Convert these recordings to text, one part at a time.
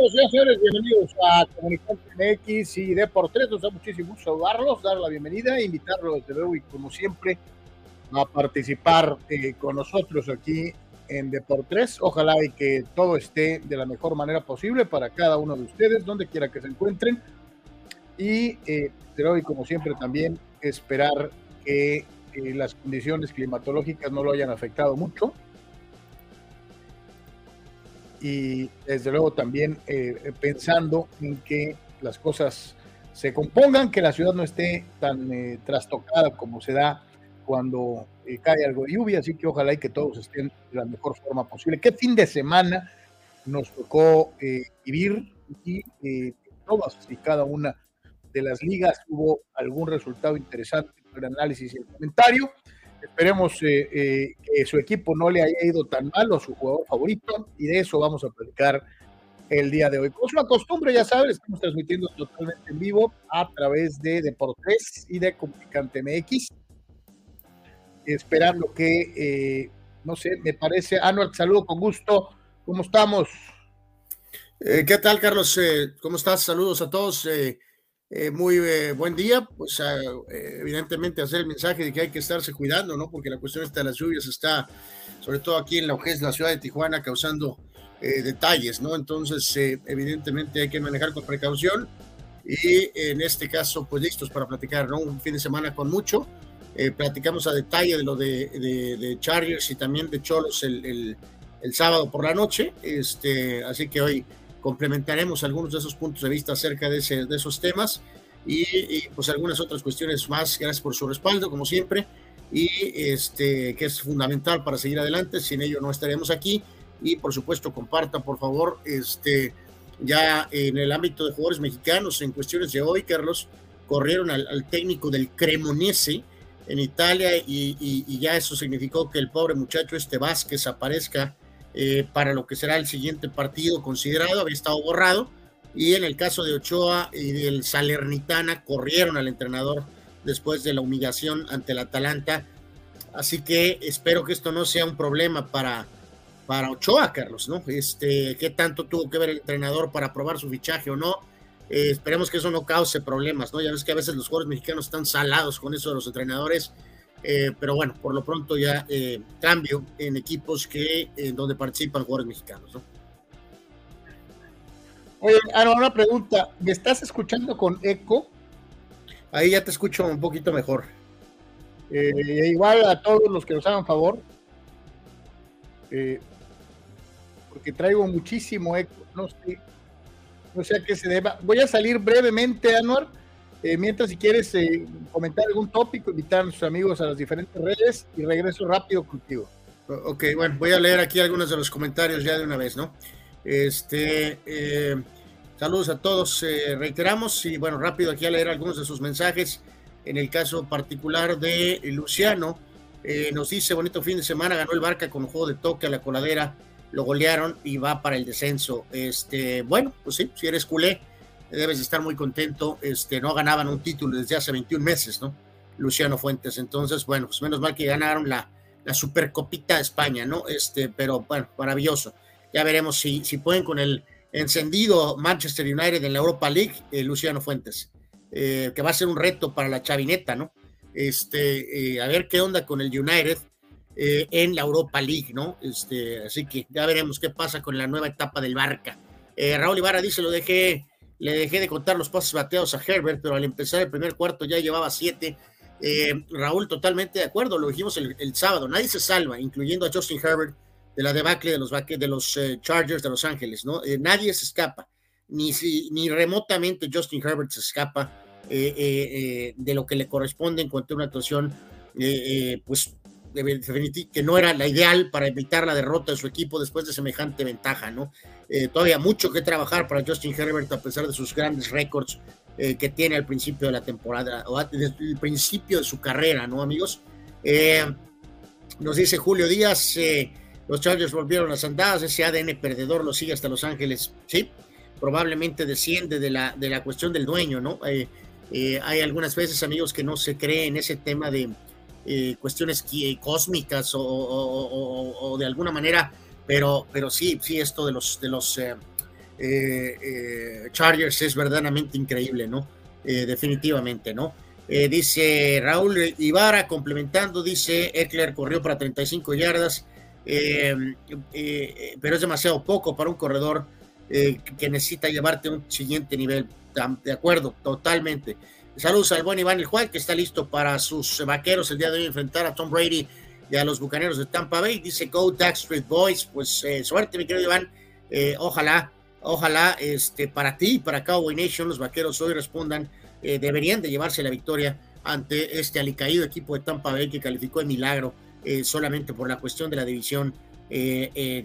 Bueno, están con nosotros, señores, bienvenidos a Comunicante MX y de por tres. Nos da muchísimo gusto saludarlos, dar la bienvenida invitarlos desde luego y como siempre a participar eh, con nosotros aquí en Deportes. Ojalá y que todo esté de la mejor manera posible para cada uno de ustedes, donde quiera que se encuentren. Y eh, hoy, como siempre, también esperar que eh, las condiciones climatológicas no lo hayan afectado mucho. Y desde luego también eh, pensando en que las cosas se compongan, que la ciudad no esté tan eh, trastocada como se da cuando eh, cae algo de lluvia, así que ojalá y que todos estén de la mejor forma posible. ¿Qué fin de semana nos tocó eh, vivir? Y eh, todas y cada una de las ligas hubo algún resultado interesante para el análisis y el comentario. Esperemos que su equipo no le haya ido tan mal o su jugador favorito, y de eso vamos a platicar el día de hoy. Como es una costumbre, ya sabes, estamos transmitiendo totalmente en vivo a través de Deportes y de Complicante MX esperando que, eh, no sé, me parece, Anuel, saludo con gusto, ¿cómo estamos? Eh, ¿Qué tal, Carlos? Eh, ¿Cómo estás? Saludos a todos. Eh, muy eh, buen día. Pues eh, evidentemente hacer el mensaje de que hay que estarse cuidando, ¿no? Porque la cuestión esta de las lluvias está, sobre todo aquí en lo que es la ciudad de Tijuana, causando eh, detalles, ¿no? Entonces, eh, evidentemente hay que manejar con precaución y en este caso, pues listos para platicar, ¿no? Un fin de semana con mucho. Eh, platicamos a detalle de lo de, de, de Chargers y también de Cholos el, el, el, sábado por la noche. Este, así que hoy complementaremos algunos de esos puntos de vista acerca de, ese, de esos temas y, y, pues algunas otras cuestiones más. Gracias por su respaldo, como siempre, y este, que es fundamental para seguir adelante. Sin ello no estaremos aquí. Y por supuesto, comparta, por favor, este, ya en el ámbito de jugadores mexicanos, en cuestiones de hoy, Carlos, corrieron al, al técnico del Cremonese en Italia y, y, y, ya eso significó que el pobre muchacho este Vázquez aparezca eh, para lo que será el siguiente partido considerado, había estado borrado y en el caso de Ochoa y del Salernitana corrieron al entrenador después de la humillación ante el Atalanta, así que espero que esto no sea un problema para, para Ochoa, Carlos, ¿no? Este, ¿Qué tanto tuvo que ver el entrenador para aprobar su fichaje o no? Eh, esperemos que eso no cause problemas, ¿no? Ya ves que a veces los jugadores mexicanos están salados con eso de los entrenadores, eh, pero bueno, por lo pronto ya eh, cambio en equipos que en donde participan jugadores mexicanos, ¿no? Oye, ahora una pregunta, ¿me estás escuchando con eco? Ahí ya te escucho un poquito mejor. Eh, igual a todos los que nos hagan favor, porque traigo muchísimo eco, no sé no sé a qué se deba. Voy a salir brevemente, Anuar, eh, mientras si quieres eh, comentar algún tópico, invitar a nuestros amigos a las diferentes redes y regreso rápido contigo. Ok, bueno, voy a leer aquí algunos de los comentarios ya de una vez, ¿no? Este, eh, saludos a todos, reiteramos y bueno, rápido aquí a leer algunos de sus mensajes. En el caso particular de Luciano, nos dice, bonito fin de semana, ganó el Barca con un juego de toque a la coladera lo golearon y va para el descenso. Este, bueno, pues sí, si eres culé, debes de estar muy contento. Este, no ganaban un título desde hace 21 meses, ¿no? Luciano Fuentes. Entonces, bueno, pues menos mal que ganaron la, la Supercopita de España, ¿no? Este, pero bueno, maravilloso. Ya veremos si, si pueden con el encendido Manchester United en la Europa League, eh, Luciano Fuentes, eh, que va a ser un reto para la chavineta, ¿no? Este, eh, a ver qué onda con el United en la Europa League, ¿no? Este, así que ya veremos qué pasa con la nueva etapa del Barca. Raúl Ibarra dice, lo dejé, le dejé de contar los pasos bateados a Herbert, pero al empezar el primer cuarto ya llevaba siete. Eh, Raúl, totalmente de acuerdo, lo dijimos el, sábado, nadie se salva, incluyendo a Justin Herbert de la debacle de los, de los uh, Chargers de Los Ángeles, ¿no? Eh, nadie se escapa, ni, si, ni remotamente Justin Herbert se escapa eh, de lo que le corresponde en cuanto a una actuación, pues que no era la ideal para evitar la derrota de su equipo después de semejante ventaja, ¿no? Eh, todavía mucho que trabajar para Justin Herbert a pesar de sus grandes récords eh, que tiene al principio de la temporada, o desde el principio de su carrera, ¿no, amigos? Eh, nos dice Julio Díaz, los Chargers volvieron las andadas, ese ADN perdedor lo sigue hasta Los Ángeles, ¿sí? Probablemente desciende de la, de la cuestión del dueño, ¿no? hay algunas veces, amigos, que no se cree en ese tema de eh, cuestiones cósmicas o, o, o, o, de alguna manera, pero, pero sí, sí, esto de los, de los, eh, Chargers es verdaderamente increíble, ¿no? definitivamente, ¿no? dice Raúl Ibarra, complementando, dice Eckler corrió para 35 yardas, pero es demasiado poco para un corredor que necesita llevarte a un siguiente nivel. De acuerdo, totalmente. Saludos al buen Iván El Juan, que está listo para sus vaqueros el día de hoy enfrentar a Tom Brady y a los bucaneros de Tampa Bay. Dice Go Street Boys. Pues eh, suerte, mi querido Iván. Eh, ojalá, ojalá este, para ti y para Cowboy Nation, los vaqueros hoy respondan. Eh, deberían de llevarse la victoria ante este alicaído equipo de Tampa Bay que calificó de milagro solamente por la cuestión de la división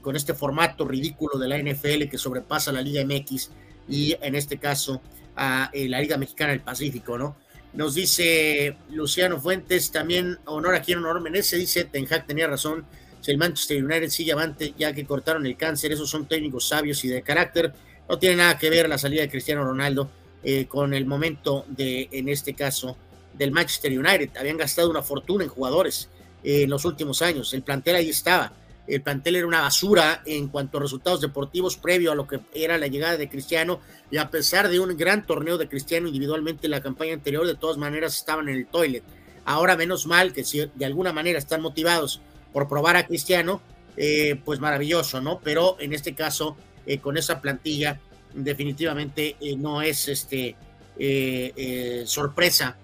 con este formato ridículo de la NFL que sobrepasa la Liga MX y en este caso a la Liga Mexicana del Pacífico, ¿no? Nos dice Luciano Fuentes, también honor a quien honor merece, dice Ten Hag tenía razón, si el Manchester United sigue avante ya que cortaron el cáncer, esos son técnicos sabios y de carácter, no tiene nada que ver la salida de Cristiano Ronaldo eh, con el momento de, en este caso, del Manchester United, habían gastado una fortuna en jugadores eh, en los últimos años, el plantel ahí estaba, el plantel era una basura en cuanto a resultados deportivos previo a lo que era la llegada de Cristiano y a pesar de un gran torneo de Cristiano individualmente en la campaña anterior, de todas maneras estaban en el toilet. Ahora menos mal que si de alguna manera están motivados por probar a Cristiano, eh, pues maravilloso, ¿no? Pero en este caso, eh, con esa plantilla, definitivamente eh, no es este sorpresa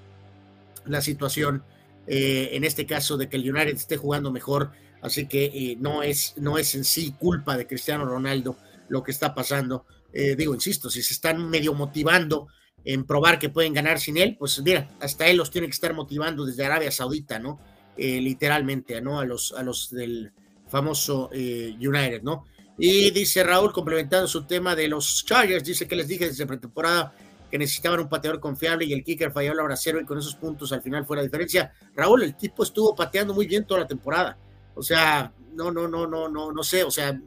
la situación, en este caso de que el United esté jugando mejor Así que eh, no, es, no es en sí culpa de Cristiano Ronaldo lo que está pasando. Eh, digo, insisto, si se están medio motivando en probar que pueden ganar sin él, pues mira, hasta él los tiene que estar motivando desde Arabia Saudita, ¿no? Eh, literalmente, ¿no? A los, a los del famoso United, ¿no? Y dice Raúl, complementando su tema de los Chargers, dice que les dije desde pretemporada que necesitaban un pateador confiable y el kicker falló la hora cero y con esos puntos al final fue la diferencia. Raúl, el tipo estuvo pateando muy bien toda la temporada. O sea, no, no, no, no, no, no sé, o sea,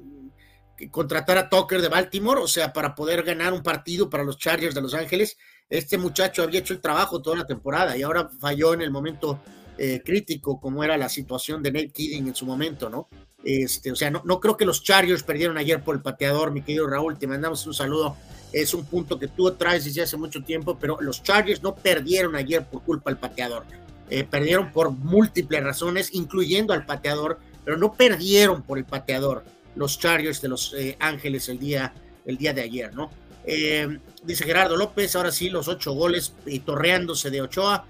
contratar a Tucker de Baltimore, o sea, para poder ganar un partido para los Chargers de Los Ángeles. Este muchacho había hecho el trabajo toda la temporada y ahora falló en el momento eh, crítico, como era la situación de Nate Kidding en su momento, ¿no? Este, o sea, no, no creo que los Chargers perdieron ayer por el pateador, mi querido Raúl, te mandamos un saludo. Es un punto que tú traes desde hace mucho tiempo, pero los Chargers no perdieron ayer por culpa del pateador. Eh, perdieron por múltiples razones, incluyendo al pateador, pero no perdieron por el pateador los Chargers de los eh, Ángeles el día, el día de ayer, ¿no? Eh, dice Gerardo López, ahora sí, los ocho goles y torreándose de Ochoa.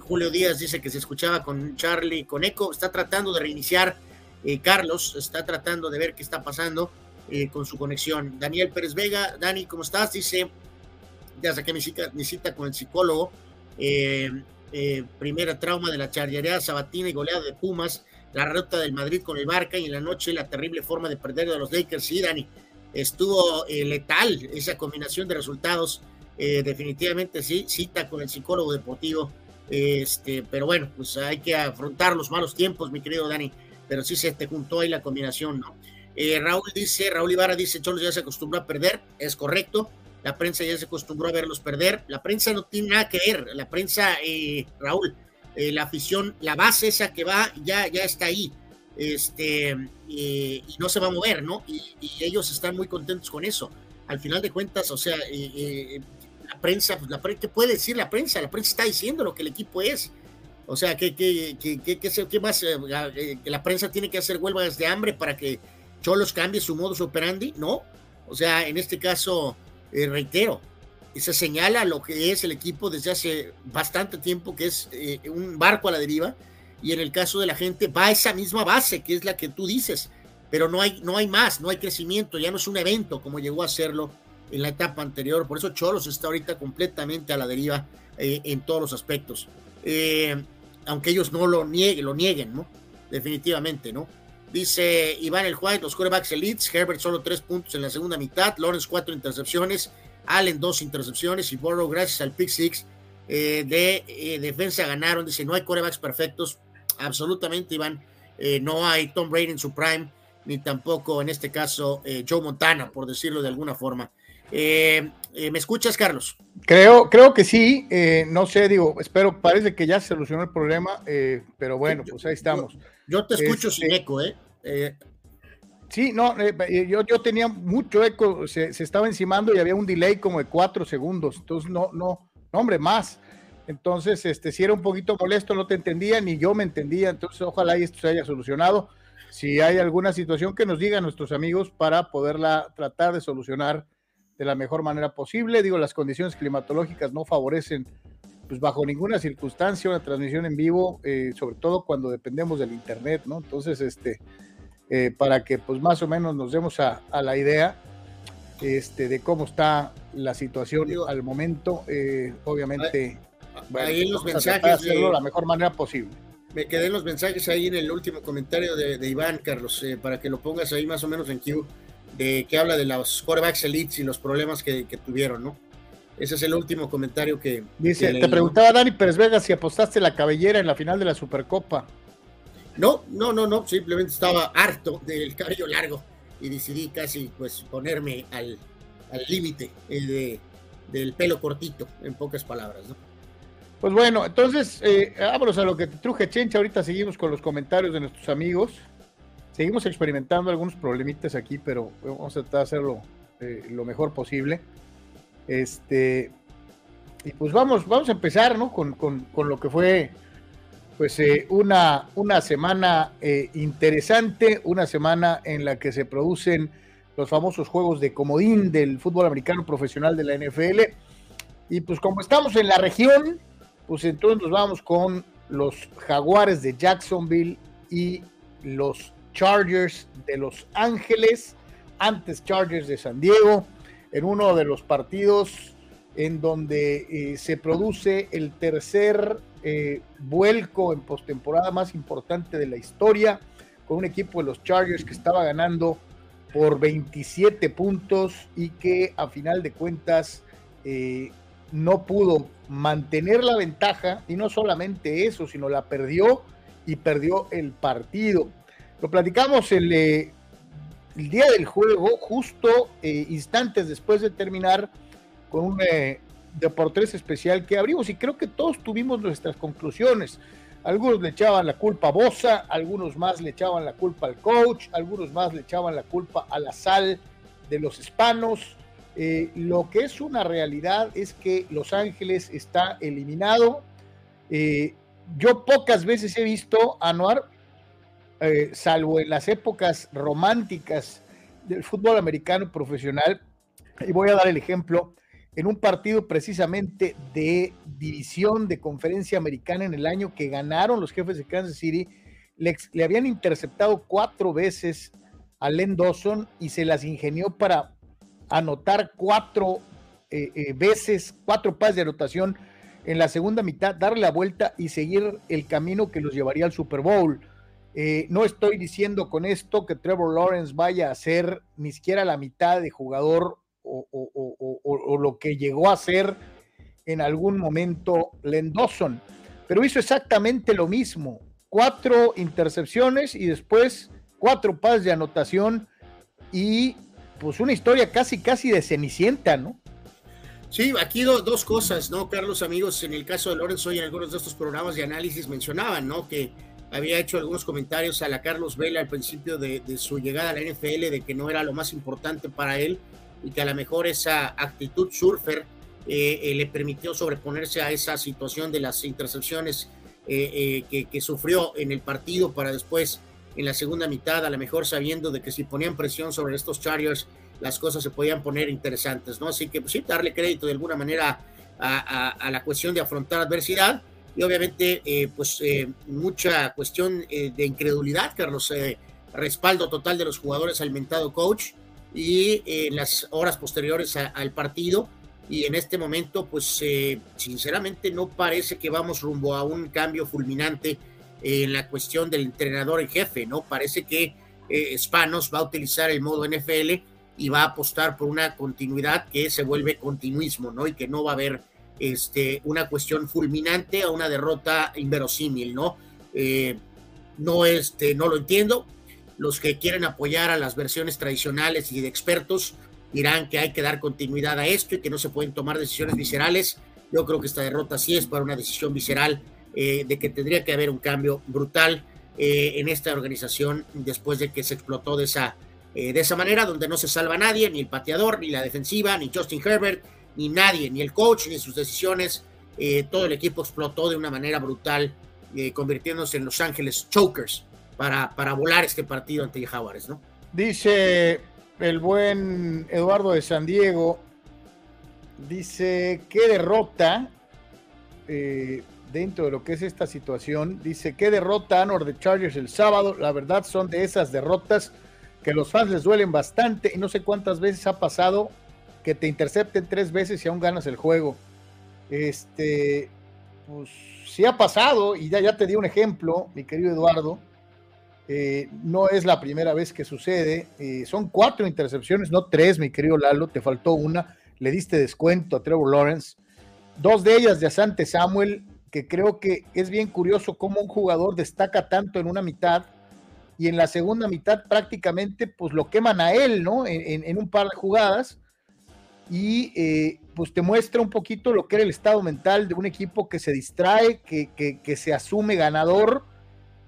Julio Díaz dice que se escuchaba con Charlie, con Eco, está tratando de reiniciar. Carlos está tratando de ver qué está pasando con su conexión. Daniel Pérez Vega, Dani, ¿cómo estás? Dice, ya saqué mi cita, mi cita con el psicólogo. Eh, primera trauma de la charrería sabatina y goleada de Pumas, la ruta del Madrid con el Barca y en la noche la terrible forma de perder de los Lakers. Sí, Dani, estuvo eh, letal esa combinación de resultados. Eh, definitivamente sí, cita con el psicólogo deportivo. Este, pero bueno, pues hay que afrontar los malos tiempos, mi querido Dani. Pero sí se te juntó ahí la combinación, ¿no? Raúl dice, Raúl Ibarra dice, Cholos ya se acostumbró a perder, es correcto la prensa ya se acostumbró a verlos perder, la prensa no tiene nada que ver, la prensa, eh, Raúl, eh, la afición, la base esa que va ya, ya está ahí, este, eh, y no se va a mover, ¿no? Y, ellos están muy contentos con eso. Al final de cuentas, o sea, la prensa, pues la ¿qué puede decir la prensa? La prensa está diciendo lo que el equipo es. O sea, ¿qué, qué, qué, qué, más? ¿La prensa tiene que hacer huelgas de hambre para que Cholos cambie su modus operandi? No. O sea, en este caso, eh, reitero, se señala lo que es el equipo desde hace bastante tiempo, que es eh, un barco a la deriva, y en el caso de la gente va a esa misma base, que es la que tú dices, pero no hay, no hay más, no hay crecimiento, ya no es un evento como llegó a serlo en la etapa anterior, por eso Cholos está ahorita completamente a la deriva eh, en todos los aspectos, aunque ellos no lo nieguen, lo nieguen, ¿no? Definitivamente, ¿no? Dice Iván el White, los quarterbacks elites, Herbert solo tres puntos en la segunda mitad, Lawrence cuatro intercepciones, Allen dos intercepciones y Burrow gracias al pick six eh, de eh, defensa ganaron. Dice, no hay quarterbacks perfectos, absolutamente Iván, eh, no hay Tom Brady en su prime, ni tampoco en este caso Joe Montana, por decirlo de alguna forma. ¿Me escuchas, Carlos? Creo, creo que sí, no sé, digo, espero, parece que ya se solucionó el problema, pero bueno, pues ahí estamos. Yo, te escucho sin este, eco, ¿eh? Eh, Sí, no, eh, yo, yo tenía mucho eco, se, estaba encimando y había un delay como de cuatro segundos, entonces no, no, no, hombre, más. Entonces, este, si era un poquito molesto, no te entendía, ni yo me entendía, entonces ojalá esto se haya solucionado. Si hay alguna situación que nos digan nuestros amigos para poderla tratar de solucionar de la mejor manera posible. Digo, las condiciones climatológicas no favorecen, pues bajo ninguna circunstancia, una transmisión en vivo, eh, sobre todo cuando dependemos del Internet, ¿no? Entonces, este, eh, para que pues más o menos nos demos a, la idea este, de cómo está la situación al momento. Eh, obviamente, ahí en los mensajes hacerlo de la mejor manera posible. Me quedé en los mensajes ahí en el último comentario de, Iván, Carlos, eh, para que lo pongas ahí más o menos en Q, de que habla de los quarterbacks elites y los problemas que, tuvieron, ¿no? Ese es el último comentario que. Dice, te preguntaba Dani Pérez Vega si apostaste la cabellera en la final de la Supercopa. No, no, no, no, simplemente estaba harto del cabello largo y decidí casi pues ponerme al límite de, del pelo cortito, en pocas palabras, ¿no? Pues bueno, entonces, eh, vámonos a lo que te truje, Chencha. Ahorita seguimos con los comentarios de nuestros amigos. Seguimos experimentando algunos problemitas aquí, pero vamos a tratar de hacerlo eh, lo mejor posible. Este, y pues vamos, vamos a empezar, ¿no? Con, con lo que fue pues eh, una, una semana eh, interesante, una semana en la que se producen los famosos juegos de comodín del fútbol americano profesional de la NFL. Y pues como estamos en la región, pues entonces nos vamos con los Jaguares de Jacksonville y los Chargers de Los Ángeles, antes Chargers de San Diego, en uno de los partidos en donde eh, se produce el tercer eh, vuelco en postemporada más importante de la historia, con un equipo de los Chargers que estaba ganando por 27 puntos y que a final de cuentas eh, no pudo mantener la ventaja y no solamente eso, sino la perdió y perdió el partido. Lo platicamos eh, el día del juego, justo instantes después de terminar con un de por tres especial que abrimos y creo que todos tuvimos nuestras conclusiones. Algunos le echaban la culpa a Bosa, algunos más le echaban la culpa al coach, algunos más le echaban la culpa a la sal de los hispanos. Eh, lo que es una realidad es que Los Ángeles está eliminado. Eh, yo pocas veces he visto a Noir, eh, salvo en las épocas románticas del fútbol americano profesional, y voy a dar el ejemplo en un partido precisamente de división de conferencia americana en el año que ganaron los jefes de Kansas City. Le, habían interceptado cuatro veces a Len Dawson y se las ingenió para anotar cuatro eh, eh, veces, cuatro pases de anotación en la segunda mitad, darle la vuelta y seguir el camino que los llevaría al Super Bowl. Eh, no estoy diciendo con esto que Trevor Lawrence vaya a ser ni siquiera la mitad de jugador o, lo que llegó a ser en algún momento Lendosson, pero hizo exactamente lo mismo, cuatro intercepciones y después cuatro pases de anotación y pues una historia casi casi de cenicienta, ¿no? Sí, aquí dos cosas, ¿no, Carlos, amigos? En el caso de Lorenzo y en algunos de estos programas de análisis mencionaban, ¿no? Que había hecho algunos comentarios a la Carlos Vela al principio de, de, su llegada a la NFL, de que no era lo más importante para él y que a lo mejor esa actitud surfer eh, eh, le permitió sobreponerse a esa situación de las intercepciones eh, que, sufrió en el partido para después en la segunda mitad, a lo mejor sabiendo de que si ponían presión sobre estos Chargers, las cosas se podían poner interesantes, ¿no? Así que pues, sí, darle crédito de alguna manera a, a, la cuestión de afrontar adversidad y obviamente pues mucha cuestión de incredulidad, Carlos, respaldo total de los jugadores al mentado coach y en las horas posteriores al partido. Y en este momento, pues eh, sinceramente no parece que vamos rumbo a un cambio fulminante en la cuestión del entrenador en jefe, ¿no? Parece que eh, Spanos va a utilizar el modo NFL y va a apostar por una continuidad que se vuelve continuismo, ¿no? Y que no va a haber este, una cuestión fulminante a una derrota inverosímil, ¿no? Eh, no, este, no lo entiendo, los que quieren apoyar a las versiones tradicionales y de expertos dirán que hay que dar continuidad a esto y que no se pueden tomar decisiones viscerales. Yo creo que esta derrota sí es para una decisión visceral eh, de que tendría que haber un cambio brutal eh, en esta organización después de que se explotó de esa de esa manera, donde no se salva nadie, ni el pateador, ni la defensiva, ni Justin Herbert, ni nadie, ni el coach, ni sus decisiones. todo el equipo explotó de una manera brutal, convirtiéndose en Los Ángeles Chokers para, para volar este partido ante Jaguares, ¿no? Dice el buen Eduardo de San Diego, dice, qué derrota eh, dentro de lo que es esta situación. Dice, qué derrota Anor de Chargers el sábado. La verdad son de esas derrotas que los fans les duelen bastante y no sé cuántas veces ha pasado que te intercepten tres veces y aún ganas el juego. Este, pues sí ha pasado y ya, ya te di un ejemplo, mi querido Eduardo. Eh, no es la primera vez que sucede. Eh, son cuatro intercepciones, no tres, mi querido Lalo. Te faltó una. Le diste descuento a Trevor Lawrence. Dos de ellas de Asante Samuel, que creo que es bien curioso cómo un jugador destaca tanto en una mitad y en la segunda mitad prácticamente pues lo queman a él, ¿no? En, un par de jugadas y eh, pues te muestra un poquito lo que era el estado mental de un equipo que se distrae, que, que se asume ganador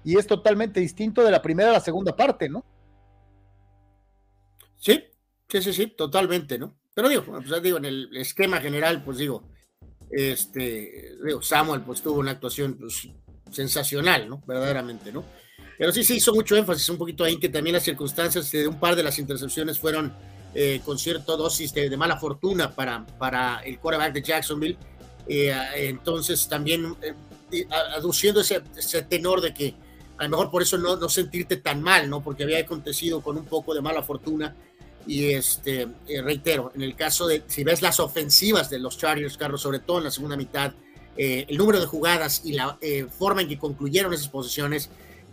y es totalmente distinto de la primera a la segunda parte, ¿no? Sí, sí, sí, sí, totalmente, ¿no? Pero digo, pues digo, en el esquema general, pues digo, este, digo, Samuel pues tuvo una actuación pues, sensacional, ¿no? Verdaderamente, ¿no? Pero sí se hizo mucho énfasis un poquito ahí que también las circunstancias de un par de las intercepciones fueron eh, con cierta dosis de, mala fortuna para, para el quarterback de Jacksonville. Eh, entonces también eh, aduciendo ese, ese, tenor de que a lo mejor por eso no, no, sentirte tan mal, ¿no? Porque había acontecido con un poco de mala fortuna. Y este, eh, reitero, en el caso de, si ves las ofensivas de los Chargers, Carlos, sobre todo en la segunda mitad, eh, el número de jugadas y la eh, forma en que concluyeron esas posiciones,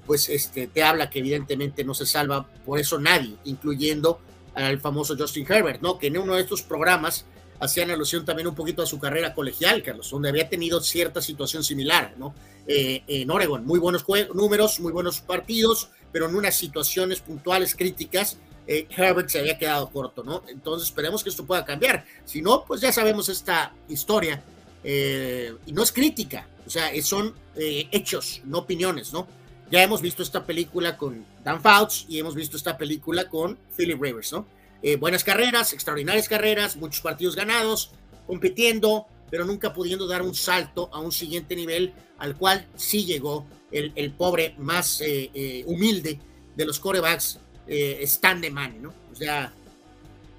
pues este, te habla que evidentemente no se salva por eso nadie, incluyendo al famoso Justin Herbert, ¿no? Que en uno de estos programas hacían alusión también un poquito a su carrera colegial, Carlos, donde había tenido cierta situación similar, ¿no? Eh, en Oregon. Muy buenos números, muy buenos partidos, pero en unas situaciones puntuales críticas, eh, Herbert se había quedado corto, ¿no? Entonces esperemos que esto pueda cambiar. Si no, pues ya sabemos esta historia. Eh, y no es crítica, o sea, son hechos, no opiniones, ¿no? Ya hemos visto esta película con Dan Fouts y hemos visto esta película con Philip Rivers, ¿no? buenas carreras, extraordinarias carreras, muchos partidos ganados, compitiendo, pero nunca pudiendo dar un salto a un siguiente nivel al cual sí llegó el, el pobre más eh, eh, humilde de los corebacks, eh, Stan de Man, ¿no? O sea...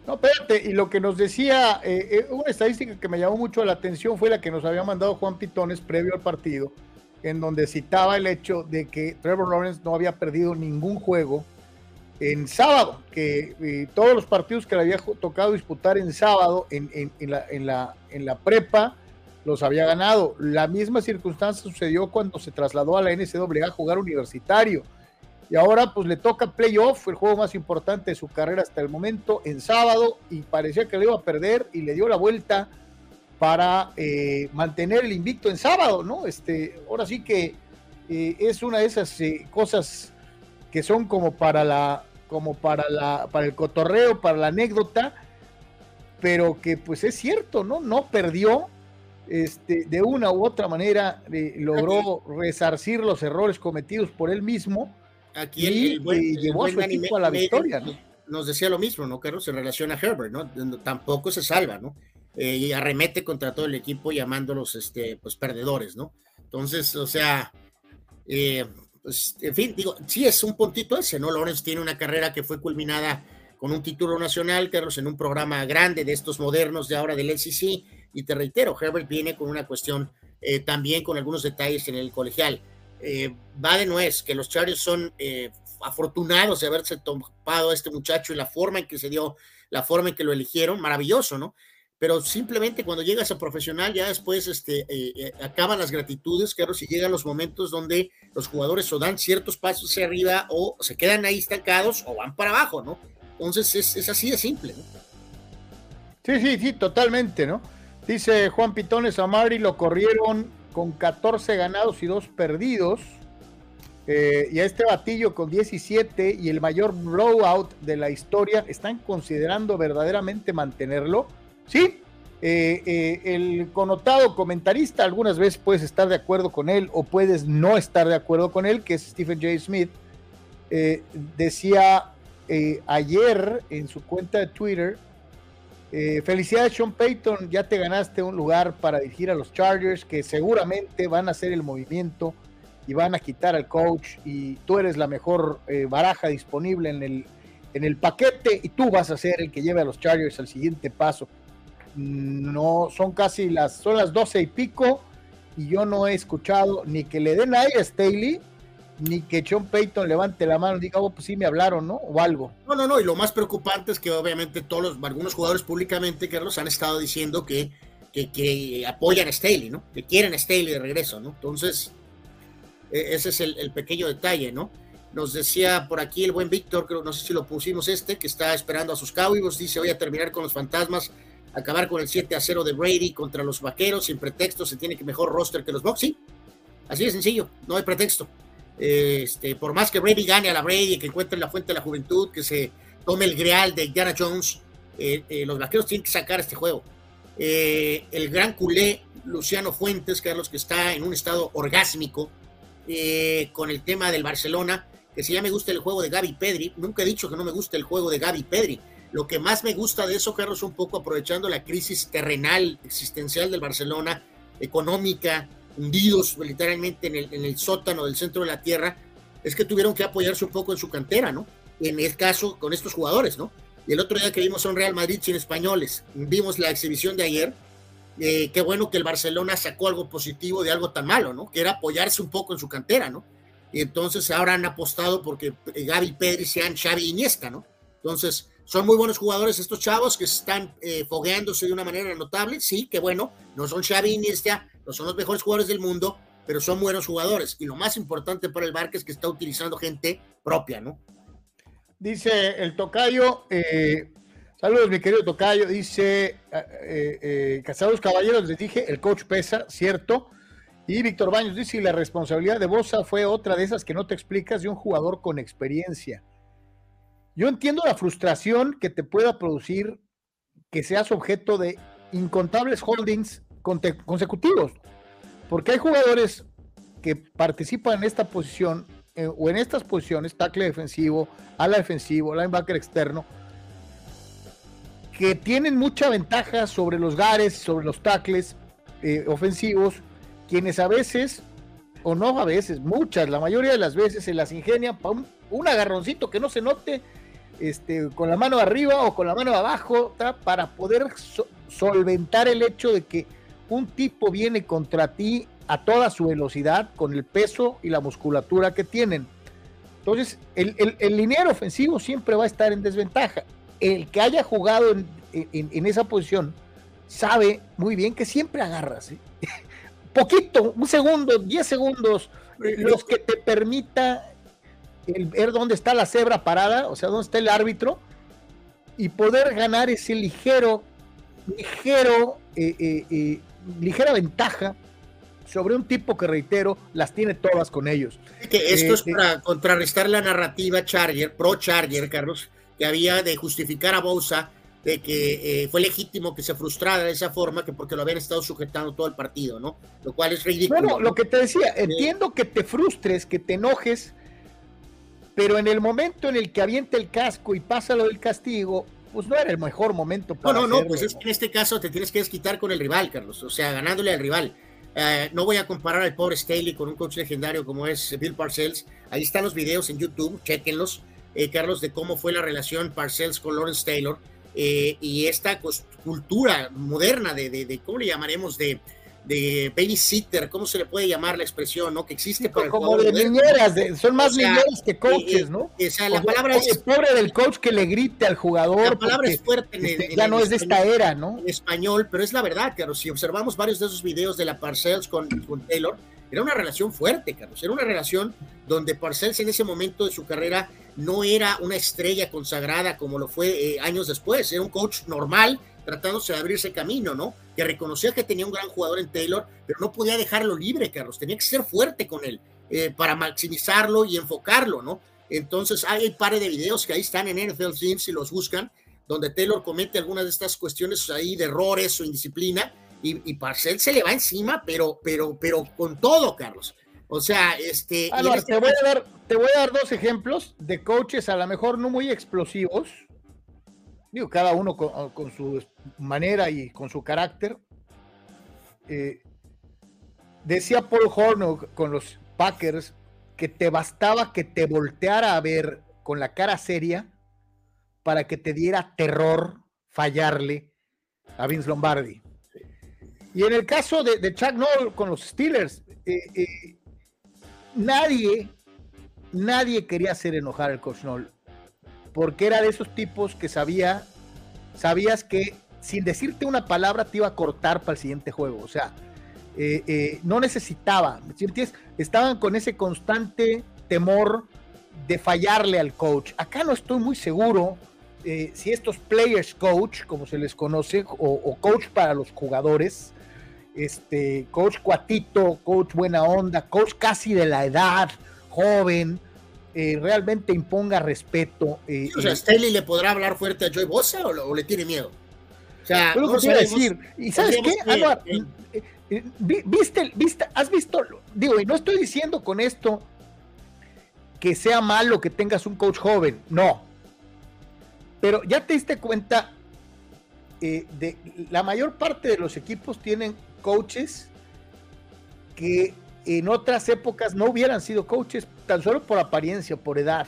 No, espérate, y lo que nos decía, eh, una estadística que me llamó mucho la atención fue la que nos había mandado Juan Pitones previo al partido, en donde citaba el hecho de que Trevor Lawrence no había perdido ningún juego en sábado, que todos los partidos que le había tocado disputar en sábado en, la, en, la, en la prepa los había ganado. La misma circunstancia sucedió cuando se trasladó a la NCAA a jugar universitario. Y ahora pues le toca playoff, el juego más importante de su carrera hasta el momento, en sábado, y parecía que le iba a perder y le dio la vuelta para eh, mantener el invicto en sábado, ¿no? Este, ahora sí que eh, es una de esas cosas que son como para la, como para la, para el cotorreo, para la anécdota, pero que pues es cierto, ¿no? No perdió, este, de una u otra manera eh, logró resarcir los errores cometidos por él mismo Aquí y eh, llevó a su equipo a la victoria, ¿no? Nos decía lo mismo, ¿no, Carlos? En relación a Herbert, ¿no? Tampoco se salva, ¿no? Eh, y arremete contra todo el equipo llamándolos, este, pues, perdedores, ¿no? Entonces, o sea, eh, pues, en fin, digo, sí es un puntito ese, ¿no? Lawrence tiene una carrera que fue culminada con un título nacional, Carlos, en un programa grande de estos modernos de ahora del SEC, y te reitero, Herbert viene con una cuestión eh, también con algunos detalles en el colegial. Eh, va de nuez que los Chargers son eh, afortunados de haberse topado a este muchacho y la forma en que se dio, la forma en que lo eligieron, maravilloso, ¿no? pero simplemente cuando llegas a profesional ya después este, eh, eh, acaban las gratitudes, claro, si llegan los momentos donde los jugadores o dan ciertos pasos hacia arriba o se quedan ahí estancados o van para abajo, ¿no? Entonces es, así de simple, ¿no? Sí, sí, sí, totalmente, ¿no? Dice Juan Pitones Amari, lo corrieron con 14 ganados y 2 perdidos. Eh, y a este batillo con 17 y el mayor blowout de la historia, ¿están considerando verdaderamente mantenerlo? Sí, eh, eh, el connotado comentarista, algunas veces puedes estar de acuerdo con él o puedes no estar de acuerdo con él, que es Stephen J. Smith, decía ayer en su cuenta de Twitter, eh, felicidades Sean Payton, ya te ganaste un lugar para dirigir a los Chargers, que seguramente van a hacer el movimiento y van a quitar al coach y tú eres la mejor eh, baraja disponible en el, en el paquete y tú vas a ser el que lleve a los Chargers al siguiente paso. No, son casi las, son las doce y pico y yo no he escuchado ni que le den a ella Staley ni que Sean Payton levante la mano y diga, oh, pues sí me hablaron, ¿no? O algo. No, no, no, y lo más preocupante es que obviamente todos los, algunos jugadores públicamente, Carlos, han estado diciendo que, que, apoyan a Staley, ¿no? Que quieren a Staley de regreso, ¿no? Entonces, e, ese es el, pequeño detalle, ¿no? Nos decía por aquí el buen Víctor, creo, no sé si lo pusimos este, que está esperando a sus Cowboys, dice, voy a terminar con los fantasmas, acabar con el 7 a 0 de Brady contra los vaqueros, sin pretexto, se tiene que mejor roster que los Boxy. Así de sencillo, no hay pretexto. Este, por más que Brady gane a la Brady, que encuentre la fuente de la juventud, que se tome el greal de Indiana Jones, eh, eh, los vaqueros tienen que sacar este juego. Eh, el gran culé Luciano Fuentes, Carlos, que está en un estado orgásmico con el tema del Barcelona, que si ya me gusta el juego de Gaby Pedri, nunca he dicho que no me gusta el juego de Gaby Pedri. Lo que más me gusta de eso, Carlos, un poco aprovechando la crisis terrenal, existencial del Barcelona, económica, hundidos literalmente en el, en el sótano del centro de la tierra, es que tuvieron que apoyarse un poco en su cantera, ¿no? En el caso con estos jugadores, ¿no? Y el otro día que vimos a un Real Madrid sin españoles, vimos la exhibición de ayer, eh, qué bueno que el Barcelona sacó algo positivo de algo tan malo, ¿no? Que era apoyarse un poco en su cantera, ¿no? Y entonces ahora han apostado porque Gaby Pedri sean Xavi Iniesta, ¿no? Entonces, son muy buenos jugadores estos chavos que están eh, fogueándose de una manera notable, sí, que bueno, no son Xavi Iniesta, no son los mejores jugadores del mundo, pero son buenos jugadores. Y lo más importante para el Barca es que está utilizando gente propia, ¿no? Dice el Tocayo, eh, saludos mi querido Tocayo, dice eh, eh, Casados Caballeros, les dije, el coach pesa, cierto. Y Víctor Baños dice, la responsabilidad de Bosa fue otra de esas que no te explicas de un jugador con experiencia. Yo entiendo la frustración que te pueda producir que seas objeto de incontables holdings consecutivos, porque hay jugadores que participan en esta posición eh, o en estas posiciones, tackle defensivo, ala defensivo, linebacker externo, que tienen mucha ventaja sobre los gares, sobre los tackles eh, ofensivos, quienes a veces, o no a veces, muchas, la mayoría de las veces se las ingenian para un, agarroncito que no se note este, con la mano arriba o con la mano abajo, para poder solventar el hecho de que un tipo viene contra ti a toda su velocidad con el peso y la musculatura que tienen. Entonces, el, el, ofensivo siempre va a estar en desventaja. El que haya jugado en, esa posición sabe muy bien que siempre agarras. Poquito, un segundo, diez segundos, los que te permita el ver dónde está la cebra parada, o sea, dónde está el árbitro, y poder ganar ese ligero, ligero eh, eh, eh ligera ventaja sobre un tipo que, reitero, las tiene todas con ellos. Que esto es eh, para contrarrestar la narrativa Charger, pro Charger, Carlos, que había de justificar a Bousa de que eh, fue legítimo que se frustrara de esa forma, que porque lo habían estado sujetando todo el partido, ¿no? Lo cual es ridículo. Bueno, lo que te decía, entiendo que te frustres, que te enojes, pero en el momento en el que avienta el casco y pasa lo del castigo, pues no era el mejor momento para. No, no, no, pues es que en este caso te tienes que desquitar con el rival, Carlos, o sea, ganándole al rival. Eh, no voy a comparar al pobre Staley con un coach legendario como es Bill Parcells. Ahí están los videos en YouTube, chequenlos, eh, Carlos, de cómo fue la relación Parcells con Lawrence Taylor eh, y esta cultura moderna de, de, ¿cómo le llamaremos? De, de babysitter, ¿cómo se le puede llamar la expresión, no? Que existe para como de niñeras, son más niñeras que coaches, eh, ¿no? O sea, la palabra es pobre del coach que le grite al jugador. La palabra es fuerte, este, ya no es de esta era, ¿no? En español, pero es la verdad, Carlos. Si observamos varios de esos videos de la Parcells con, con Taylor, era una relación fuerte, Carlos. Era una relación donde Parcells en ese momento de su carrera no era una estrella consagrada como lo fue eh, años después. Era un coach normal tratándose de abrirse camino, ¿no? Que reconocía que tenía un gran jugador en Taylor, pero no podía dejarlo libre, Carlos. Tenía que ser fuerte con él eh, para maximizarlo y enfocarlo, ¿no? Entonces hay un par de videos que ahí están en NFL Films si los buscan, donde Taylor comete algunas de estas cuestiones ahí de errores o indisciplina y, y Parcel se le va encima, pero, pero, pero con todo, Carlos. O sea, este. Ah, este te, voy a dar, te voy a dar dos ejemplos de coaches, a lo mejor no muy explosivos. Digo, cada uno con, su manera y con su carácter. Eh, decía Paul Hornock con los Packers que te bastaba que te volteara a ver con la cara seria para que te diera terror fallarle a Vince Lombardi. Y en el caso de, Chuck Noll con los Steelers, eh, eh, nadie, nadie quería hacer enojar al coach Noll, porque era de esos tipos que sabía, sabías que sin decirte una palabra te iba a cortar para el siguiente juego. O sea, eh, no necesitaba, Estaban con ese constante temor de fallarle al coach. Acá no estoy muy seguro eh, si estos players coach, como se les conoce, o, coach para los jugadores, este, coach cuatito, coach buena onda, coach casi de la edad, joven, eh, realmente imponga respeto. Eh, o sea, Staley le podrá hablar fuerte a Joy Bosa o, le tiene miedo. O sea, no decir. ¿Y sabes qué, ¿Viste, viste, has visto, digo, y no estoy diciendo con esto que sea malo que tengas un coach joven, no. Pero ya te diste cuenta eh, de la mayor parte de los equipos tienen coaches que en otras épocas no hubieran sido coaches tan solo por apariencia, por edad.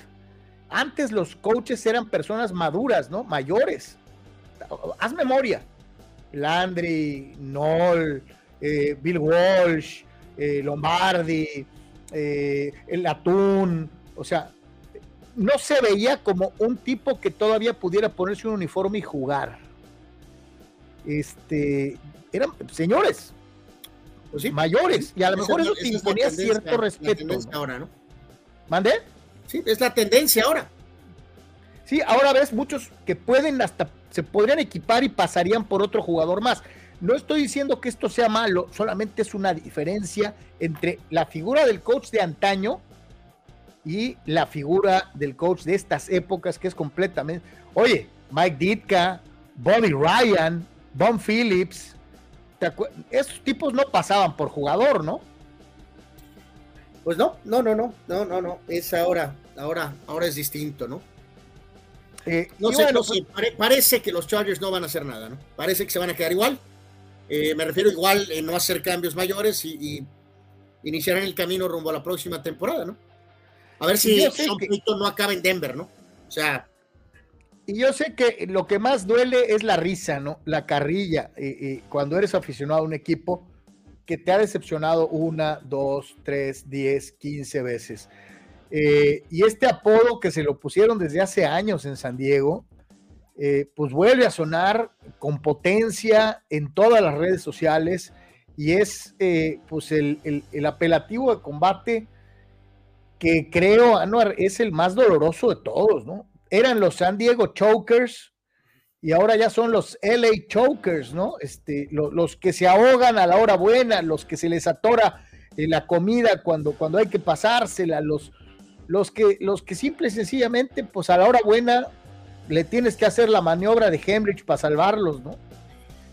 Antes los coaches eran personas maduras, ¿no? Mayores. Haz memoria. Landry, Noll, eh, Bill Walsh, eh, Lombardi, el Atún, o sea, no se veía como un tipo que todavía pudiera ponerse un uniforme y jugar. Este, eran señores, pues mayores, y a lo mejor eso te imponía cierto respeto. ahora, ¿no? ¿Mande? Sí, es la tendencia ahora. Sí, ahora ves muchos que pueden hasta, se podrían equipar y pasarían por otro jugador más. No estoy diciendo que esto sea malo, solamente es una diferencia entre la figura del coach de antaño y la figura del coach de estas épocas que es completamente, oye, Mike Ditka, Bobby Ryan, Bon Phillips, esos tipos no pasaban por jugador, ¿no? Pues no, no, no, no, no, no, no, es ahora, ahora, ahora es distinto, ¿no? Eh, no sé, no sé parece que los Chargers no van a hacer nada, ¿no? Parece que se van a quedar igual. Eh, me refiero igual en no hacer cambios mayores y, y iniciarán el camino rumbo a la próxima temporada, ¿no? A ver si Sean no acaba en Denver, ¿no? O sea. Y yo sé que lo que más duele es la risa, ¿no? La carrilla. cuando eres aficionado a un equipo que te ha decepcionado una, dos, tres, diez, quince veces. Eh, y este apodo que se lo pusieron desde hace años en San Diego, eh, pues vuelve a sonar con potencia en todas las redes sociales y es eh, pues el, el, apelativo de combate que creo, Anuar, es el más doloroso de todos, ¿no? Eran los San Diego Chokers y ahora ya son los LA Chokers, ¿no? Este, los que se ahogan a la hora buena, los que se les atora eh, la comida cuando, cuando hay que pasársela, los, los, que, los que simple y sencillamente, pues a la hora buena le tienes que hacer la maniobra de Hemrich para salvarlos, ¿no?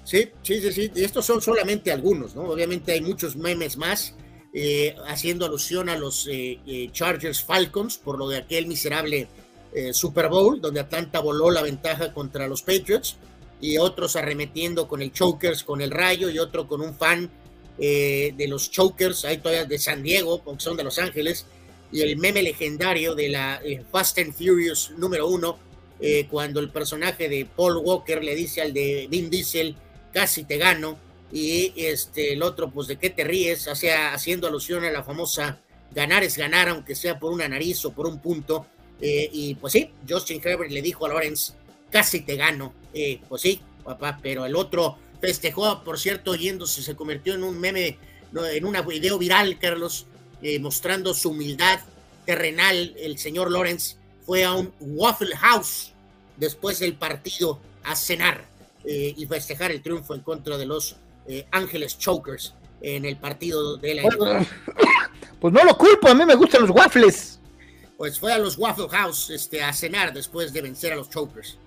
Sí, sí, sí, sí. Y estos son solamente algunos, ¿no? Obviamente hay muchos memes más eh, haciendo alusión a los eh, eh, Chargers Falcons por lo de aquel miserable Super Bowl, donde Atlanta voló la ventaja contra los Patriots, y otros arremetiendo con el Chokers, con el Rayo, y otro con un fan de los Chokers, ahí todavía de San Diego, porque son de Los Ángeles, y el meme legendario de la Fast and Furious número uno, cuando el personaje de Paul Walker le dice al de Vin Diesel, casi te gano, y este, el otro, pues, ¿de qué te ríes? Sea, haciendo alusión a la famosa ganar es ganar, aunque sea por una nariz o por un punto. Eh, y pues sí, Justin Herbert le dijo a Lawrence, casi te gano. Eh, pues sí, papá, pero el otro festejó, por cierto, yéndose, se convirtió en un meme, en una video viral, Carlos, eh, mostrando su humildad terrenal. El señor Lawrence fue a un Waffle House después del partido a cenar y festejar el triunfo en contra de los eh, Ángeles Chokers en el partido de la. Pues no lo culpo, a mí me gustan los waffles. Pues fue a los Waffle House este, a cenar después de vencer a los Chokers.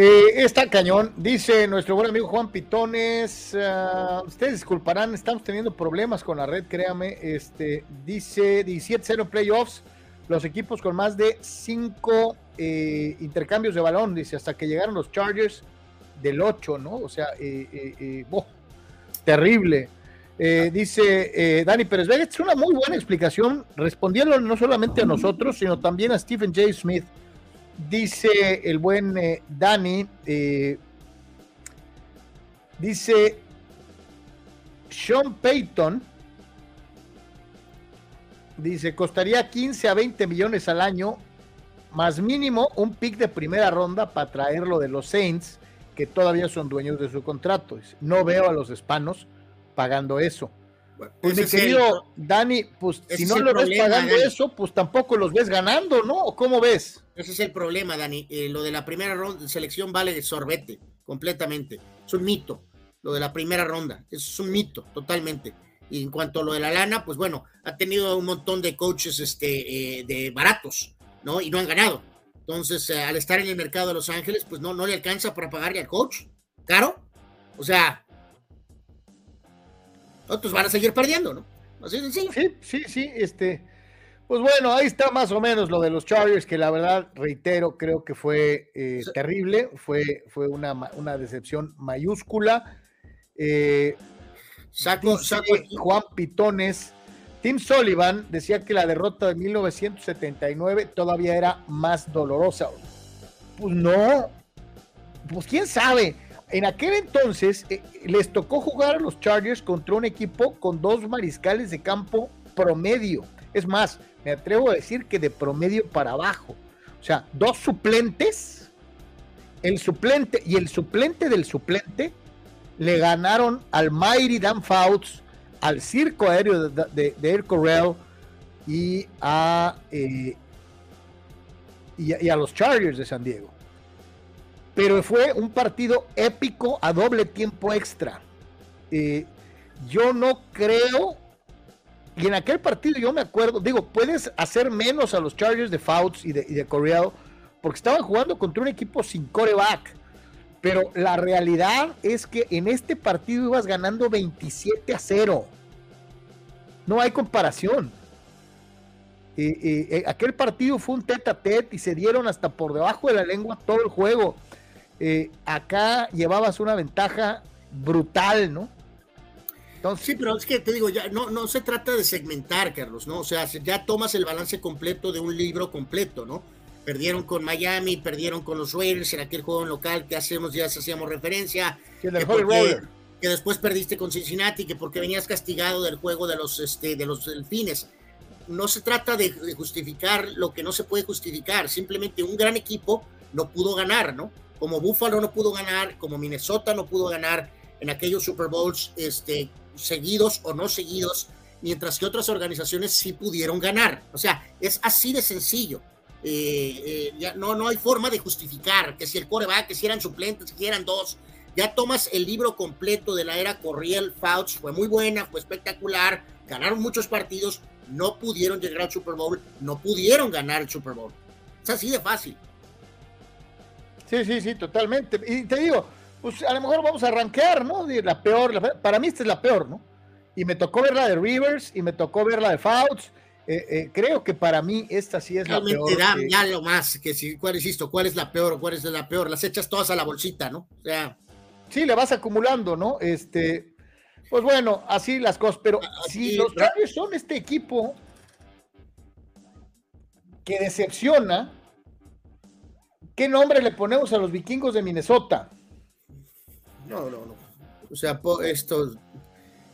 Eh, está cañón, dice nuestro buen amigo Juan Pitones. Uh, ustedes disculparán, estamos teniendo problemas con la red, créame. Este, dice 17-0 playoffs, los equipos con más de 5 eh, intercambios de balón, dice, hasta que llegaron los Chargers del 8, ¿no? O sea, eh, oh, terrible. Dice Dani Pérez Vega, es una muy buena explicación, respondiendo no solamente a nosotros, sino también a Stephen J. Smith Dice el buen eh, Dani, eh, dice Sean Payton, dice, costaría 15 a 20 millones al año, más mínimo un pick de primera ronda para traerlo de los Saints, que todavía son dueños de su contrato. No veo a los hispanos pagando eso pues mi querido Dani, pues si no lo ves pagando eso, pues tampoco los ves ganando, ¿no? ¿O cómo ves? Ese es el problema, Dani. Eh, lo de la primera ronda de selección vale de sorbete, completamente. Es un mito. Lo de la primera ronda, es un mito, totalmente. Y en cuanto a lo de la lana, pues bueno, ha tenido un montón de coaches este, eh, de baratos, ¿no? Y no han ganado. Entonces, eh, al estar en el mercado de Los Ángeles, pues no, no le alcanza para pagarle al coach. ¿Caro? O sea, otros van a seguir perdiendo, ¿no? Así Sí, sí, sí, este. Pues bueno, ahí está más o menos lo de los Chargers, que la verdad, reitero, creo que fue eh, terrible, fue, fue una, una decepción mayúscula. Eh, saco, saco Juan Pitones. Tim Sullivan decía que la derrota de 1979 todavía era más dolorosa. Pues no, pues quién sabe en aquel entonces eh, les tocó jugar a los Chargers contra un equipo con dos mariscales de campo promedio. Es más, me atrevo a decir que de promedio para abajo. O sea, dos suplentes, el suplente y el suplente del suplente le ganaron al Mighty Dan Fouts, al circo aéreo de, Air Corral y eh, y a los Chargers de San Diego pero fue un partido épico a doble tiempo extra. Eh, yo no creo, y en aquel partido yo me acuerdo, digo, puedes hacer menos a los Chargers de Fouts y de, y porque estaban jugando contra un equipo sin coreback. Pero la realidad es que en este partido ibas ganando 27 a 0. No hay comparación. Eh, eh, aquel partido fue un tete a tete y se dieron hasta por debajo de la lengua todo el juego. Eh, acá llevabas una ventaja brutal, ¿no? Entonces, sí, pero es que te digo, ya no, no se trata de segmentar, Carlos, ¿no? O sea, ya tomas el balance completo de un libro completo, ¿no? Perdieron con Miami, perdieron con los Raiders en aquel juego en local que hacemos, ya hacíamos referencia. que, que, después perdiste con Cincinnati, que porque venías castigado del juego de los, este, de los delfines. No se trata de justificar lo que no se puede justificar, simplemente un gran equipo no pudo ganar, ¿no? Como Buffalo no pudo ganar, como Minnesota no pudo ganar en aquellos Super Bowls este, seguidos o no seguidos, mientras que otras organizaciones sí pudieron ganar. O sea, es así de sencillo. Eh, eh, no, no hay forma de justificar que si el va, que si eran suplentes, que eran dos. Ya tomas el libro completo de la era Corriel Fouts, fue muy buena, fue espectacular, ganaron muchos partidos, no pudieron llegar al Super Bowl, no pudieron ganar el Super Bowl. Es así de fácil. Sí, sí, sí, totalmente. Y te digo, pues a lo mejor vamos a arranquear, ¿no? La peor, para mí esta es la peor, ¿no? Y me tocó ver la de Rivers y me tocó ver la de Fouts. Eh, eh, creo que para mí esta sí es la peor. Da ya lo más, que si, ¿cuál es esto? ¿Cuál es la peor cuál es la peor? Las echas todas a la bolsita, ¿no? O sea. Sí, le vas acumulando, ¿no? Este, pues bueno, así las cosas, pero si los Chargers son este equipo que decepciona, ¿Qué nombre le ponemos a los vikingos de Minnesota? No, no, no. O sea, esto.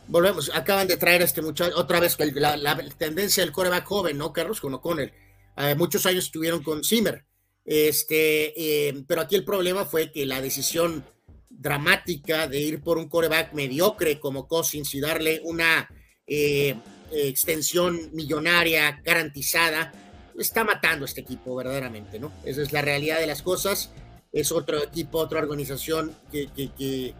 Volvemos, acaban de traer a este muchacho, otra vez la, la tendencia del coreback joven, ¿no, Carlos? Con O'Connell. Eh, muchos años estuvieron con Zimmer. Este, eh, pero aquí el problema fue que la decisión dramática de ir por un coreback mediocre como Cousins y darle una eh, extensión millonaria garantizada, está matando este equipo verdaderamente, ¿no? Esa es la realidad de las cosas. Es otro equipo, otra organización que,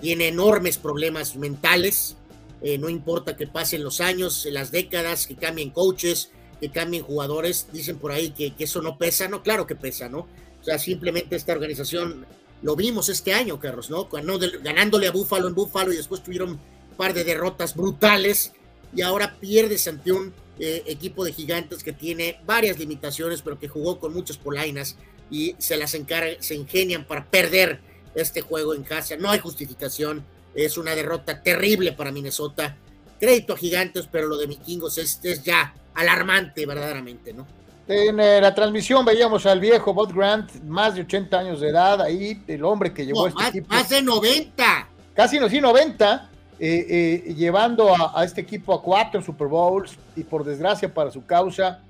tiene enormes problemas mentales. Eh, no importa que pasen los años, las décadas, que cambien coaches, que cambien jugadores. Dicen por ahí que, eso no pesa, no, claro que pesa, ¿no? O sea, simplemente esta organización lo vimos este año, Carlos, ¿no? Ganándole a Búfalo en Búfalo y después tuvieron un par de derrotas brutales y ahora pierdes ante eh, equipo de gigantes que tiene varias limitaciones, pero que jugó con muchas polainas y se las encarga, se ingenian para perder este juego en casa. No hay justificación, es una derrota terrible para Minnesota. Crédito a gigantes, pero lo de Vikingos es, es ya alarmante verdaderamente, ¿no? En eh, la transmisión veíamos al viejo Bob Grant, más de 80 años de edad, ahí el hombre que llevó este equipo. Más de 90. Casi no, sí, 90, eh, eh, llevando a, este equipo a cuatro Super Bowls y por desgracia para su causa,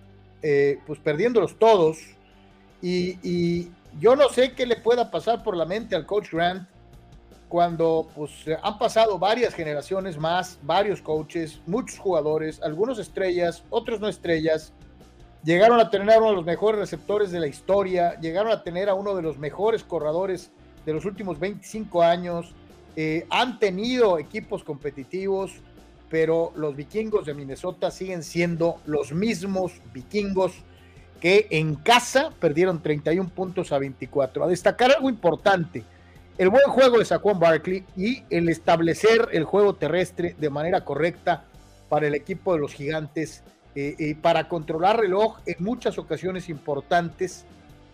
pues perdiéndolos todos. Y, y, yo no sé qué le pueda pasar por la mente al coach Grant cuando pues han pasado varias generaciones más, varios coaches, muchos jugadores, algunos estrellas, otros no estrellas Llegaron a tener a uno de los mejores receptores de la historia, llegaron a tener a uno de los mejores corredores de los últimos 25 años, eh, han tenido equipos competitivos, pero los vikingos de Minnesota siguen siendo los mismos vikingos que en casa perdieron 31 puntos a 24. A destacar algo importante, el buen juego de Saquon Barkley y el establecer el juego terrestre de manera correcta para el equipo de los gigantes eh, eh, para controlar reloj en muchas ocasiones importantes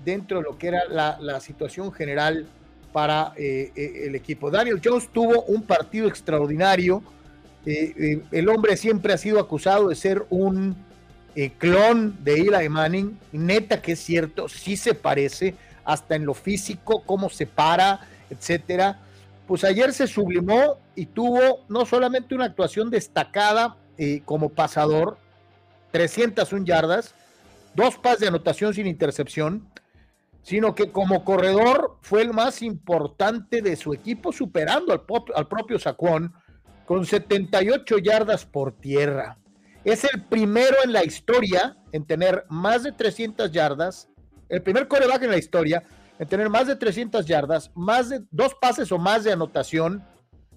dentro de lo que era la, situación general para eh, el equipo. Daniel Jones tuvo un partido extraordinario. el hombre siempre ha sido acusado de ser un clon de Eli Manning. Neta que es cierto, sí se parece, hasta en lo físico, cómo se para, etcétera. Pues ayer se sublimó y tuvo no solamente una actuación destacada como pasador, 301 yardas, dos pases de anotación sin intercepción, sino que como corredor fue el más importante de su equipo, superando al, al propio Saquon con 78 yardas por tierra. Es el primero en la historia en tener más de 300 yardas, el primer coreback en la historia en tener más de 300 yardas, más de dos pases o más de anotación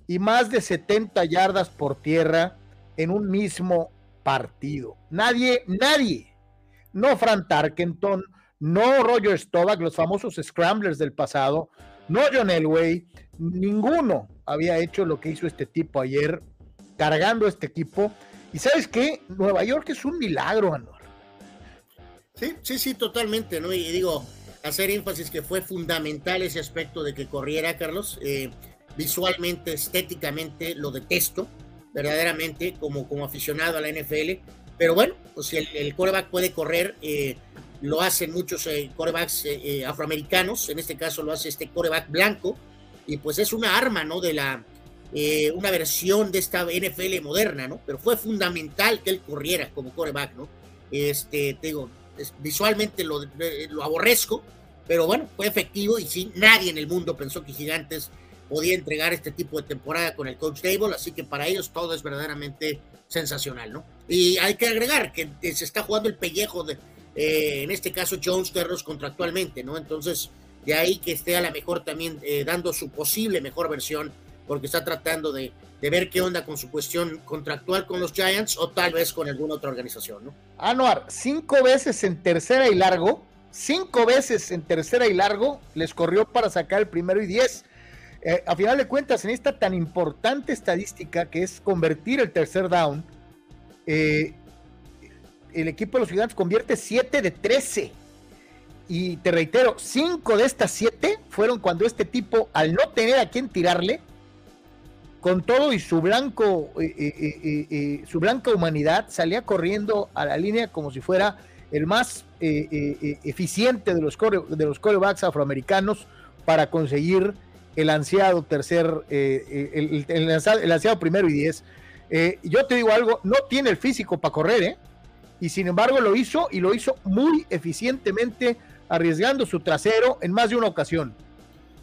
y más de 70 yardas por tierra en un mismo partido. Nadie, nadie, no Fran Tarkenton, no Roger Staubach, los famosos scramblers del pasado, no John Elway, ninguno había hecho lo que hizo este tipo ayer, cargando este equipo. Y sabes qué, Nueva York es un milagro, Anor. Sí, sí, sí, totalmente, ¿no? Y digo, hacer énfasis que fue fundamental ese aspecto de que corriera, Carlos. Eh, visualmente, estéticamente, lo detesto verdaderamente como, como aficionado a la NFL. Pero bueno, pues el, el coreback puede correr, eh, lo hacen muchos eh, corebacks eh, afroamericanos, en este caso lo hace este coreback blanco, y pues es una arma, ¿no? De la, una versión de esta NFL moderna, ¿no? Pero fue fundamental que él corriera como coreback, ¿no? Este, te digo, visualmente lo, lo aborrezco, pero bueno, fue efectivo y sí, nadie en el mundo pensó que Gigantes podía entregar este tipo de temporada con el coach Table, así que para ellos todo es verdaderamente sensacional, ¿no? Y hay que agregar que se está jugando el pellejo de, eh, en este caso, Jones Terros contractualmente, ¿no? Entonces, de ahí que esté a la mejor también eh, dando su posible mejor versión, porque está tratando de, de, ver qué onda con su cuestión contractual con los Giants o tal vez con alguna otra organización, ¿no? Anuar, cinco veces en tercera y largo, cinco veces en tercera y largo les corrió para sacar el primero y diez eh, a final de cuentas, en esta tan importante estadística que es convertir el tercer down, eh, el equipo de los gigantes convierte 7 de 13. Y te reitero, 5 de estas 7 fueron cuando este tipo, al no tener a quien tirarle, con todo y su blanco, eh, su blanca humanidad, salía corriendo a la línea como si fuera el más eficiente de los, de los corebacks afroamericanos para conseguir el ansiado tercer, eh, eh, el, ansiado, primero y diez. Eh, yo te digo algo, no tiene el físico para correr, ¿eh? Y sin embargo lo hizo y lo hizo muy eficientemente, arriesgando su trasero en más de una ocasión.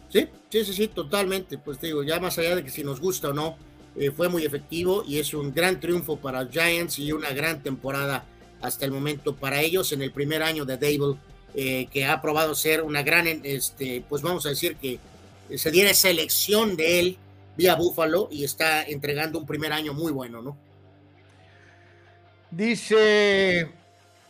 Sí, sí, sí, sí, totalmente. Pues te digo, ya más allá de que si nos gusta o no, fue muy efectivo y es un gran triunfo para Giants y una gran temporada hasta el momento para ellos en el primer año de Dable, que ha probado ser una gran, este, pues vamos a decir que se diera esa elección de él vía Búfalo y está entregando un primer año muy bueno, ¿no? Dice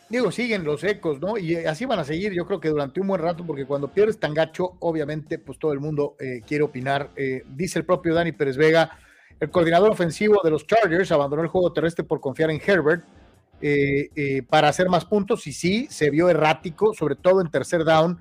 Digo, siguen los ecos, ¿no? Y así van a seguir, yo creo que durante un buen rato, porque cuando pierdes tan gacho, obviamente, pues todo el mundo eh, quiere opinar. Eh, dice el propio Dani Pérez Vega, el coordinador ofensivo de los Chargers abandonó el juego terrestre por confiar en Herbert eh, para hacer más puntos y sí, se vio errático, sobre todo en tercer down,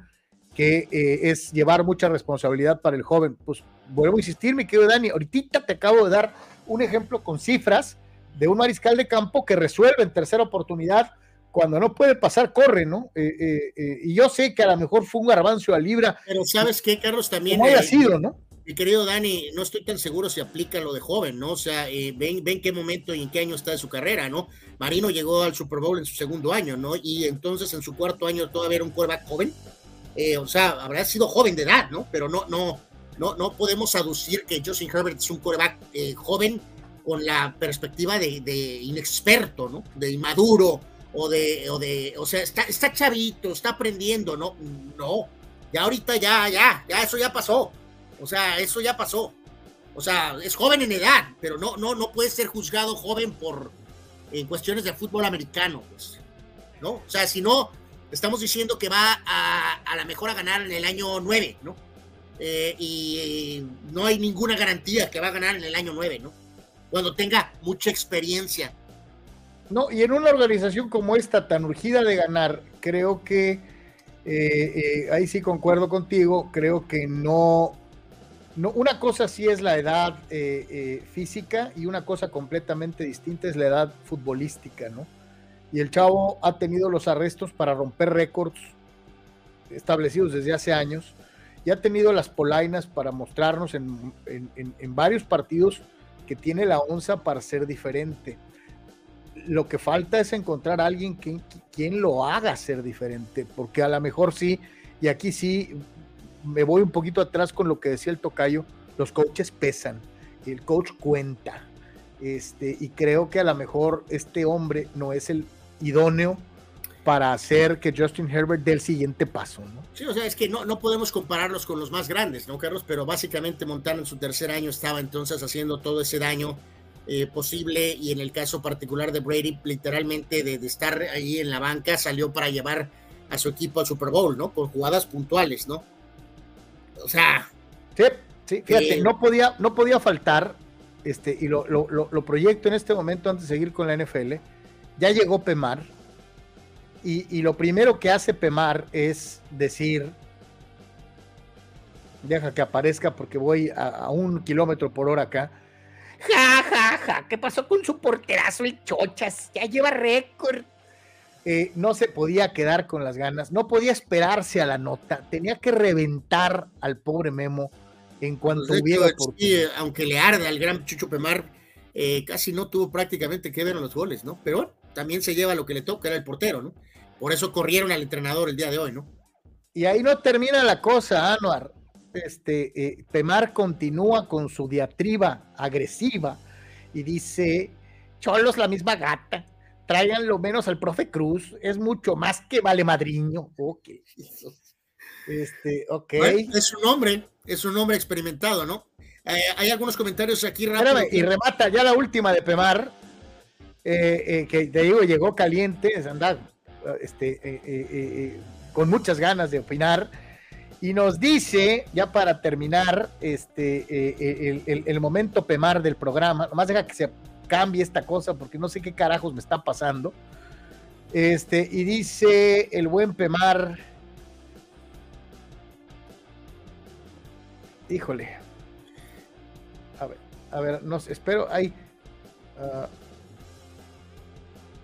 que es llevar mucha responsabilidad para el joven. Pues vuelvo a insistir, mi querido Dani, ahorita te acabo de dar un ejemplo con cifras de un mariscal de campo que resuelve en tercera oportunidad cuando no puede pasar, corre, ¿no? Eh, eh, eh, y yo sé que a lo mejor fue un garbanzo a libra. Pero sabes qué, Carlos, también. No haya sido, ¿no? Mi querido Dani, no estoy tan seguro si aplica lo de joven, ¿no? O sea, ven, ven qué momento y en qué año está de su carrera, ¿no? Marino llegó al Super Bowl en su segundo año, ¿no? Y entonces en su cuarto año todavía era un quarterback joven. O sea, habrá sido joven de edad, ¿no? Pero no, no, no, no podemos aducir que Justin Herbert es un quarterback joven con la perspectiva de, de inexperto, ¿no? De inmaduro, o de, o de, o sea, está, está chavito, está aprendiendo, no, no, ya ahorita ya, ya, ya eso ya pasó, o sea, eso ya pasó, o sea, es joven en edad, pero no, no, no puede ser juzgado joven por, en cuestiones de fútbol americano, pues, ¿no? O sea, si no, estamos diciendo que va a, a la mejor a ganar en el año 9, ¿no? Eh, y no hay ninguna garantía que va a ganar en el año 9, ¿no? Cuando tenga mucha experiencia no, y en una organización como esta, tan urgida de ganar, creo que, eh, eh, ahí sí concuerdo contigo, creo que no, no una cosa sí es la edad eh, física y una cosa completamente distinta es la edad futbolística, ¿no? Y el chavo ha tenido los arrestos para romper récords establecidos desde hace años y ha tenido las polainas para mostrarnos en, varios partidos que tiene la onza para ser diferente. Lo que falta es encontrar a alguien quien, quien lo haga ser diferente, porque a lo mejor sí, y aquí sí me voy un poquito atrás con lo que decía el tocayo, los coaches pesan, el coach cuenta, este, y creo que a lo mejor este hombre no es el idóneo para hacer que Justin Herbert dé el siguiente paso, ¿no? Sí, o sea, es que no, no podemos compararlos con los más grandes, ¿no, Carlos? Pero básicamente Montana en su tercer año estaba entonces haciendo todo ese daño eh, posible y en el caso particular de Brady, literalmente de, estar ahí en la banca, salió para llevar a su equipo al Super Bowl, ¿no? Con jugadas puntuales, ¿no? O sea... Sí, sí, fíjate, eh, no, podía, no podía faltar, este, y lo, lo, lo, proyecto en este momento antes de seguir con la NFL, ya llegó Pemar, y, y lo primero que hace Pemar es decir, deja que aparezca porque voy a, a un kilómetro por hora acá, Ja, ja, ja. ¿Qué pasó con su porterazo el Chochas? Ya lleva récord. Eh, no se podía quedar con las ganas, no podía esperarse a la nota, tenía que reventar al pobre Memo en cuanto pues hubiera aunque le arde al gran Chucho Pemar, eh, casi no tuvo prácticamente que ver en los goles, ¿no? Pero también se lleva lo que le toca, era el portero, ¿no? Por eso corrieron al entrenador el día de hoy, ¿no? Y ahí no termina la cosa, Anuar este, eh, Pemar continúa con su diatriba agresiva y dice, Cholos la misma gata, traigan lo menos al profe Cruz, es mucho más que vale madriño. Ok. Este, ok. es un hombre, es un hombre experimentado, ¿no? Eh, hay algunos comentarios aquí rápido. y remata ya la última de Pemar, eh, que te digo, llegó caliente, anda, este, con muchas ganas de opinar. Y nos dice, ya para terminar, este, eh, eh, el, momento Pemar del programa, nomás deja que se cambie esta cosa porque no sé qué carajos me está pasando. Este, y dice el buen Pemar, híjole, a ver, a ver, no sé, espero, ahí,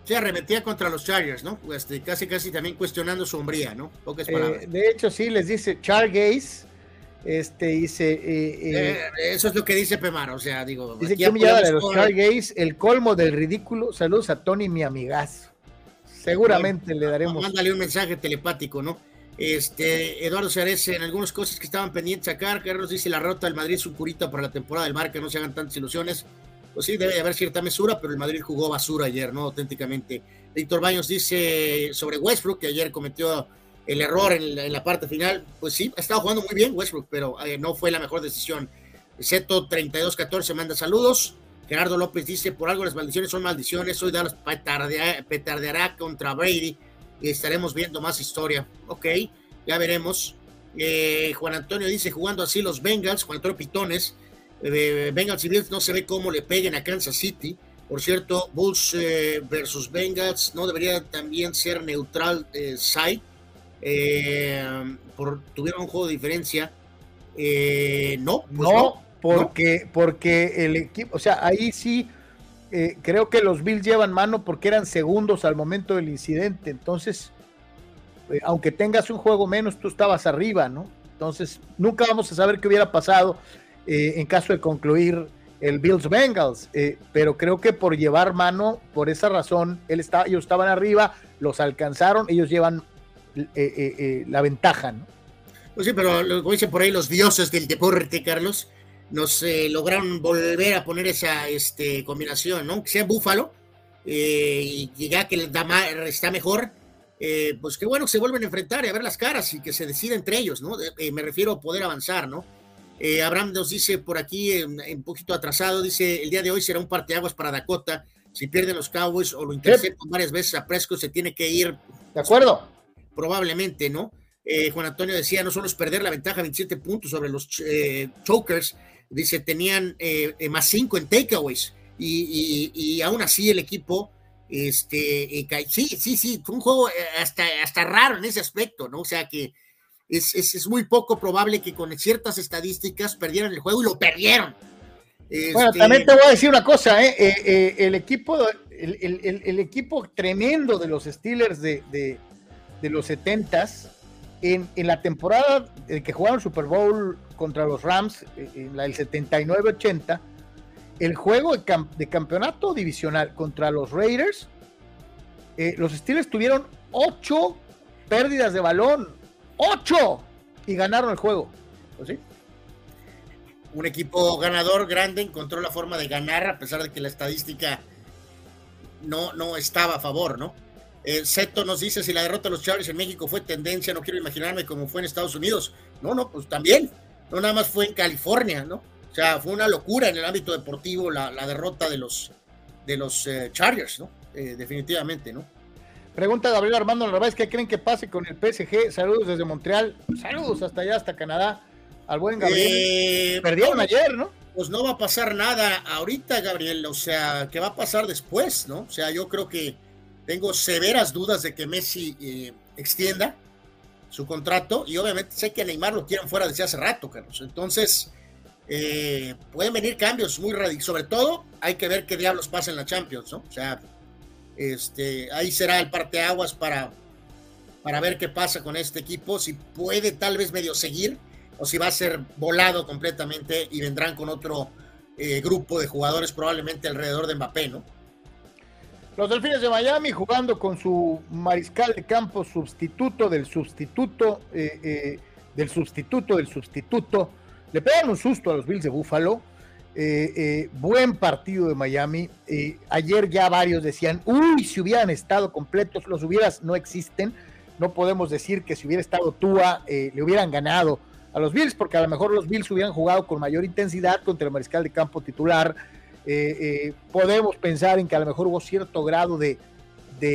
se arremetía contra los Chargers, ¿no? Este, casi, casi también cuestionando su hombría, ¿no? Pocas eh, palabras. de hecho, sí, les dice Chargaze, este dice... Eh, eh, eso es lo que dice Pemar, o sea, digo... Dice que de los Chargaze, el colmo del ridículo. Saludos a Tony, mi amigazo. Seguramente le daremos... Mándale un mensaje telepático, ¿no? Este, Eduardo Ceres, en algunas cosas que estaban pendientes acá, Carlos dice la rota del Madrid es un curita para la temporada del que no se hagan tantas ilusiones pues sí, debe haber cierta mesura, pero el Madrid jugó basura ayer, ¿no? Auténticamente. Víctor Baños dice sobre Westbrook, que ayer cometió el error en la, parte final. Pues sí, ha estado jugando muy bien Westbrook, pero eh, no fue la mejor decisión. Seto 32-14 manda saludos. Gerardo López dice, por algo las maldiciones son maldiciones, hoy Dallas petardeará, contra Brady. estaremos viendo más historia. Ok, ya veremos. Juan Antonio dice, jugando así los Bengals, Juan Antonio Pitones, Bengals y Bills no se ve cómo le peguen a Kansas City. Por cierto, Bulls versus Bengals no debería también ser neutral side. por, tuvieron un juego de diferencia. no, pues no, porque, porque el equipo, o sea, ahí sí eh, creo que los Bills llevan mano porque eran segundos al momento del incidente. Entonces, eh, aunque tengas un juego menos, tú estabas arriba, ¿no? Entonces, nunca vamos a saber qué hubiera pasado eh, en caso de concluir el Bills Bengals. pero creo que por llevar mano, por esa razón, él estaba, ellos estaban arriba, los alcanzaron, ellos llevan la ventaja, ¿no? Pues sí, pero como dicen por ahí los dioses del deporte, Carlos, nos eh, lograron volver a poner esa este, combinación, ¿no? Que sea Búfalo eh, y ya que está mejor, eh, pues qué bueno que se vuelven a enfrentar y a ver las caras y que se decida entre ellos, ¿no? me refiero a poder avanzar, ¿no? Abraham nos dice por aquí, un poquito atrasado, dice, el día de hoy será un parteaguas para Dakota. Si pierden los Cowboys o lo interceptan varias veces a Prescott, se tiene que ir. De acuerdo. Probablemente, ¿no? Juan Antonio decía, no solo es perder la ventaja 27 puntos sobre los Chokers, dice, tenían eh, eh, más cinco en takeaways y, y, aún así el equipo, este, eh, sí, sí, sí, fue un juego hasta, hasta raro en ese aspecto, ¿no? O sea que es, es, muy poco probable que con ciertas estadísticas perdieran el juego y lo perdieron. Bueno, este, también te voy a decir una cosa, ¿eh? el equipo, el, el, el, equipo tremendo de los Steelers de, de, de los 70s, en, en, la temporada en que jugaron Super Bowl contra los Rams, eh, en la del 79-80, el juego de, campeonato divisional contra los Raiders, eh, los Steelers tuvieron ocho pérdidas de balón, ocho, y ganaron el juego. Pues sí. Un equipo ganador grande encontró la forma de ganar a pesar de que la estadística no, no estaba a favor, ¿no? Eh, Seto nos dice si la derrota de los Chargers en México fue tendencia, no quiero imaginarme cómo fue en Estados Unidos. No, no, pues también no nada más fue en California, ¿no? O sea, fue una locura en el ámbito deportivo la, derrota de los, de los eh, Chargers, ¿no? Eh, definitivamente, ¿no? Pregunta Gabriel Armando Narváez, ¿qué creen que pase con el PSG? Saludos desde Montreal, saludos hasta allá, hasta Canadá, al buen Gabriel. Eh, Perdieron ayer, ¿no? Pues no va a pasar nada ahorita, Gabriel, o sea, ¿qué va a pasar después, no? O sea, yo creo que tengo severas dudas de que Messi extienda su contrato y obviamente sé que a Neymar lo quieren fuera desde hace rato, Carlos. Entonces, eh, pueden venir cambios muy radicales. Sobre todo, hay que ver qué diablos pasa en la Champions, ¿no? O sea, este, ahí será el parteaguas para, para ver qué pasa con este equipo, si puede tal vez medio seguir o si va a ser volado completamente y vendrán con otro eh, grupo de jugadores probablemente alrededor de Mbappé, ¿no? Los Delfines de Miami jugando con su mariscal de campo sustituto del sustituto, eh, eh, del sustituto del sustituto. Le pegan un susto a los Bills de Buffalo. Eh, buen partido de Miami. ayer ya varios decían, uy, si hubieran estado completos, los hubieras no existen. No podemos decir que si hubiera estado Tua, le hubieran ganado a los Bills, porque a lo mejor los Bills hubieran jugado con mayor intensidad contra el mariscal de campo titular eh, eh, podemos pensar en que a lo mejor hubo cierto grado de,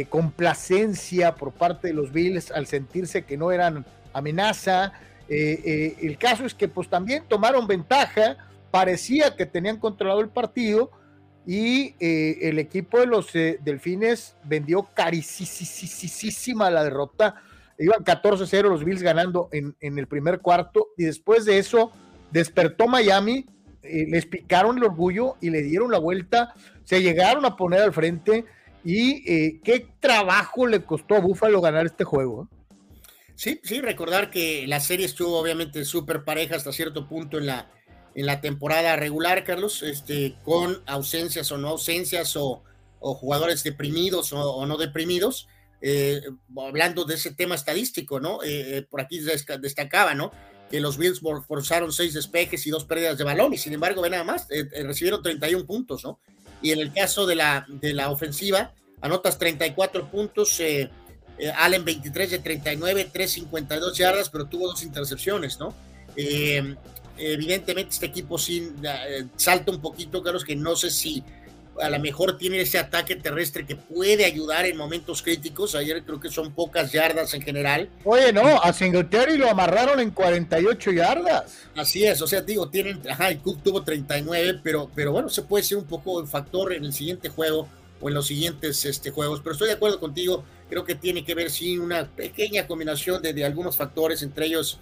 complacencia por parte de los Bills al sentirse que no eran amenaza. Eh, el caso es que pues también tomaron ventaja, parecía que tenían controlado el partido y el equipo de los Delfines vendió carísima la derrota. Iban 14-0 los Bills ganando en, en el primer cuarto y después de eso despertó Miami eh, les picaron el orgullo y le dieron la vuelta, se llegaron a poner al frente y eh, qué trabajo le costó a Búfalo ganar este juego. ¿eh? Sí, sí, recordar que la serie estuvo obviamente súper pareja hasta cierto punto en la, en la temporada regular, Carlos, este, con ausencias o no ausencias o, jugadores deprimidos o, no deprimidos. hablando de ese tema estadístico, ¿no? por aquí destacaba, ¿no? que los Bills forzaron seis despejes y dos pérdidas de balón, y sin embargo, ve nada más, eh, eh, recibieron 31 puntos, ¿no? Y en el caso de la, de la ofensiva, anotas 34 puntos, eh, Allen 23 de 39, 352 yardas, pero tuvo dos intercepciones, ¿no? Evidentemente este equipo sí salta un poquito, Carlos, que no sé si a lo mejor tiene ese ataque terrestre que puede ayudar en momentos críticos. Ayer creo que son pocas yardas en general. Oye, no, a Singletary lo amarraron en 48 yardas. Así es, o sea, digo, tienen, ajá, el Cook tuvo 39, pero, pero bueno, se puede ser un poco el factor en el siguiente juego o en los siguientes este, juegos. Pero estoy de acuerdo contigo, creo que tiene que ver, sí, una pequeña combinación de, de algunos factores, entre ellos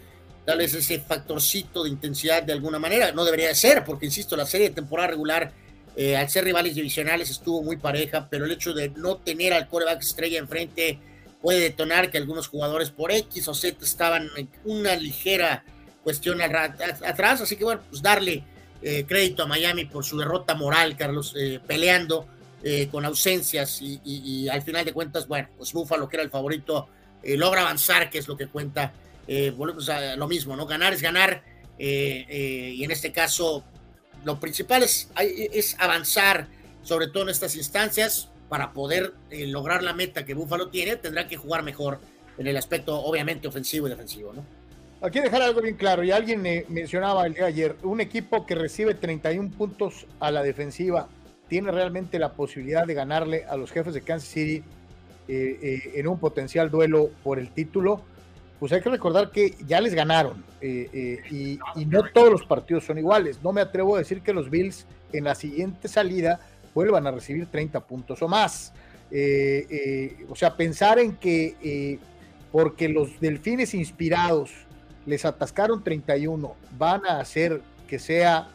vez ese factorcito de intensidad de alguna manera. No debería ser, porque insisto, la serie de temporada regular eh, al ser rivales divisionales estuvo muy pareja, pero el hecho de no tener al coreback estrella enfrente puede detonar que algunos jugadores por X o Z estaban en una ligera cuestión atrás, así que bueno, pues darle eh, crédito a Miami por su derrota moral, Carlos, eh, peleando con ausencias y, al final de cuentas, bueno, pues Buffalo, que era el favorito, logra avanzar, que es lo que cuenta, volvemos a lo mismo, ¿no? Ganar es ganar, y en este caso lo principal es, avanzar, sobre todo en estas instancias, para poder eh, lograr la meta que Búfalo tiene, tendrá que jugar mejor en el aspecto, obviamente, ofensivo y defensivo, ¿no? Aquí dejar algo bien claro, y alguien mencionaba el día ayer, un equipo que recibe 31 puntos a la defensiva tiene realmente la posibilidad de ganarle a los jefes de Kansas City eh, eh, en un potencial duelo por el título pues hay que recordar que ya les ganaron eh, eh, y, no todos los partidos son iguales. No me atrevo a decir que los Bills en la siguiente salida vuelvan a recibir 30 puntos o más. Eh, o sea, pensar en que porque los delfines inspirados les atascaron 31, van a hacer que sea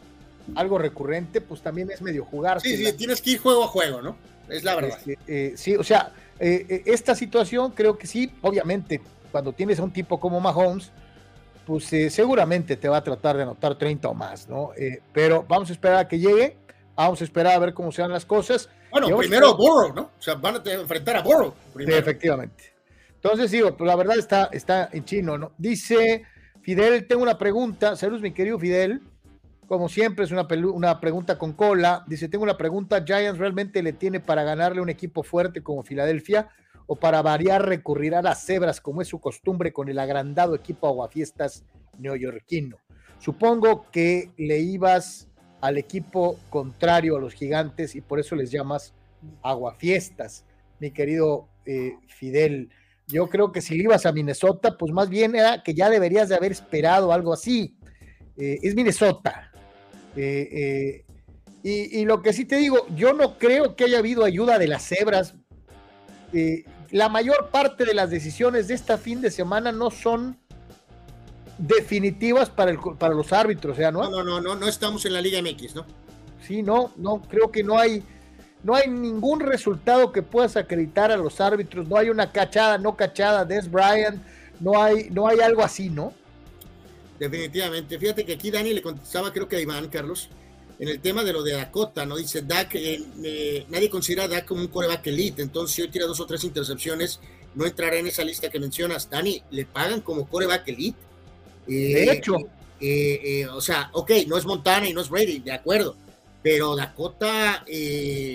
algo recurrente, pues también es medio jugar. Sí, sí, tienes que ir juego a juego, ¿no? Es la verdad. Este, sí, o sea, esta situación creo que sí, obviamente cuando tienes a un tipo como Mahomes, pues eh, seguramente te va a tratar de anotar 30 o más, ¿no? Eh, pero vamos a esperar a que llegue, vamos a esperar a ver cómo sean las cosas. Bueno, primero a Burrow, ¿no? O sea, van a enfrentar a Burrow. Primero. efectivamente. Entonces, digo, pues la verdad está, está en chino, ¿no? Dice Fidel, tengo una pregunta. Saludos, mi querido Fidel. Como siempre, es una, una pregunta con cola. Dice, tengo una pregunta. ¿Giants realmente le tiene para ganarle un equipo fuerte como Filadelfia? O para variar recurrirá a las cebras como es su costumbre con el agrandado equipo aguafiestas neoyorquino. Supongo que le ibas al equipo contrario a los gigantes y por eso les llamas aguafiestas, mi querido eh, Fidel. Yo creo que si le ibas a Minnesota, pues más bien era que ya deberías de haber esperado algo así. Eh, es Minnesota. Eh, y, y, lo que sí te digo, yo no creo que haya habido ayuda de las cebras eh, la mayor parte de las decisiones de esta fin de semana no son definitivas para, el, para los árbitros, o sea, ¿no? No, no, no, no, estamos en la Liga MX, ¿no? Sí, no, no, creo que no hay, no hay ningún resultado que puedas acreditar a los árbitros, no hay una cachada, no cachada, Des Bryant, no hay, no hay algo así, ¿no? Definitivamente. Fíjate que aquí Dani le contestaba, creo que a Iván, Carlos, en el tema de lo de Dakota, ¿no? Dice Dak, eh, eh, nadie considera a Dak como un coreback elite, entonces si hoy tira dos o tres intercepciones, no entrará en esa lista que mencionas. Dani, ¿le pagan como coreback elite? Eh, de hecho. o sea, ok, no es Montana y no es Brady, de acuerdo, pero Dakota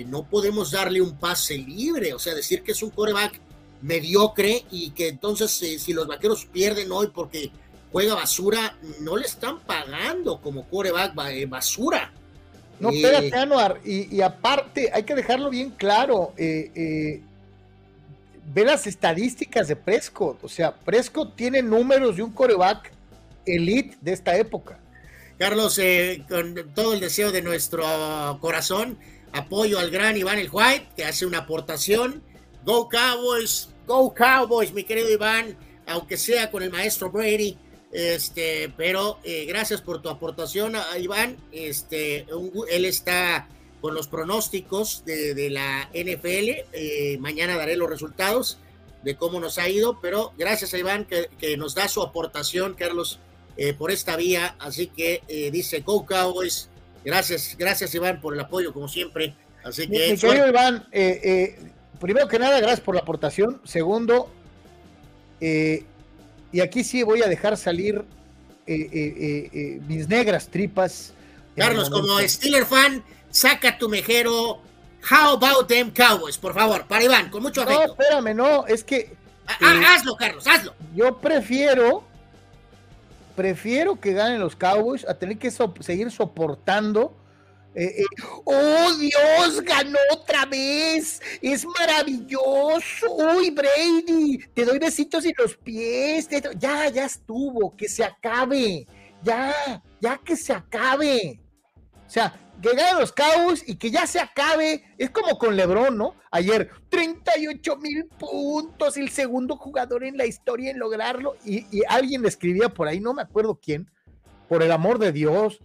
no podemos darle un pase libre, o sea, decir que es un coreback mediocre y que entonces si los vaqueros pierden hoy porque juega basura, no le están pagando como coreback basura. No, espérate, Anuar, y, aparte, hay que dejarlo bien claro. Eh, eh, ve las estadísticas de Prescott. O sea, Prescott tiene números de un coreback elite de esta época. Carlos, eh, con todo el deseo de nuestro corazón, apoyo al gran Iván El White, que hace una aportación. Go Cowboys, go Cowboys, mi querido Iván, aunque sea con el maestro Brady. Este, pero eh, gracias por tu aportación, Iván. Este, él está con los pronósticos de, la NFL. Eh, mañana daré los resultados de cómo nos ha ido, pero gracias a Iván que, nos da su aportación, Carlos, eh, por esta vía. Así que dice Go Cowboys. Gracias, gracias Iván por el apoyo, como siempre. Así que. Mi, Iván, primero que nada, gracias por la aportación. Segundo, eh, y aquí sí voy a dejar salir eh, eh, eh, mis negras tripas. Carlos, como Steeler fan, saca tu mejero. How about them Cowboys, por favor, para Iván, con mucho afecto. No, espérame, no, es que. Ah, ah, hazlo, Carlos, hazlo. Yo prefiero, prefiero que ganen los Cowboys a tener que seguir soportando Eh, eh, ¡Oh, Dios! ¡Ganó otra vez! ¡Es maravilloso! ¡Uy, Brady! Te doy besitos en los pies. Ya, ya estuvo. Que se acabe. Ya, ya que se acabe. O sea, que ganen los Cowboys y que ya se acabe. Es como con LeBron, ¿no? Ayer, 38 mil puntos, el segundo jugador en la historia en lograrlo. Y, y alguien escribía por ahí, no me acuerdo quién, por el amor de Dios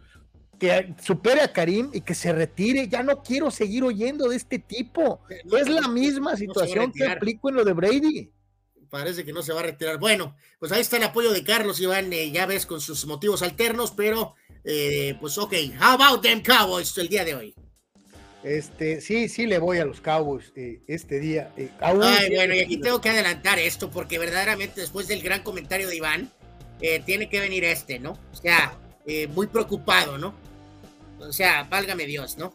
que supere a Karim y que se retire. Ya no quiero seguir oyendo de este tipo. No, es la misma situación que aplico en lo de Brady. Parece que no se va a retirar. Bueno, pues ahí está el apoyo de Carlos Iván, eh, ya ves, con sus motivos alternos, pero eh, pues ok, how about them Cowboys el día de hoy? Este, sí, sí le voy a los Cowboys eh, este día. Ay, bueno, y aquí tengo que adelantar esto, porque verdaderamente después del gran comentario de Iván, tiene que venir este, ¿no? O sea, muy preocupado, ¿no? O sea, válgame Dios, ¿no?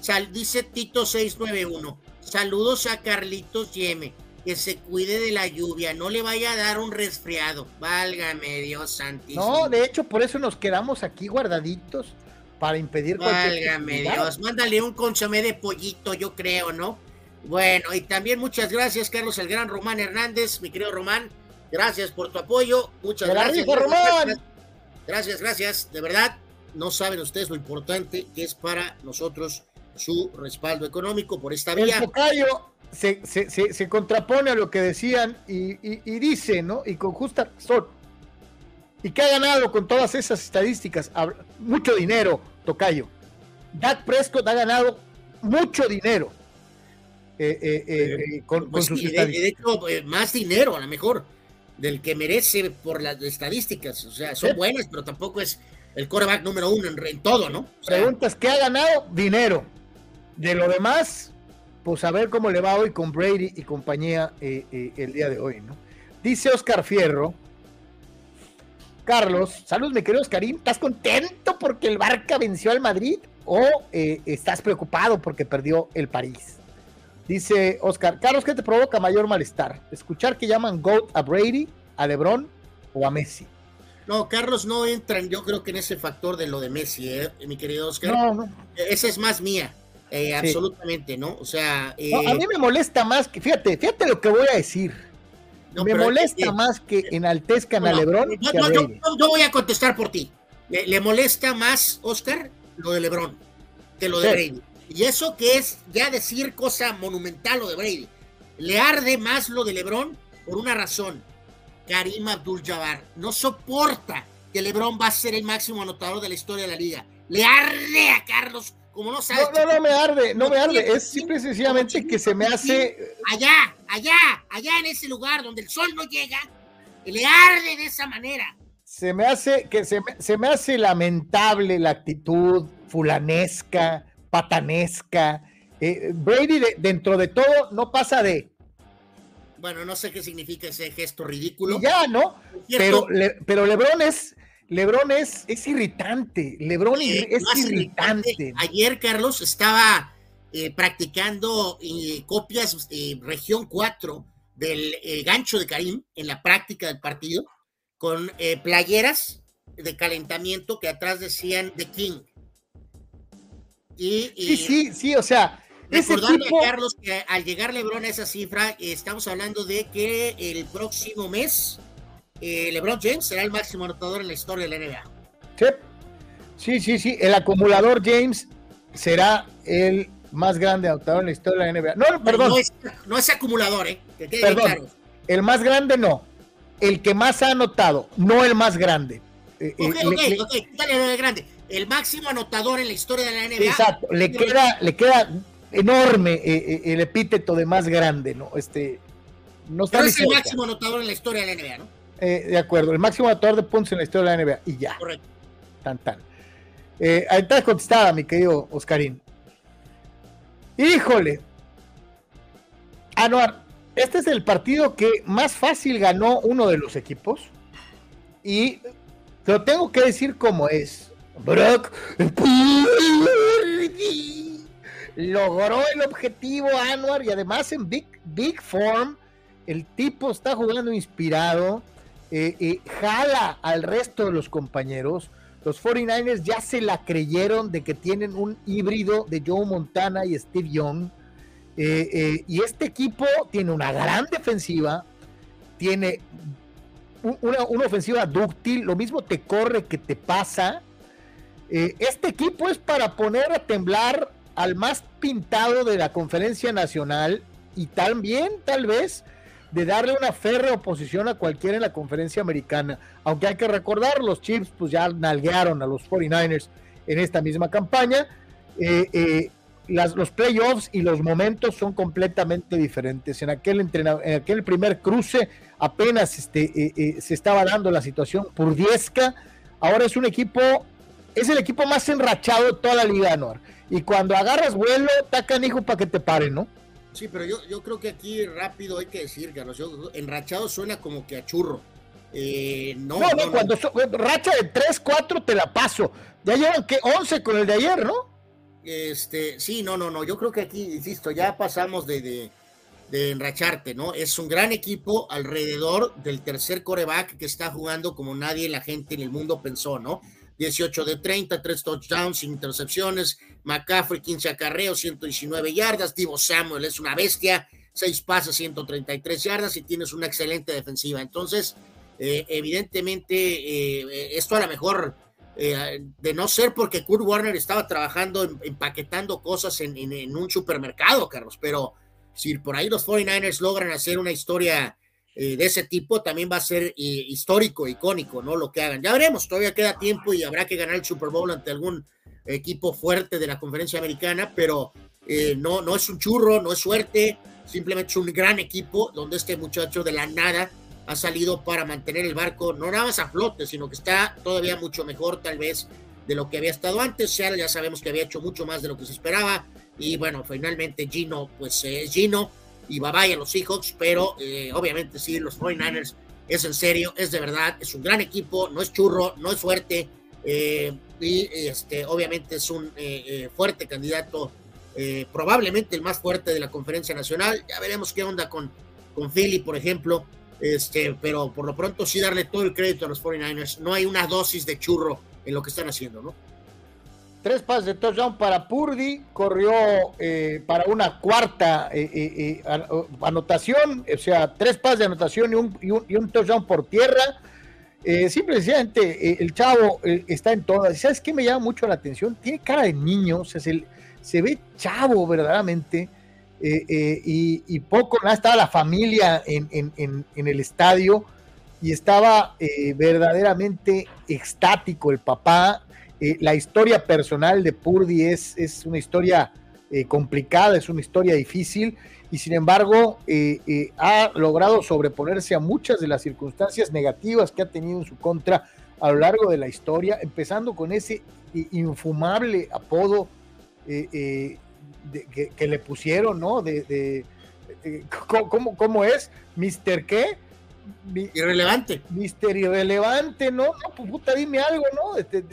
Sal, dice Tito 691. Saludos a Carlitos Yeme. Que se cuide de la lluvia, no le vaya a dar un resfriado. Válgame Dios santísimo. No, de hecho, por eso nos quedamos aquí guardaditos para impedir Válgame Dios, mándale un consomé de pollito, yo creo, ¿no? Bueno, y también muchas gracias, Carlos el Gran Román Hernández, mi querido Román. Gracias por tu apoyo. Muchas gracias. Román. Gracias, gracias, de verdad no saben ustedes lo importante que es para nosotros su respaldo económico por esta vía. El se, se, se, contrapone a lo que decían y, dice, ¿no? Y con justa razón. Y que ha ganado con todas esas estadísticas mucho dinero, Tocayo. Dak Prescott ha ganado mucho dinero eh, eh, eh, con, pues sus estadísticas. De hecho, más dinero a lo mejor del que merece por las estadísticas. O sea, son buenas, pero tampoco es el coreback número uno en, todo, ¿no? Preguntas, ¿qué ha ganado? Dinero. De lo demás, pues a ver cómo le va hoy con Brady y compañía eh, eh, el día de hoy, ¿no? Dice Oscar Fierro. Carlos, saludos, mi querido Oscarín. ¿Estás contento porque el Barca venció al Madrid o eh, estás preocupado porque perdió el París? Dice Oscar, Carlos, ¿qué te provoca mayor malestar? ¿Escuchar que llaman GOAT a Brady, a LeBron o a Messi? No, Carlos no entran, yo creo que en ese factor de lo de Messi, ¿eh? mi querido Oscar. No, no. Esa es más mía, eh, absolutamente, ¿no? O sea. a eh, mí me molesta más que, fíjate, fíjate lo que voy a decir. me molesta más que enaltezcan a Lebron. No, yo, voy a contestar por ti. Le, molesta más, Oscar, lo de Lebron que lo de Brady. Y eso que es ya decir cosa monumental lo de Brady. Le arde más lo de Lebron por una razón Karim Abdul-Jabbar. No soporta que LeBron va a ser el máximo anotador de la historia de la liga. Le arde a Carlos, como no sabes. No, no, no me arde, no me arde. Es simple y sencillamente que se me hace. Allá, allá, allá en ese lugar donde el sol no llega, le arde de esa manera. Se me hace que se me, se me hace lamentable la actitud fulanesca, patanesca. Eh, Brady, dentro de todo, no pasa de bueno, no sé qué significa ese gesto ridículo. ya, ¿no? Pero, pero Lebron es, Lebron es, es irritante. Lebron es irritante. Ayer, Carlos, estaba eh, practicando eh, copias de región 4 del gancho de Karim en la práctica del partido con playeras de calentamiento que atrás decían The King. Y, sí, sí, sí, o sea, Recordarle a Carlos que al llegar LeBron a esa cifra, estamos hablando de que el próximo mes eh, LeBron James será el máximo anotador en la historia de la NBA. Sí, sí, sí, El acumulador James será el más grande anotador en la historia de la NBA. No, perdón. No es, acumulador, ¿eh? perdón. El más grande no. El que más ha anotado, no el más grande. Eh, ok, eh, ok, ok, dale, grande. El máximo anotador en la historia de la NBA. Exacto, le queda, le queda enorme eh, eh, el epíteto de más grande, ¿no? Este, no está es el máximo anotador en la historia de la NBA, ¿no? Eh, de acuerdo, el máximo anotador de puntos en la historia de la NBA, y ya. Correcto. Tan, tan. ahí está contestada, mi querido Oscarín. Híjole. Anuar, este es el partido que más fácil ganó uno de los equipos. Y lo tengo que decir como es. Brock logró el objetivo Anuar y además en big, big form. El tipo está jugando inspirado, eh, eh, jala al resto de los compañeros. los 49ers ya se la creyeron de que tienen un híbrido de Joe Montana y Steve Young. Eh, y este equipo tiene una gran defensiva, tiene una, ofensiva dúctil, lo mismo te corre que te pasa. Eh, este equipo es para poner a temblar al más pintado de la conferencia nacional y también tal vez de darle una férrea oposición a cualquiera en la conferencia americana. Aunque hay que recordar, los Chiefs pues ya nalguearon a los 49ers en esta misma campaña. Eh, eh, los playoffs y los momentos son completamente diferentes. En aquel, primer cruce apenas este, se estaba dando la situación purdiesca. Ahora es un equipo, es el equipo más enrachado de toda la liga, Noir. Y cuando agarras vuelo, tacan hijo para que te paren, ¿no? Sí, pero yo, yo creo que aquí rápido hay que decir, Carlos, enrachado suena como que a churro. Eh, no, no, no, cuando racha de 3, 4 te la paso. Ya llevan que 11 con el de ayer, ¿no? Este, sí, no, no, no. Yo creo que aquí, insisto, ya pasamos de, de, de enracharte, ¿no? Es un gran equipo alrededor del tercer coreback que está jugando como nadie la gente en el mundo pensó, ¿no? 18 de 30, 3 touchdowns, sin intercepciones. McCaffrey, 15 acarreos, 119 yardas. Divo Samuel es una bestia, 6 pases, 133 yardas y tienes una excelente defensiva. Entonces, eh, evidentemente, eh, esto a lo mejor, eh, de no ser porque Kurt Warner estaba trabajando, empaquetando cosas en, en un supermercado, Carlos, pero si por ahí los 49ers logran hacer una historia eh, de ese tipo también va a ser eh, histórico, icónico, ¿no? Lo que hagan. Ya veremos, todavía queda tiempo y habrá que ganar el Super Bowl ante algún equipo fuerte de la conferencia americana, pero eh, no, no es un churro, no es suerte, simplemente es un gran equipo donde este muchacho de la nada ha salido para mantener el barco, no nada más a flote, sino que está todavía mucho mejor tal vez de lo que había estado antes. Seattle ya sabemos que había hecho mucho más de lo que se esperaba y bueno, finalmente Gino, pues es Gino y bye bye a los Seahawks, pero eh, obviamente sí, los 49ers es en serio, es de verdad, es un gran equipo, no es churro, no es fuerte, eh, y este, obviamente es un eh, fuerte candidato, probablemente el más fuerte de la conferencia nacional. Ya veremos qué onda con, con Philly, por ejemplo, este, pero por lo pronto sí darle todo el crédito a los 49ers. No hay una dosis de churro en lo que están haciendo, ¿no? Tres pases de touchdown para Purdy, corrió eh, para una cuarta eh, eh, anotación, o sea, tres pases de anotación y un, y touchdown por tierra. simplemente el chavo está en todas. ¿Sabes qué me llama mucho la atención? Tiene cara de niño, o sea, se, ve chavo verdaderamente. Y, poco, nada, estaba la familia en, en el estadio y estaba verdaderamente extático el papá eh, la historia personal de Purdy es, es una historia eh, complicada, es una historia difícil y sin embargo eh, ha logrado sobreponerse a muchas de las circunstancias negativas que ha tenido en su contra a lo largo de la historia, empezando con ese infumable apodo que, le pusieron, ¿no? De, ¿cómo, ¿cómo, es? ¿Mister qué? irrelevante. Mister irrelevante, ¿no? No, pues puta, dime algo, ¿no? Este,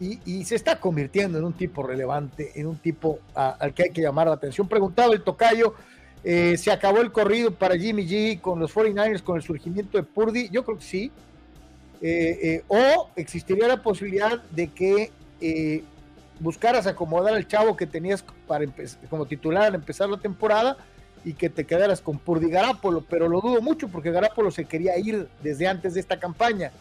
y, se está convirtiendo en un tipo relevante, en un tipo al que hay que llamar la atención. Preguntaba el tocayo, eh, ¿se acabó el corrido para Jimmy G con los 49ers con el surgimiento de Purdy? Yo creo que sí. Eh, eh, o existiría la posibilidad de que buscaras acomodar al chavo que tenías para como titular al empezar la temporada y que te quedaras con Purdy Garapolo, pero lo dudo mucho porque Garapolo se quería ir desde antes de esta campaña.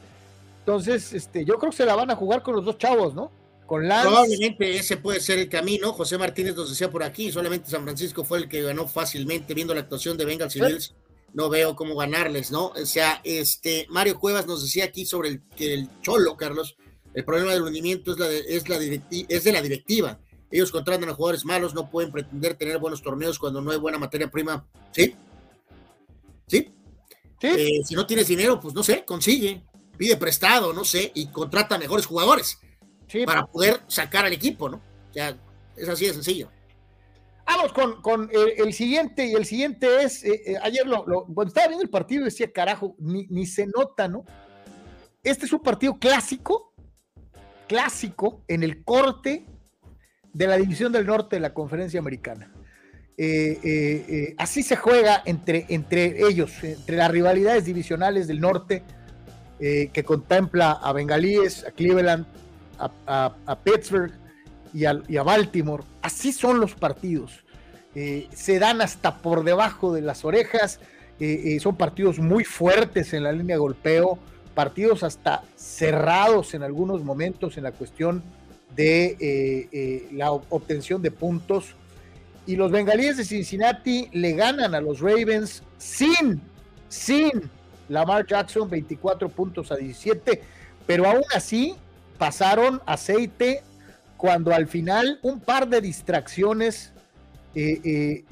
Entonces, este, yo creo que se la van a jugar con los dos chavos, ¿no? Con Lance. Probablemente ese puede ser el camino. José Martínez nos decía por aquí, solamente San Francisco fue el que ganó fácilmente viendo la actuación de Bengals y Bills. No veo cómo ganarles, ¿no? O sea, este Mario Cuevas nos decía aquí sobre el que el Cholo, Carlos, el problema del rendimiento es, la es, la es de la directiva. Ellos contratan a jugadores malos, no pueden pretender tener buenos torneos cuando no hay buena materia prima. ¿Sí? ¿Sí? ¿Sí? Eh, si no tienes dinero, pues no sé, consigue pide prestado, no sé, y contrata mejores jugadores para poder sacar al equipo, ¿no? O sea, es así de sencillo. Vamos con, el, siguiente, y el siguiente es, eh, eh, ayer lo, cuando estaba viendo el partido decía, carajo, ni, ni se nota, ¿no? Este es un partido clásico, clásico en el corte de la División del Norte de la Conferencia Americana. Eh, así se juega entre, entre ellos, entre las rivalidades divisionales del norte eh, que contempla a Bengalíes, a Cleveland, a, Pittsburgh y a, Baltimore. Así son los partidos. Eh, se dan hasta por debajo de las orejas. Eh, son partidos muy fuertes en la línea de golpeo. Partidos hasta cerrados en algunos momentos en la cuestión de la obtención de puntos. Y los bengalíes de Cincinnati le ganan a los Ravens sin, sin Lamar Jackson, 24 puntos a 17, pero aún así pasaron aceite cuando al final un par de distracciones eh, eh,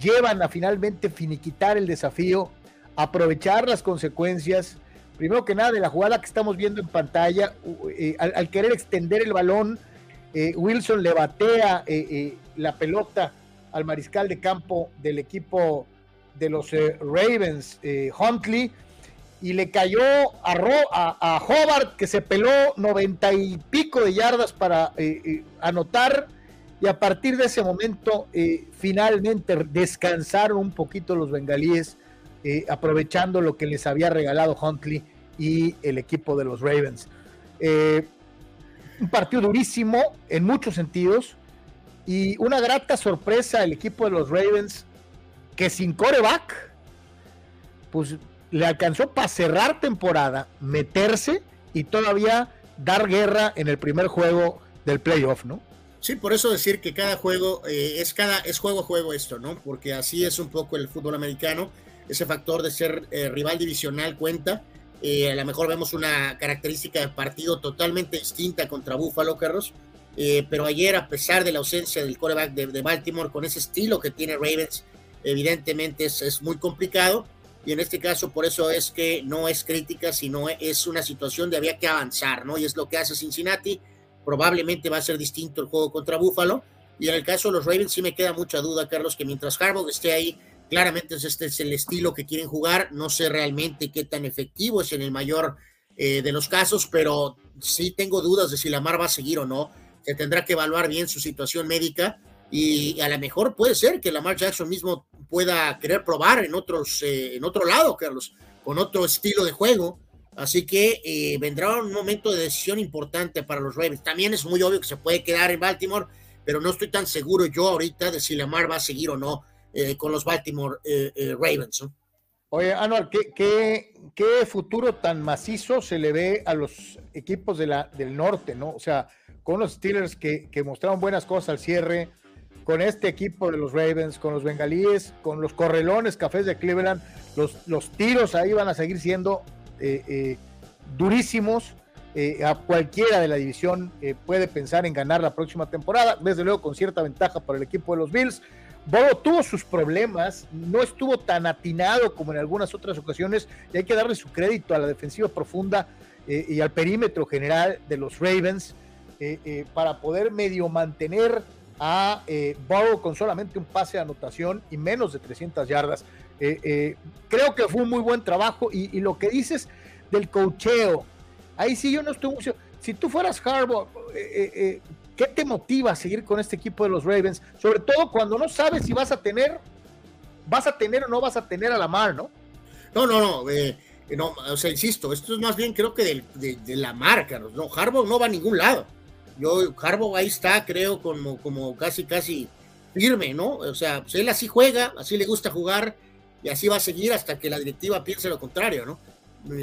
llevan a finalmente finiquitar el desafío, aprovechar las consecuencias, primero que nada de la jugada que estamos viendo en pantalla, eh, al, querer extender el balón, Wilson le batea la pelota al mariscal de campo del equipo de los Ravens, Huntley, y le cayó a, a, Hobart que se peló noventa y pico de yardas para eh, eh, anotar y a partir de ese momento eh, finalmente descansaron un poquito los bengalíes aprovechando lo que les había regalado Huntley y el equipo de los Ravens. un partido durísimo en muchos sentidos y una grata sorpresa el equipo de los Ravens que sin coreback pues le alcanzó para cerrar temporada, meterse y todavía dar guerra en el primer juego del playoff, ¿no? Sí, por eso decir que cada juego eh, es cada es juego a juego esto, ¿no? Porque así es un poco el fútbol americano. Ese factor de ser eh, rival divisional cuenta. Eh, a lo mejor vemos una característica de partido totalmente distinta contra Buffalo, Carlos. pero ayer, a pesar de la ausencia del coreback de, Baltimore, con ese estilo que tiene Ravens, evidentemente es, es muy complicado y en este caso por eso es que no es crítica, sino es una situación de había que avanzar, ¿no? Y es lo que hace Cincinnati, probablemente va a ser distinto el juego contra Buffalo, y en el caso de los Ravens sí me queda mucha duda, Carlos, que mientras Harbaugh esté ahí, claramente este es el estilo que quieren jugar, no sé realmente qué tan efectivo es en el mayor eh, de los casos, pero sí tengo dudas de si Lamar va a seguir o no, se tendrá que evaluar bien su situación médica, y a lo mejor puede ser que Lamar Jackson mismo pueda querer probar en otros, eh, en otro lado, Carlos, con otro estilo de juego. Así que eh, vendrá un momento de decisión importante para los Ravens. También es muy obvio que se puede quedar en Baltimore, pero no estoy tan seguro yo ahorita de si Lamar va a seguir o no eh, con los Baltimore Ravens. Oye, Anual, ¿qué, ¿qué, qué, futuro tan macizo se le ve a los equipos de la, del norte, ¿no? O sea, con los Steelers que mostraron buenas cosas al cierre, con este equipo de los Ravens, con los bengalíes, con los correlones cafés de Cleveland, los, los tiros ahí van a seguir siendo eh, eh, durísimos. Eh, a cualquiera de la división puede pensar en ganar la próxima temporada, desde luego con cierta ventaja para el equipo de los Bills. Bobo tuvo sus problemas, no estuvo tan atinado como en algunas otras ocasiones, y hay que darle su crédito a la defensiva profunda y al perímetro general de los Ravens para poder medio mantener a eh, con solamente un pase de anotación y menos de 300 yardas. Eh, eh, creo que fue un muy buen trabajo y, lo que dices del cocheo, ahí sí yo no estoy. Si tú fueras Harbaugh, eh, ¿qué te motiva a seguir con este equipo de los Ravens? Sobre todo cuando no sabes si vas a tener, vas a tener o no vas a tener a la mar, ¿no? No, no, no. no, o sea, insisto, esto es más bien creo que de, de, la marca, ¿no? Harbaugh no va a ningún lado. Yo, Harbaugh ahí está, creo, como, como casi, casi firme, ¿no? O sea, pues él así juega, así le gusta jugar y así va a seguir hasta que la directiva piense lo contrario, ¿no?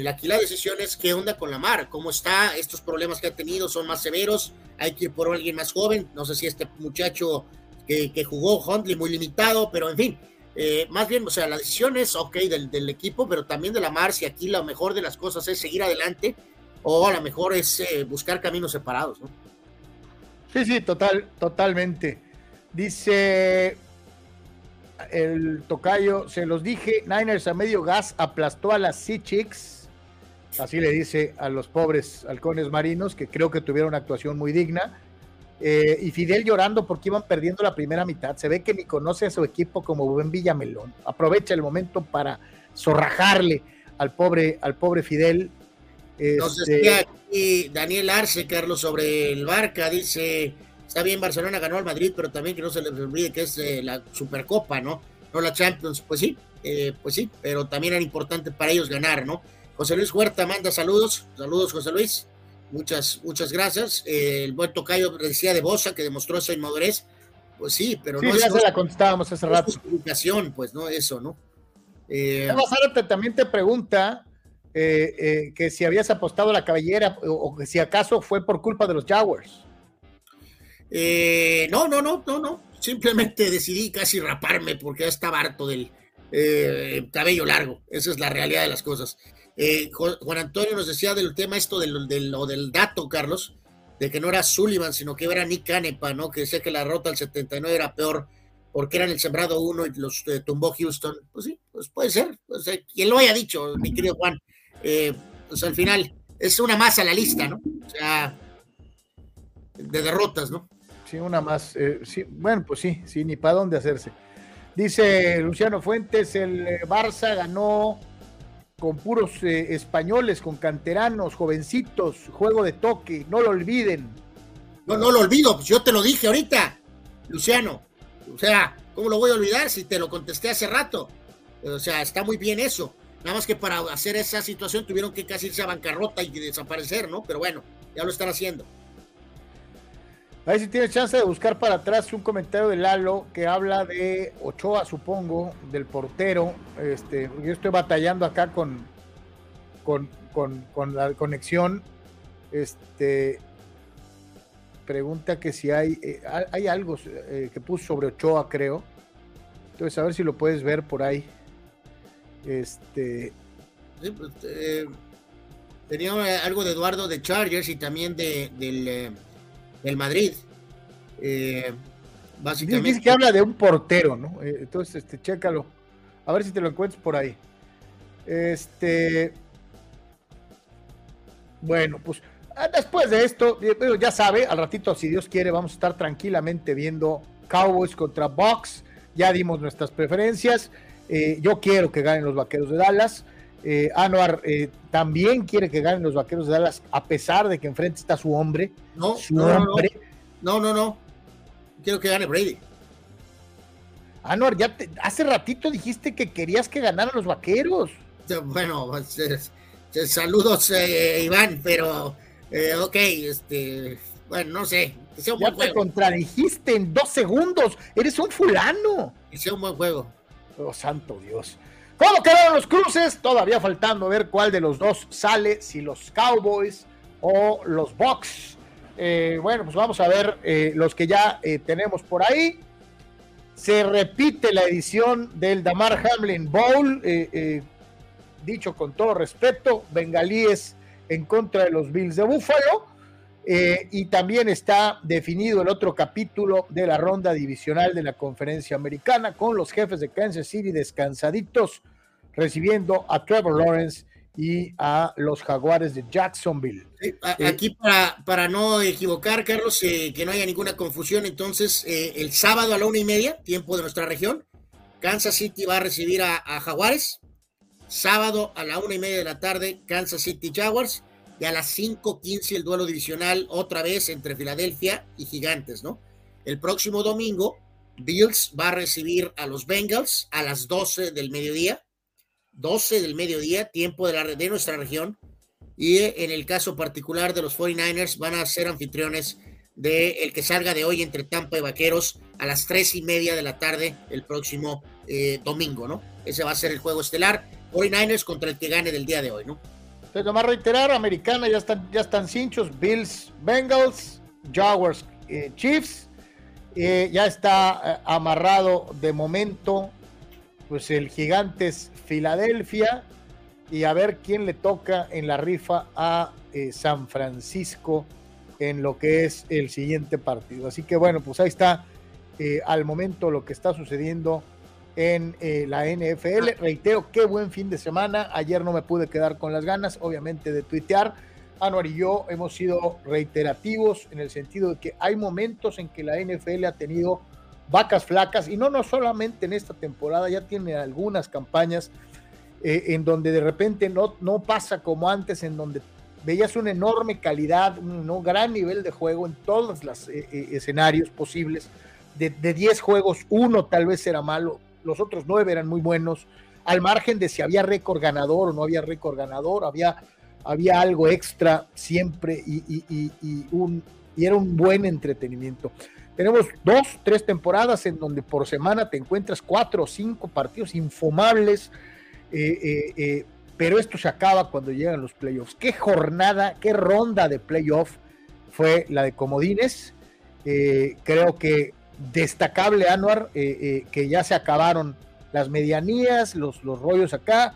Aquí la decisión es qué onda con la mar, cómo está, estos problemas que ha tenido son más severos, hay que ir por alguien más joven, no sé si este muchacho que, que jugó Huntley muy limitado, pero en fin, eh, más bien, o sea, la decisión es, ok, del, del, equipo, pero también de la mar, si aquí lo mejor de las cosas es seguir adelante o a lo mejor es eh, buscar caminos separados, ¿no? Sí, sí, total, totalmente. Dice el tocayo, se los dije, Niners a medio gas aplastó a las Sea Chicks. Así le dice a los pobres halcones marinos, que creo que tuvieron una actuación muy digna. Eh, y Fidel llorando porque iban perdiendo la primera mitad. Se ve que ni conoce a su equipo como buen Villamelón. Aprovecha el momento para zorrajarle al pobre, al pobre Fidel. Nos este, decía aquí Daniel Arce, Carlos, sobre el Barca, dice, está bien, Barcelona ganó al Madrid, pero también que no se les olvide que es eh, la Supercopa, ¿no? No la Champions, pues sí, eh, pues sí, pero también era importante para ellos ganar, ¿no? José Luis Huerta manda saludos, saludos José Luis, Muchas, muchas gracias. el buen tocayo decía de Bosa que demostró esa inmadurez. Pues sí, pero no ya se la contestábamos hace rato. Justificación, pues no, eso, ¿no? Eh, también te pregunta eh, eh, que si habías apostado la cabellera o, que si acaso fue por culpa de los Jaguars. Eh, no, no, no, no, no. Simplemente decidí casi raparme porque ya estaba harto del cabello largo. Esa es la realidad de las cosas. Juan Antonio nos decía del tema esto del, del, del dato, Carlos, de que no era Sullivan, sino que era Nick Canepa, ¿no? Que decía que la rota al 79 era peor porque eran el sembrado uno y los tumbó Houston. Pues sí, pues puede ser. Pues, quien lo haya dicho, mi querido Juan eh, pues al final es una más a la lista, ¿no? O sea, de derrotas, ¿no? Sí, una más. Eh, sí, bueno, pues sí, sí, ni para dónde hacerse. Dice Luciano Fuentes, el eh, Barça ganó con puros españoles, con canteranos, jovencitos, juego de toque, no lo olviden. No, no lo olvido, pues yo te lo dije ahorita, Luciano. O sea, ¿cómo lo voy a olvidar si te lo contesté hace rato? O sea, está muy bien eso. Nada más que para hacer esa situación tuvieron que casi irse a bancarrota y desaparecer, ¿no? Pero bueno, ya lo están haciendo. A ver si tienes chance de buscar para atrás un comentario de Lalo que habla de Ochoa, supongo, del portero. Este, yo estoy batallando acá con, con, la conexión. Este pregunta que si hay, eh, hay algo eh, que puso sobre Ochoa, creo. Entonces, a ver si lo puedes ver por ahí. Este. Pues, eh, tenía algo de Eduardo de Chargers y también de, del, eh, Madrid. Eh, básicamente. Dice que habla de un portero, ¿no? entonces, este, chécalo. A ver si te lo encuentras por ahí. Este. Bueno, pues ah, después de esto, ya sabe, al ratito, si Dios quiere, vamos a estar tranquilamente viendo Cowboys contra Bucks. Ya dimos nuestras preferencias. Eh, yo quiero que ganen los vaqueros de Dallas. Eh, Anuar eh, también quiere que ganen los vaqueros de Dallas, a pesar de que enfrente está su hombre. No, no, No, no, no. Quiero que gane Brady. Anuar, ya hace ratito dijiste que querías que ganaran los vaqueros. Bueno, pues, saludos, Iván, pero ok, este, bueno, no sé. ya te contradijiste en dos segundos. Eres un fulano. Que sea un buen juego. Oh, santo Dios. ¿Cómo quedaron los cruces? Todavía faltando ver cuál de los dos sale, si los Cowboys o los Bucks. Eh, bueno, pues vamos a ver eh, los que ya eh, tenemos por ahí. Se repite la edición del Damar Hamlin Bowl, dicho con todo respeto, bengalíes en contra de los Bills de Buffalo. Eh, y también está definido el otro capítulo de la ronda divisional de la conferencia americana con los jefes de Kansas City descansaditos recibiendo a Trevor Lawrence y a los jaguares de Jacksonville. Eh, aquí para, para, no equivocar, Carlos, eh, que no haya ninguna confusión, entonces el sábado a la una y media, tiempo de nuestra región, Kansas City va a recibir a, a Jaguares. Sábado a la una y media de la tarde, Kansas City Jaguars y a las 5:15 el duelo divisional otra vez entre Filadelfia y Gigantes, ¿no? El próximo domingo, Bills va a recibir a los Bengals a las 12 del mediodía, 12 del mediodía, tiempo de, la, de nuestra región, y en el caso particular de los 49ers van a ser anfitriones de el que salga de hoy entre Tampa y Vaqueros a las tres y media de la tarde el próximo eh, domingo, ¿no? Ese va a ser el juego estelar, 49ers contra el que gane del día de hoy, ¿no? Entonces, nomás reiterar, americana ya están, ya están cinchos, Bills, Bengals, Jaguars, eh, Chiefs. Eh, ya está eh, amarrado de momento, pues el Gigantes Filadelfia. Y a ver quién le toca en la rifa a San Francisco en lo que es el siguiente partido. Así que bueno, pues ahí está al momento lo que está sucediendo en eh, la NFL. Ah. Reitero, qué buen fin de semana. Ayer no me pude quedar con las ganas, obviamente, de tuitear. Anuar y yo hemos sido reiterativos en el sentido de que hay momentos en que la NFL ha tenido vacas flacas y no, no solamente en esta temporada, ya tiene algunas campañas eh, en donde de repente no, no pasa como antes, en donde veías una enorme calidad, un gran nivel de juego en todos los eh, escenarios posibles. De 10 juegos, uno tal vez era malo, los otros nueve eran muy buenos, al margen de si había récord ganador o no había récord ganador, había había algo extra siempre y, un, y era un buen entretenimiento. Tenemos dos, tres temporadas en donde por semana te encuentras cuatro o cinco partidos infumables, eh, eh, eh, pero esto se acaba cuando llegan los playoffs. ¿Qué jornada, qué ronda de playoff fue la de Comodines? creo que destacable, Anuar, que ya se acabaron las medianías, los, los rollos acá,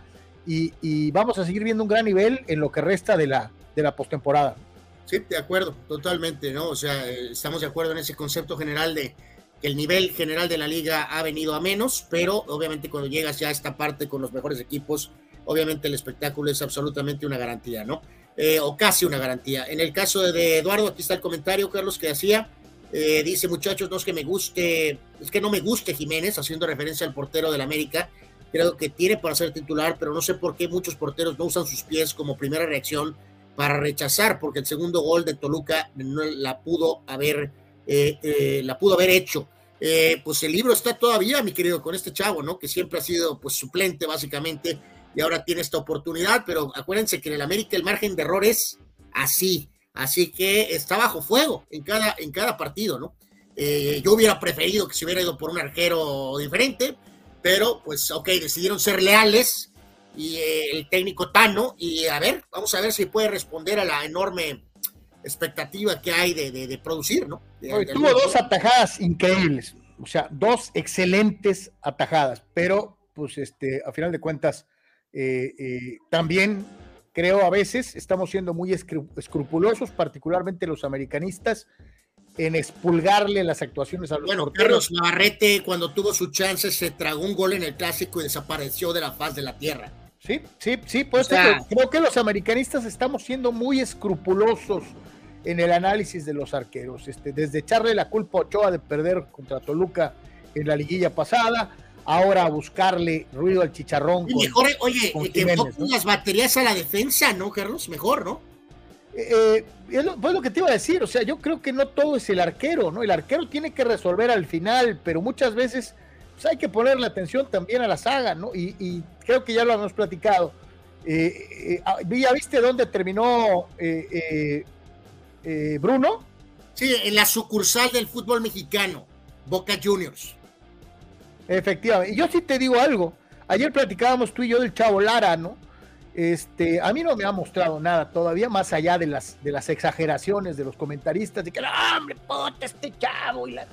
y, vamos a seguir viendo un gran nivel en lo que resta de la, de la postemporada. Sí, de acuerdo, totalmente, ¿no? O sea, estamos de acuerdo en ese concepto general de que el nivel general de la liga ha venido a menos, pero obviamente cuando llegas ya a esta parte con los mejores equipos, obviamente el espectáculo es absolutamente una garantía, ¿no? Eh, o casi una garantía. En el caso de Eduardo, aquí está el comentario, Carlos, que hacía. Eh, dice, muchachos, no es que me guste, es que no me guste Jiménez, haciendo referencia al portero del América, creo que tiene para ser titular, pero no sé por qué muchos porteros no usan sus pies como primera reacción para rechazar, porque el segundo gol de Toluca no la pudo haber, eh, eh, la pudo haber hecho. Eh, pues el libro está todavía, mi querido, con este chavo, ¿no? Que siempre ha sido pues suplente básicamente y ahora tiene esta oportunidad, pero acuérdense que en el América el margen de error es así, así que está bajo fuego en cada, en cada partido, ¿no? yo hubiera preferido que se hubiera ido por un arquero diferente, pero pues ok, decidieron ser leales y eh, el técnico Tano y a ver, vamos a ver si puede responder a la enorme expectativa que hay de, producir, ¿no? tuvo dos atajadas increíbles, o sea, dos excelentes atajadas, pero pues este, a final de cuentas, eh, eh, también creo a veces estamos siendo muy escrupulosos, particularmente los americanistas, en expulgarle las actuaciones a los Bueno, Carlos Navarrete, cuando tuvo su chance, se tragó un gol en el clásico y desapareció de la faz de la tierra. Sí, sí, sí, pues creo que los americanistas estamos siendo muy escrupulosos en el análisis de los arqueros. Este, desde echarle la culpa a Ochoa de perder contra Toluca en la liguilla pasada, ahora a buscarle ruido al chicharrón. Y mejor, oye, que las baterías a la defensa, ¿no, Carlos? Mejor, ¿no? eh, es lo, pues lo que te iba a decir, o sea, yo creo que no todo es el arquero, ¿no? El arquero tiene que resolver al final, pero muchas veces pues, hay que ponerle atención también a la saga, ¿no? Y, creo que ya lo hemos platicado. Eh, eh ah, ¿Ya viste dónde terminó eh, eh, Bruno? Sí, en la sucursal del fútbol mexicano, Boca Juniors. Efectivamente. Y yo sí te digo algo. Ayer platicábamos tú y yo del Chavo Lara, ¿no? Este, a mí no me ha mostrado nada todavía, más allá de las, de las exageraciones de los comentaristas, de que, no, hombre, puta, este chavo y la...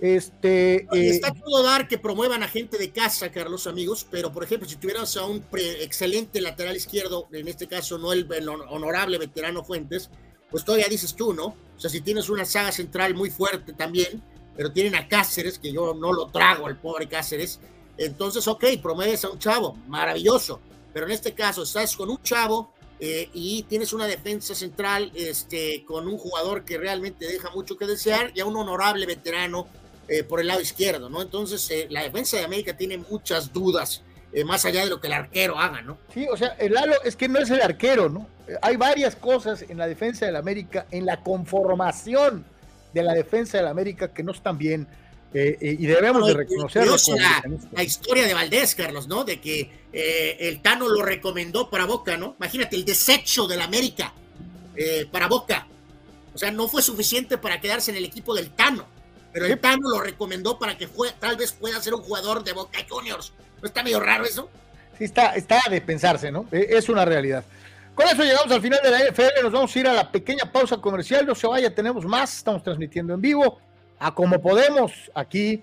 Este, eh, está todo dar que promuevan a gente de casa, Carlos, amigos, pero por ejemplo, si tuvieras a un excelente lateral izquierdo, en este caso no el, honorable veterano Fuentes, pues todavía dices tú, ¿no? O sea, si tienes una saga central muy fuerte también, pero tienen a Cáceres, que yo no lo trago al pobre Cáceres, entonces, ok, promueves a un chavo, maravilloso pero en este caso estás con un chavo eh, y tienes una defensa central este, con un jugador que realmente deja mucho que desear y a un honorable veterano eh, por el lado izquierdo, ¿no? Entonces, eh, la defensa de América tiene muchas dudas, más allá de lo que el arquero haga, ¿no? Sí, o sea, el Lalo es que no es el arquero, ¿no? Hay varias cosas en la defensa del América, en la conformación de la defensa del América que no están bien eh, eh, y debemos de reconocerlo. La, historia de Valdés, Carlos, ¿no? De que eh, el Tano lo recomendó para Boca, ¿no? Imagínate el desecho del América para Boca. O sea, no fue suficiente para quedarse en el equipo del Tano, pero el Tano lo recomendó para que fue, tal vez pueda ser un jugador de Boca Juniors. ¿No está medio raro eso? Sí, está, está de pensarse, ¿no? Es una realidad. Con eso llegamos al final de la NFL, nos vamos a ir a la pequeña pausa comercial, no se vaya, tenemos más, estamos transmitiendo en vivo a como podemos aquí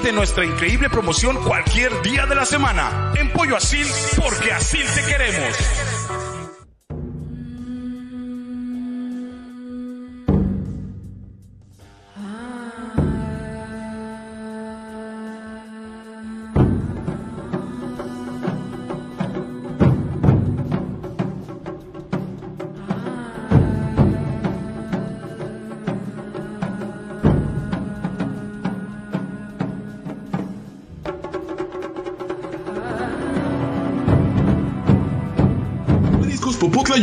de nuestra increíble promoción cualquier día de la semana. En Pollo Asil, porque así te queremos.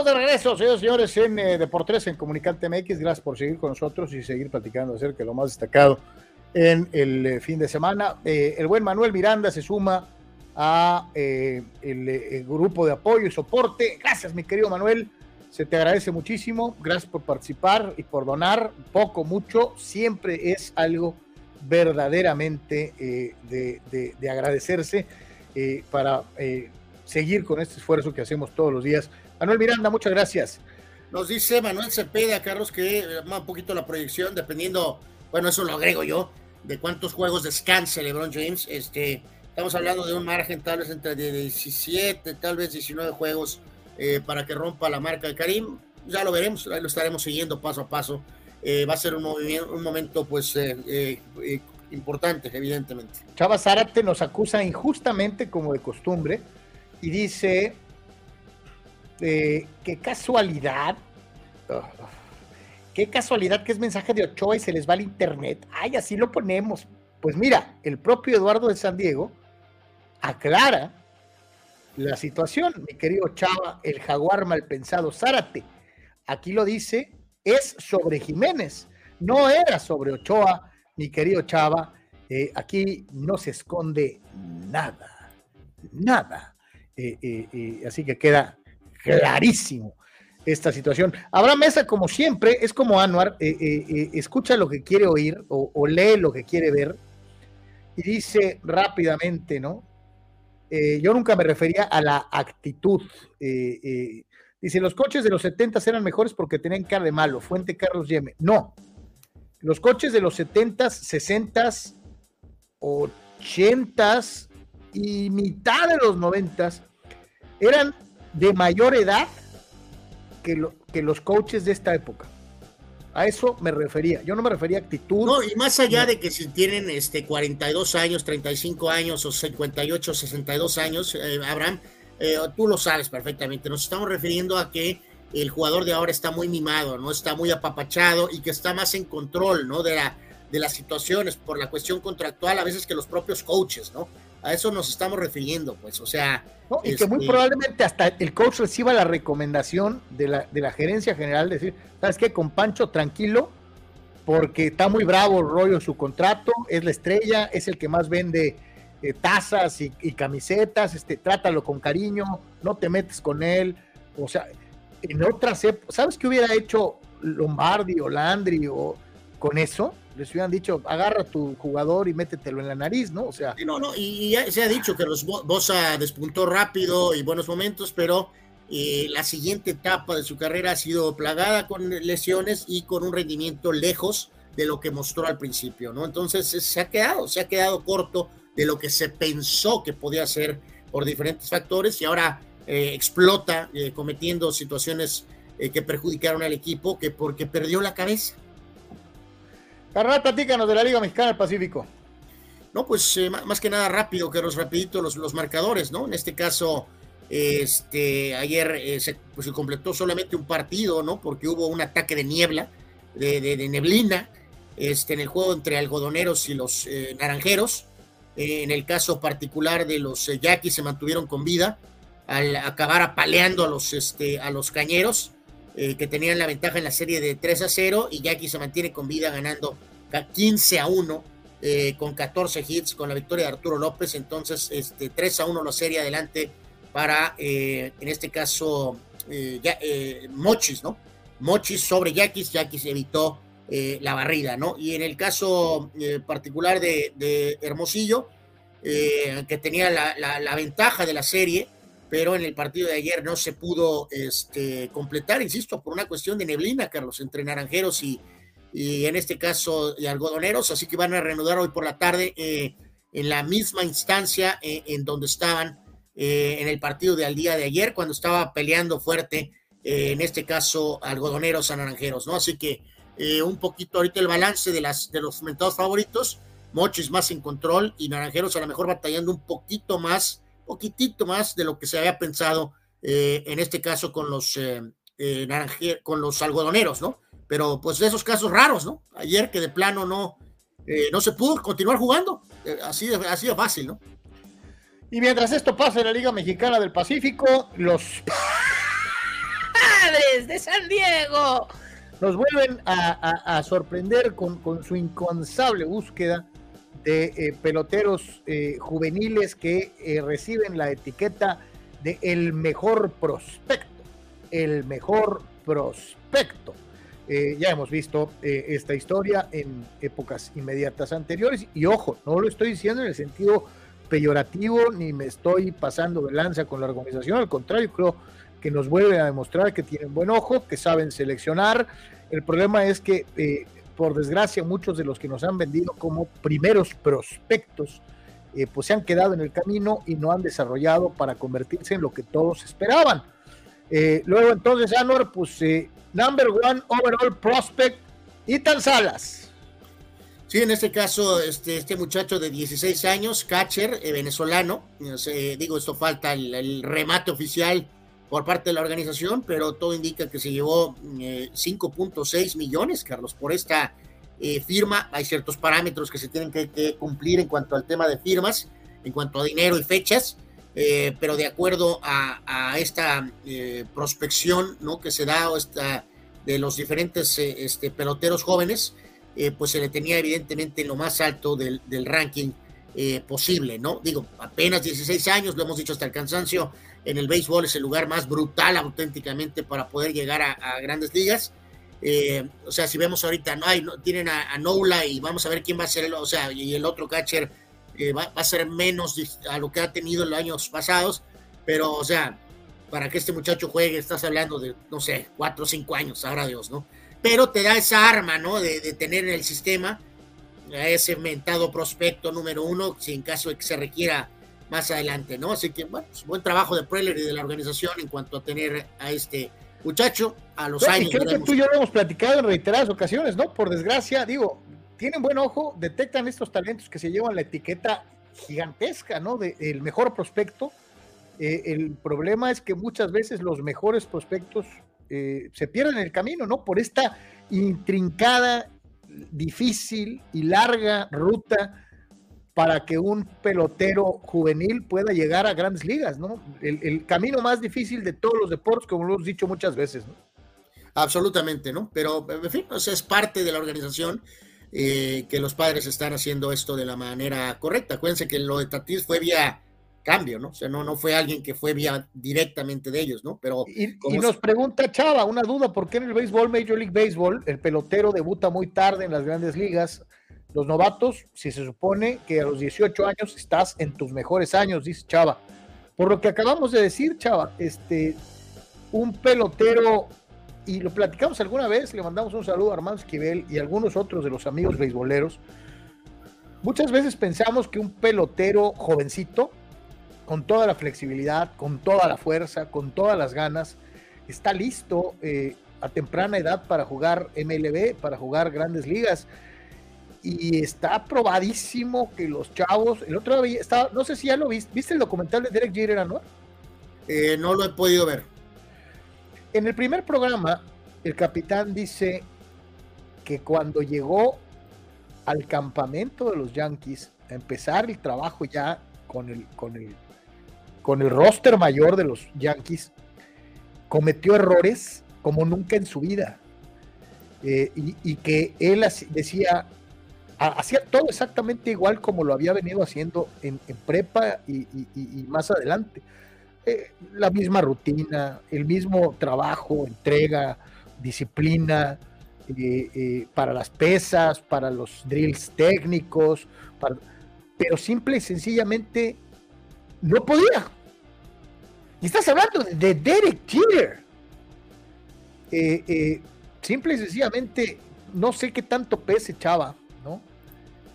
Vamos de regreso, señores y señores, en eh, Deportes en Comunicante MX. Gracias por seguir con nosotros y seguir platicando acerca de lo más destacado en el eh, fin de semana. Eh, el buen Manuel Miranda se suma a el, el grupo de apoyo y soporte. Gracias, mi querido Manuel. Se te agradece muchísimo. Gracias por participar y por donar poco, mucho. Siempre es algo verdaderamente eh, de, agradecerse eh, para eh, seguir con este esfuerzo que hacemos todos los días. Manuel Miranda, muchas gracias. Nos dice Manuel Cepeda, Carlos, que más un poquito la proyección, dependiendo, bueno, eso lo agrego yo, de cuántos juegos descanse LeBron James. Este, estamos hablando de un margen tal vez entre 17, tal vez 19 juegos eh, para que rompa la marca de Karim. Ya lo veremos, ahí lo estaremos siguiendo paso a paso. Eh, va a ser un, un momento pues eh, importante, evidentemente. Chava Zárate nos acusa injustamente, como de costumbre, y dice qué casualidad, qué casualidad que es mensaje de Ochoa y se les va al internet. Ay, así lo ponemos. Pues mira, el propio Eduardo de San Diego aclara la situación, mi querido Chava, el jaguar mal pensado Zárate. Aquí lo dice, es sobre Jiménez, no era sobre Ochoa, mi querido Chava. Eh, aquí no se esconde nada, nada. Eh, eh, así que queda clarísimo esta situación. Abraham Mesa, como siempre, es como Anuar, escucha lo que quiere oír o, lee lo que quiere ver y dice rápidamente, ¿no? Eh, yo nunca me refería a la actitud. Eh, eh, dice, los coches de los 70 eran mejores porque tenían cara de malo. Fuente Carlos Yeme. No. Los coches de los 70, 60, 80 y mitad de los 90 eran de mayor edad que, que los coches de esta época. A eso me refería. Yo no me refería a actitud. No, y más allá de que si tienen este 42 años, 35 años o 58, 62 años, eh, Abraham, eh, tú lo sabes perfectamente. Nos estamos refiriendo a que el jugador de ahora está muy mimado, no está muy apapachado y que está más en control, ¿no? De la de las situaciones por la cuestión contractual a veces que los propios coaches, ¿no? A eso nos estamos refiriendo, pues, o sea... y que muy este probablemente hasta el coach reciba la recomendación de la, de la gerencia general, de decir, ¿sabes qué? Con Pancho, tranquilo, porque está muy bravo el rollo su contrato, es la estrella, es el que más vende eh, tazas y, camisetas, este, trátalo con cariño, no te metes con él, o sea, en otras épocas, ¿sabes qué hubiera hecho Lombardi o Landry o con eso? Les hubieran dicho, agarra tu jugador y métetelo en la nariz, ¿no? O sea. no, no, y, ya se ha dicho que los Bosa despuntó rápido y buenos momentos, pero eh, la siguiente etapa de su carrera ha sido plagada con lesiones y con un rendimiento lejos de lo que mostró al principio, ¿no? Entonces se ha quedado, se ha quedado corto de lo que se pensó que podía ser por diferentes factores y ahora eh, explota eh, cometiendo situaciones que perjudicaron al equipo que porque perdió la cabeza. Carnal, platícanos de la Liga Mexicana del Pacífico. No, pues eh, más que nada rápido, que los rapidito los, los marcadores, ¿no? En este caso, este, ayer eh, se, pues, se, completó solamente un partido, ¿no? Porque hubo un ataque de niebla, de, de, neblina, este, en el juego entre algodoneros y los eh, naranjeros. en el caso particular de los yaquis se mantuvieron con vida al acabar apaleando a los, este, a los cañeros. Eh, que tenían la ventaja en la serie de 3 a 0 y Jackie se mantiene con vida ganando 15 a 1 eh, con 14 hits con la victoria de Arturo López. Entonces, este, 3 a 1 la serie adelante para, eh, en este caso, ya, Mochis, ¿no? Mochis sobre Yaquis, Yaquis evitó la barrida, ¿no? Y en el caso particular de, Hermosillo, que tenía la, la, ventaja de la serie, pero en el partido de ayer no se pudo este, completar, insisto, por una cuestión de neblina, Carlos, entre naranjeros y, y en este caso y algodoneros, así que van a reanudar hoy por la tarde eh, en la misma instancia eh, en donde estaban eh, en el partido del día de ayer, cuando estaba peleando fuerte, en este caso algodoneros a naranjeros, ¿no? Así que un poquito ahorita el balance de, las, de los mentados favoritos, Mochis más en control y naranjeros a lo mejor batallando un poquito más poquitito más de lo que se había pensado eh, en este caso con los, eh, eh con los algodoneros, ¿no? Pero pues de esos casos raros, ¿no? Ayer que de plano no, eh, no se pudo continuar jugando, así, de, así de fácil, ¿no? Y mientras esto pasa en la Liga Mexicana del Pacífico, los padres de San Diego nos vuelven a, sorprender con, con, su incansable búsqueda de eh, peloteros eh, juveniles que eh, reciben la etiqueta de el mejor prospecto, el mejor prospecto. ya hemos visto esta historia en épocas inmediatas anteriores y ojo, no lo estoy diciendo en el sentido peyorativo ni me estoy pasando de lanza con la organización, al contrario, creo que nos vuelve a demostrar que tienen buen ojo, que saben seleccionar. El problema es que por desgracia, muchos de los que nos han vendido como primeros prospectos, eh, pues se han quedado en el camino y no han desarrollado para convertirse en lo que todos esperaban. Eh, luego entonces, Anwar, pues eh, number one overall prospect, Ethan Salas. Sí, en este caso, este, este muchacho de 16 años, catcher venezolano, digo, esto falta el, remate oficial por parte de la organización, pero todo indica que se llevó 5.6 eh, millones, Carlos, por esta eh, firma. Hay ciertos parámetros que se tienen que, cumplir en cuanto al tema de firmas, en cuanto a dinero y fechas, eh, pero de acuerdo a, esta prospección ¿no? que se da esta, de los diferentes este, peloteros jóvenes, pues se le tenía evidentemente lo más alto del, del ranking posible, ¿no? Digo, apenas 16 años, lo hemos dicho hasta el cansancio, en el béisbol es el lugar más brutal auténticamente para poder llegar a, grandes ligas. Eh, o sea, si vemos ahorita, no hay, tienen a, Nola y vamos a ver quién va a ser el, o sea, y el otro catcher eh, va, a ser menos a lo que ha tenido en los años pasados, pero, o sea, para que este muchacho juegue, estás hablando de, no sé, cuatro o cinco años, sabrá Dios, ¿no? Pero te da esa arma, ¿no? De, de tener en el sistema a ese mentado prospecto número uno, si en caso de que se requiera más adelante, ¿no? Así que, bueno, pues, buen trabajo de Preller y de la organización en cuanto a tener a este muchacho a los años. Creo que tú y yo lo hemos platicado en reiteradas ocasiones, ¿no? Por desgracia, digo, tienen buen ojo, detectan estos talentos que se llevan la etiqueta gigantesca, ¿no? De, el mejor prospecto. Eh, el problema es que muchas veces los mejores prospectos eh, se pierden en el camino, ¿no? Por esta intrincada, difícil y larga ruta para que un pelotero juvenil pueda llegar a grandes ligas, ¿no? El, camino más difícil de todos los deportes, como lo hemos dicho muchas veces, ¿no? Absolutamente, ¿no? Pero, en fin, es parte de la organización eh, que los padres están haciendo esto de la manera correcta. Acuérdense que lo de Tatis fue vía cambio, ¿no? O sea, no, no fue alguien que fue vía directamente de ellos, ¿no? Pero. Y, y nos pregunta Chava, una duda, ¿por qué en el béisbol, Major League Baseball, el pelotero debuta muy tarde en las grandes ligas? Los novatos, si se supone que a los 18 años estás en tus mejores años, dice Chava. Por lo que acabamos de decir, Chava, este, un pelotero, y lo platicamos alguna vez, le mandamos un saludo a Armando Esquivel y a algunos otros de los amigos beisboleros. Muchas veces pensamos que un pelotero jovencito, con toda la flexibilidad, con toda la fuerza, con todas las ganas, está listo eh, a temprana edad para jugar MLB, para jugar grandes ligas y está probadísimo que los chavos, el otro día estaba, no sé si ya lo viste, ¿viste el documental de Derek Jeter, no? Eh, no lo he podido ver. En el primer programa, el capitán dice que cuando llegó al campamento de los Yankees a empezar el trabajo ya con el, con el, con el roster mayor de los Yankees, cometió errores como nunca en su vida. Eh, y, y, que él decía, hacía todo exactamente igual como lo había venido haciendo en, prepa y, más adelante. Eh, la misma rutina, el mismo trabajo, entrega, disciplina eh, eh, para las pesas, para los drills técnicos, pero simple y sencillamente no podía. Y estás hablando de Derek Jeter. Simple y sencillamente, no sé qué tanto pese Chava,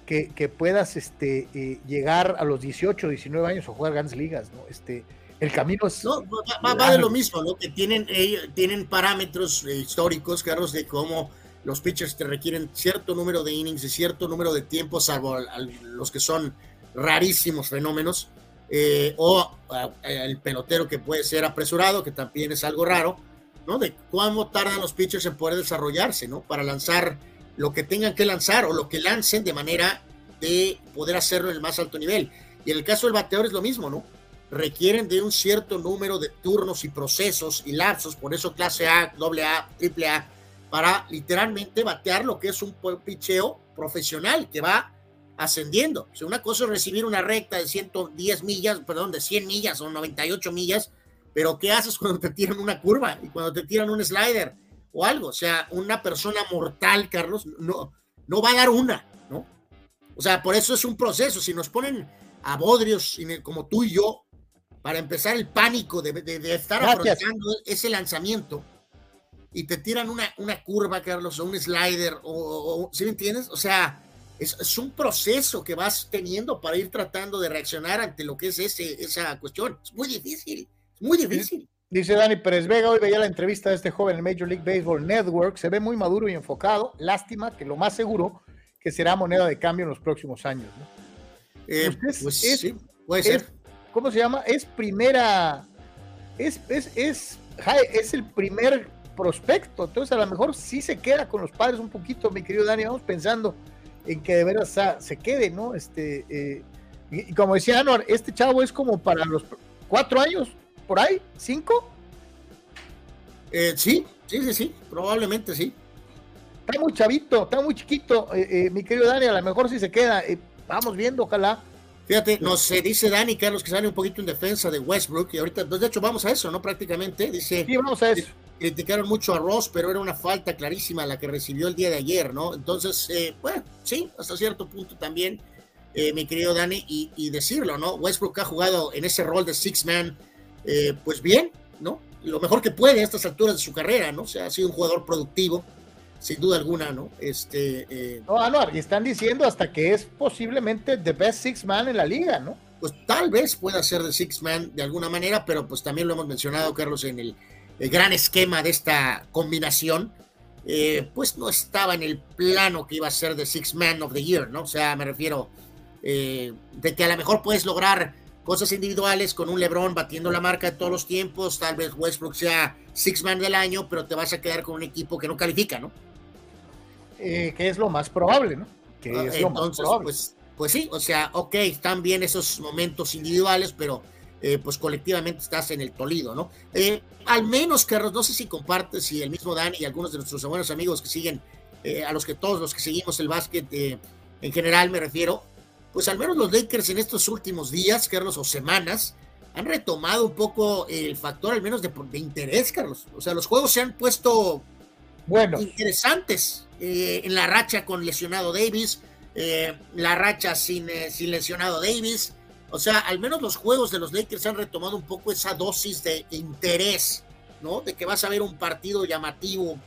¿no? Que, puedas este, eh, llegar a los 18, 19 años o jugar grandes ligas, ¿no? Este, el camino es. No, va, de lo mismo, ¿no? Que tienen, tienen parámetros históricos, Carlos, de cómo los pitchers te requieren cierto número de innings y cierto número de tiempo, salvo los que son rarísimos fenómenos, o el pelotero que puede ser apresurado, que también es algo raro ¿no? De cuánto tardan los pitchers en poder desarrollarse, ¿no? Para lanzar lo que tengan que lanzar o lo que lancen de manera de poder hacerlo en el más alto nivel. Y en el caso del bateador es lo mismo, ¿no? Requieren de un cierto número de turnos y procesos y lapsos, por eso clase A, doble A, triple A, para literalmente batear lo que es un picheo profesional que va ascendiendo. O sea, una cosa es recibir una recta de 110 millas, perdón, de 100 millas o 98 millas, pero ¿qué haces cuando te tiran una curva y cuando te tiran un slider o algo? O sea, una persona mortal, Carlos, no, no va a dar una, ¿no? O sea, por eso es un proceso. Si nos ponen a bodrios como tú y yo, para empezar el pánico de, estar afrontando ese lanzamiento y te tiran una, una curva, Carlos, o un slider, o, ¿sí me entiendes? O sea, es, es, un proceso que vas teniendo para ir tratando de reaccionar ante lo que es ese, esa cuestión. Es muy difícil. Muy difícil. Dice Dani Pérez Vega, hoy veía la entrevista de este joven en Major League Baseball Network, se ve muy maduro y enfocado, lástima que lo más seguro que será moneda de cambio en los próximos años. Eh, pues sí, puede ser. ¿Cómo se llama? Es primera, es, es, es, es el primer prospecto, entonces a lo mejor sí se queda con los padres un poquito, mi querido Dani, vamos pensando en que de veras se quede, ¿no? Este, eh, y, como decía Anuar, este chavo es como para los cuatro años, por ahí, cinco. Eh, sí, sí, sí, sí, probablemente sí. Está muy chavito, está muy chiquito, eh, eh, mi querido Dani, a lo mejor si se queda, vamos viendo, ojalá. Fíjate, nos dice Dani Carlos que sale un poquito en defensa de Westbrook y ahorita, pues, de hecho vamos a eso, ¿no? Prácticamente, dice. Sí, vamos a eso. Criticaron mucho a Ross, pero era una falta clarísima la que recibió el día de ayer, ¿no? Entonces, bueno, sí, hasta cierto punto también, mi querido Dani, y, y, decirlo, ¿no? Westbrook ha jugado en ese rol de six man eh, pues bien, ¿no? Lo mejor que puede a estas alturas de su carrera, ¿no? O sea, ha sido un jugador productivo, sin duda alguna, ¿no? Este, eh, no, Anuar, y están diciendo hasta que es posiblemente the best six man en la liga, ¿no? Pues tal vez pueda ser the six man de alguna manera, pero pues también lo hemos mencionado, Carlos, en el, gran esquema de esta combinación, eh, pues no estaba en el plano que iba a ser the six man of the year, ¿no? O sea, me refiero de que a lo mejor puedes lograr cosas individuales con un LeBron batiendo la marca de todos los tiempos, tal vez Westbrook sea six man del año, pero te vas a quedar con un equipo que no califica, ¿no? Eh, que es lo más probable, ¿no? Que ah, es lo más probable. Pues, pues sí, o sea, ok, están bien esos momentos individuales, pero eh, pues colectivamente estás en el Tolido, ¿no? Eh, al menos, Carlos, no sé si compartes, si el mismo Dani y algunos de nuestros buenos amigos que siguen, a los que todos los que seguimos el básquet en general me refiero, pues al menos los Lakers en estos últimos días, Carlos, o semanas, han retomado un poco el factor al menos de, interés, Carlos. O sea, los juegos se han puesto bueno. interesantes eh, en la racha con lesionado Davis, eh, la racha sin, eh, sin lesionado Davis. O sea, al menos los juegos de los Lakers han retomado un poco esa dosis de interés, ¿no? De que vas a ver un partido llamativo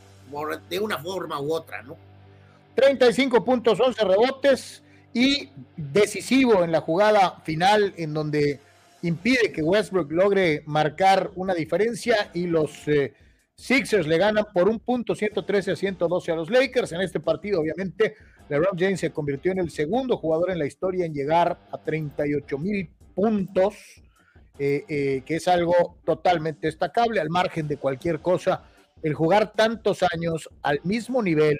de una forma u otra, ¿no? 35 puntos, 11 rebotes, y decisivo en la jugada final en donde impide que Westbrook logre marcar una diferencia y los eh, Sixers le ganan por un punto 113 a 112 a los Lakers. En este partido, obviamente, LeBron James se convirtió en el segundo jugador en la historia en llegar a 38 mil puntos, eh, eh, que es algo totalmente destacable al margen de cualquier cosa. El jugar tantos años al mismo nivel,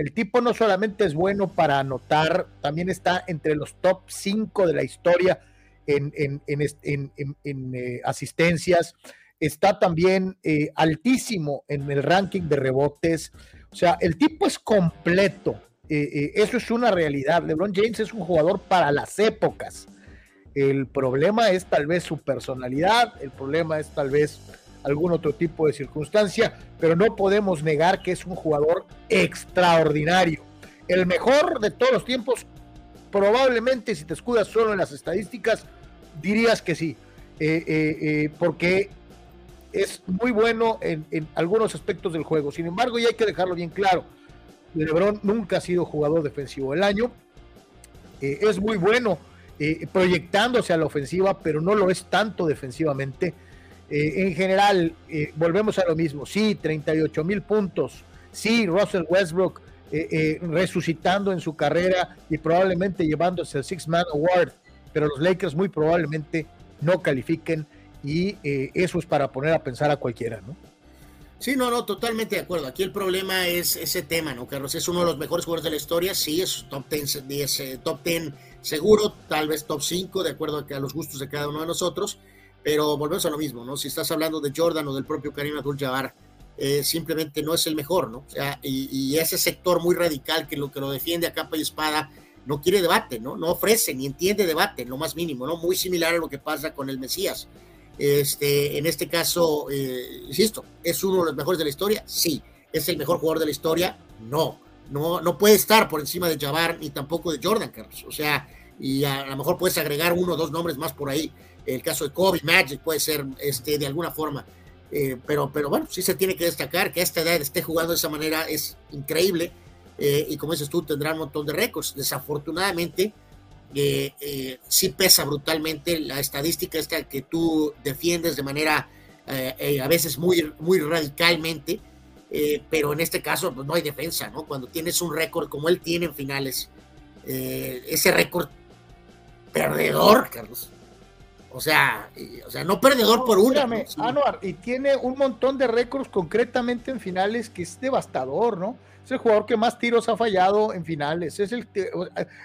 el tipo no solamente es bueno para anotar, también está entre los top 5 de la historia en, eh, asistencias. Está también eh, altísimo en el ranking de rebotes. O sea, el tipo es completo. Eh, eso es una realidad. LeBron James es un jugador para las épocas. El problema es tal vez su personalidad, el problema es tal vez algún otro tipo de circunstancia, pero no podemos negar que es un jugador extraordinario. El mejor de todos los tiempos, probablemente si te escudas solo en las estadísticas, dirías que sí. porque es muy bueno en, algunos aspectos del juego. Sin embargo, y hay que dejarlo bien claro, LeBron nunca ha sido jugador defensivo del año. es muy bueno proyectándose a la ofensiva, pero no lo es tanto defensivamente. En general, volvemos a lo mismo. Sí, 38 mil puntos. Sí, Russell Westbrook eh, eh, resucitando en su carrera y probablemente llevándose el Six Man Award, pero los Lakers muy probablemente no califiquen y eh, eso es para poner a pensar a cualquiera, ¿no? Sí, no, no, totalmente de acuerdo. Aquí el problema es ese tema, ¿no, Carlos? Es uno de los mejores jugadores de la historia, sí, es top 10, top 10 seguro, tal vez top 5, de acuerdo a los gustos de cada uno de nosotros, pero volvemos a lo mismo, ¿no? Si estás hablando de Jordan o del propio Karim Abdul-Jabbar, eh, simplemente no es el mejor, ¿no? O sea, y, ese sector muy radical que lo que lo defiende a capa y espada no quiere debate, ¿no? No ofrece ni entiende debate, lo más mínimo, ¿no? Muy similar a lo que pasa con el Mesías. Este, en este caso, eh, insisto, ¿es uno de los mejores de la historia? Sí. ¿Es el mejor jugador de la historia? No. No, no puede estar por encima de Jabbar ni tampoco de Jordan, Carlos. O sea, y a, lo mejor puedes agregar uno o dos nombres más por ahí. El caso de Kobe, Magic puede ser este, de alguna forma. Eh, pero, pero bueno, sí se tiene que destacar que a esta edad esté jugando de esa manera es increíble. Eh, y como dices tú, tendrá un montón de récords. Desafortunadamente, eh, sí pesa brutalmente la estadística esta que tú defiendes de manera a veces muy, muy radicalmente, pero en este caso pues, no hay defensa, ¿no? Cuando tienes un récord como él tiene en finales, ese récord perdedor, Carlos, o sea, o sea, no perdedor por una. Anuar, y tiene un montón de récords concretamente en finales que es devastador, ¿no? Es el jugador que más tiros ha fallado en finales, es el,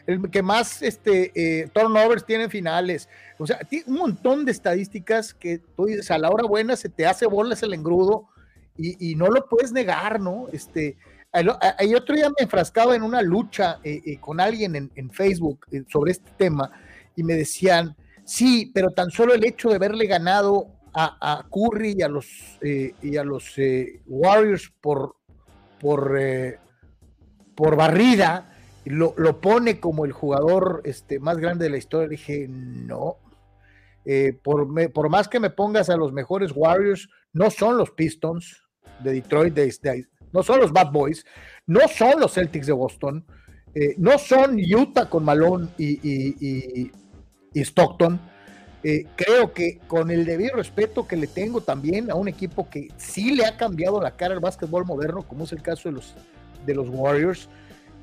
el que más este, eh, turnovers tiene en finales. O sea, tiene un montón de estadísticas que tú dices, a la hora buena se te hace bolas el engrudo y, y no lo puedes negar, ¿no? Este, el, otro día me enfrascaba en una lucha eh, eh, con alguien en, en Facebook sobre este tema y me decían, Sí, pero tan solo el hecho de haberle ganado a, Curry y a los, eh, y a los eh, Warriors por, por, eh, por barrida lo, pone como el jugador este, más grande de la historia. Dije, no. por, por, más que me pongas a los mejores Warriors, no son los Pistons de Detroit, de, no son los Bad Boys, no son los Celtics de Boston, no son Utah con Malone y Stockton. Eh, creo que con el debido respeto que le tengo también a un equipo que sí le ha cambiado la cara al básquetbol moderno, como es el caso de los, de los Warriors,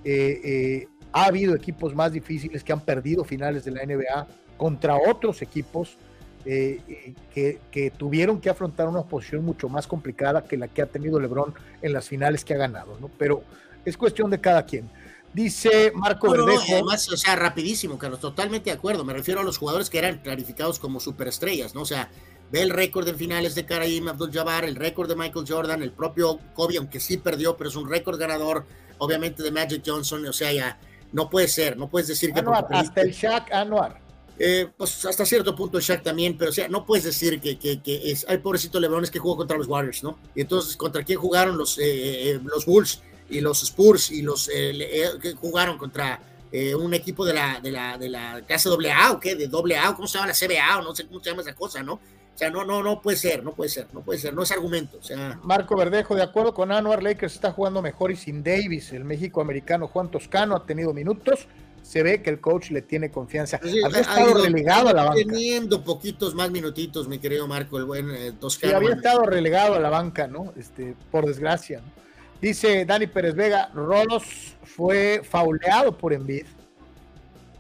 eh, eh, ha habido equipos más difíciles que han perdido finales de la NBA contra otros equipos que, que, tuvieron que afrontar una posición mucho más complicada que la que ha tenido LeBron en las finales que ha ganado, ¿no? Pero es cuestión de cada quien. Dice Marco Verdejo. además, o sea, rapidísimo, Carlos, totalmente de acuerdo. Me refiero a los jugadores que eran clarificados como superestrellas, ¿no? O sea, ve el récord en finales de Karim Abdul-Jabbar, el récord de Michael Jordan, el propio Kobe, aunque sí perdió, pero es un récord ganador, obviamente de Magic Johnson, o sea, ya no puede ser, no puedes decir que... hasta el Shaq Anuar. Eh, pues hasta cierto punto Shaq también, pero o sea, no puedes decir que, que, es, ay pobrecito LeBron es que jugó contra los Warriors, ¿no? Y entonces, ¿contra quién jugaron los, eh, eh, los Bulls? Y los Spurs y los eh, eh, que jugaron contra eh, un equipo de la, de la, de la clase AA o qué, de AA, ¿cómo se llama la CBA o no sé cómo se llama esa cosa, ¿no? O sea, no, no, no puede ser, no puede ser, no puede ser, no es argumento. O sea... Marco Verdejo, de acuerdo con Anuar Lakers, está jugando mejor y sin Davis. El México americano Juan Toscano ha tenido minutos. Se ve que el coach le tiene confianza. había estado relegado a la banca. Teniendo poquitos más minutitos, mi querido Marco, el buen Toscano. había estado relegado a la banca, ¿no? Este, por desgracia. ¿no? Dice Dani Pérez Vega, Rolos fue fauleado por Envid,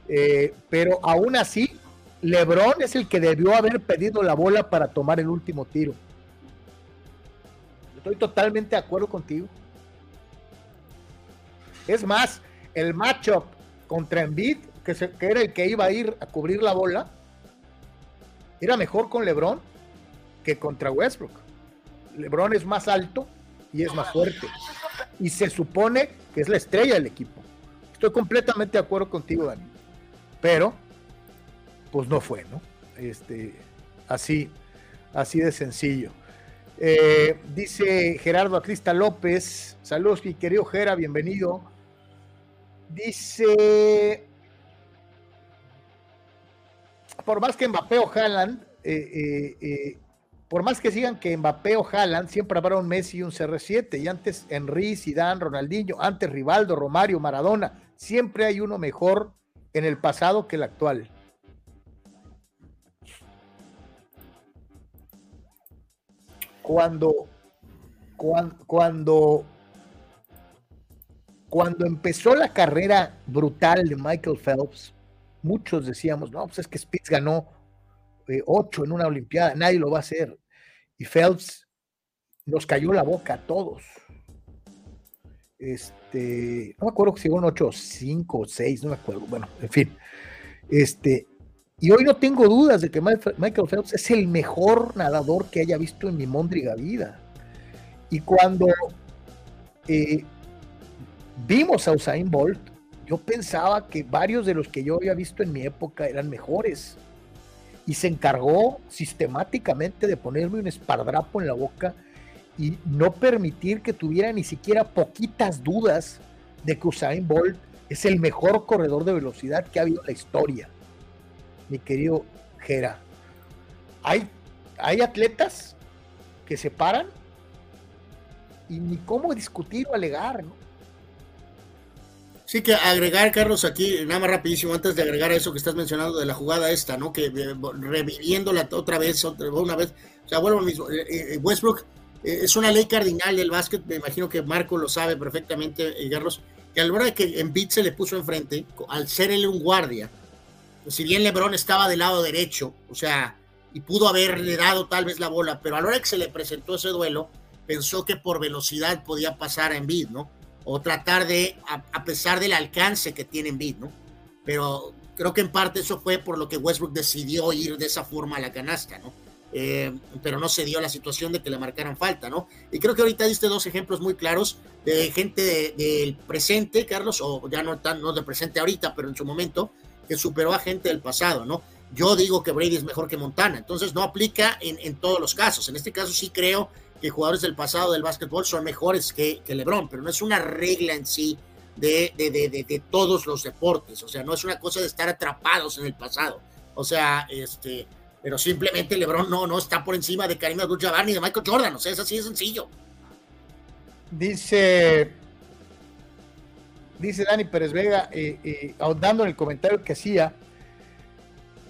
eh, pero aún así, Lebron es el que debió haber pedido la bola para tomar el último tiro. Estoy totalmente de acuerdo contigo. Es más, el matchup contra Envid, que, que era el que iba a ir a cubrir la bola, era mejor con Lebron que contra Westbrook. Lebron es más alto y es más fuerte. Y se supone que es la estrella del equipo. Estoy completamente de acuerdo contigo, Dani. Pero, pues no fue, ¿no? Este, así, así de sencillo. Eh, dice Gerardo Acrista López, saludos mi querido Gera, bienvenido. Dice, por más que Mbappé o Haaland por más que sigan que Mbappé o Haaland, siempre habrá un Messi y un CR7. Y antes Henry, Zidane, Ronaldinho, antes Rivaldo, Romario, Maradona. Siempre hay uno mejor en el pasado que el actual. Cuando, cuando, cuando, empezó la carrera brutal de Michael Phelps, muchos decíamos, no, pues es que Spitz ganó eh, ocho en una Olimpiada, nadie lo va a hacer. Y Phelps nos cayó la boca a todos. Este, no me acuerdo si fue un 8 5 o 6, no me acuerdo. Bueno, en fin. Este, y hoy no tengo dudas de que Michael Phelps es el mejor nadador que haya visto en mi mondriga vida. Y cuando eh, vimos a Usain Bolt, yo pensaba que varios de los que yo había visto en mi época eran mejores y se encargó sistemáticamente de ponerme un espardrapo en la boca y no permitir que tuviera ni siquiera poquitas dudas de que Usain Bolt es el mejor corredor de velocidad que ha habido en la historia. Mi querido Jera, hay, hay atletas que se paran y ni cómo discutir o alegar, ¿no? Sí, que agregar, Carlos, aquí, nada más rapidísimo, antes de agregar a eso que estás mencionando de la jugada esta, ¿no? Que eh, reviviéndola otra vez, otra, una vez, o sea, vuelvo al mismo. Eh, eh, Westbrook es una ley cardinal del básquet, me imagino que Marco lo sabe perfectamente, Carlos, que a la hora de que en se le puso enfrente, al ser él un guardia, pues si bien LeBron estaba del lado derecho, o sea, y pudo haberle dado tal vez la bola, pero a la hora que se le presentó ese duelo, pensó que por velocidad podía pasar a Embiid, ¿no? O tratar de, a, pesar del alcance que tiene Embiid, ¿no? Pero creo que en parte eso fue por lo que Westbrook decidió ir de esa forma a la canasta, ¿no? Eh, pero no se dio la situación de que le marcaran falta, ¿no? Y creo que ahorita diste dos ejemplos muy claros de gente del presente, Carlos, o ya no tan, no de presente ahorita, pero en su momento, que superó a gente del pasado, ¿no? Yo digo que Brady es mejor que Montana, entonces no aplica en, en todos los casos. En este caso sí creo que jugadores del pasado del básquetbol son mejores que, que LeBron, pero no es una regla en sí de, de, de, de, todos los deportes, o sea, no es una cosa de estar atrapados en el pasado, o sea, este, pero simplemente LeBron no, no está por encima de Karim Abdul-Jabbar ni de Michael Jordan, o sea, es así de sencillo. Dice, dice Dani Pérez Vega, eh, eh, ahondando en el comentario que hacía,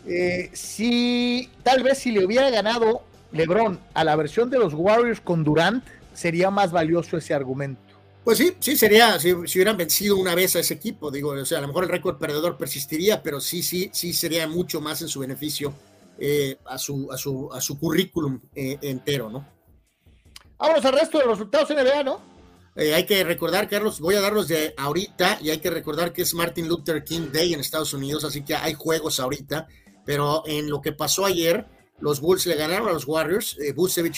eh, si tal vez si le hubiera ganado LeBron a la versión de los Warriors con Durant, sería más valioso ese argumento. Pues sí, sí, sería, si, hubieran vencido una vez a ese equipo, digo, o sea, a lo mejor el récord perdedor persistiría, pero sí, sí, sí sería mucho más en su beneficio eh, a, su, a, su, a su currículum eh, entero, ¿no? Vámonos al resto de los resultados NBA, ¿no? Eh, hay que recordar, Carlos, voy a darlos de ahorita y hay que recordar que es Martin Luther King Day en Estados Unidos, así que hay juegos ahorita, pero en lo que pasó ayer, los Bulls le ganaron a los Warriors, eh,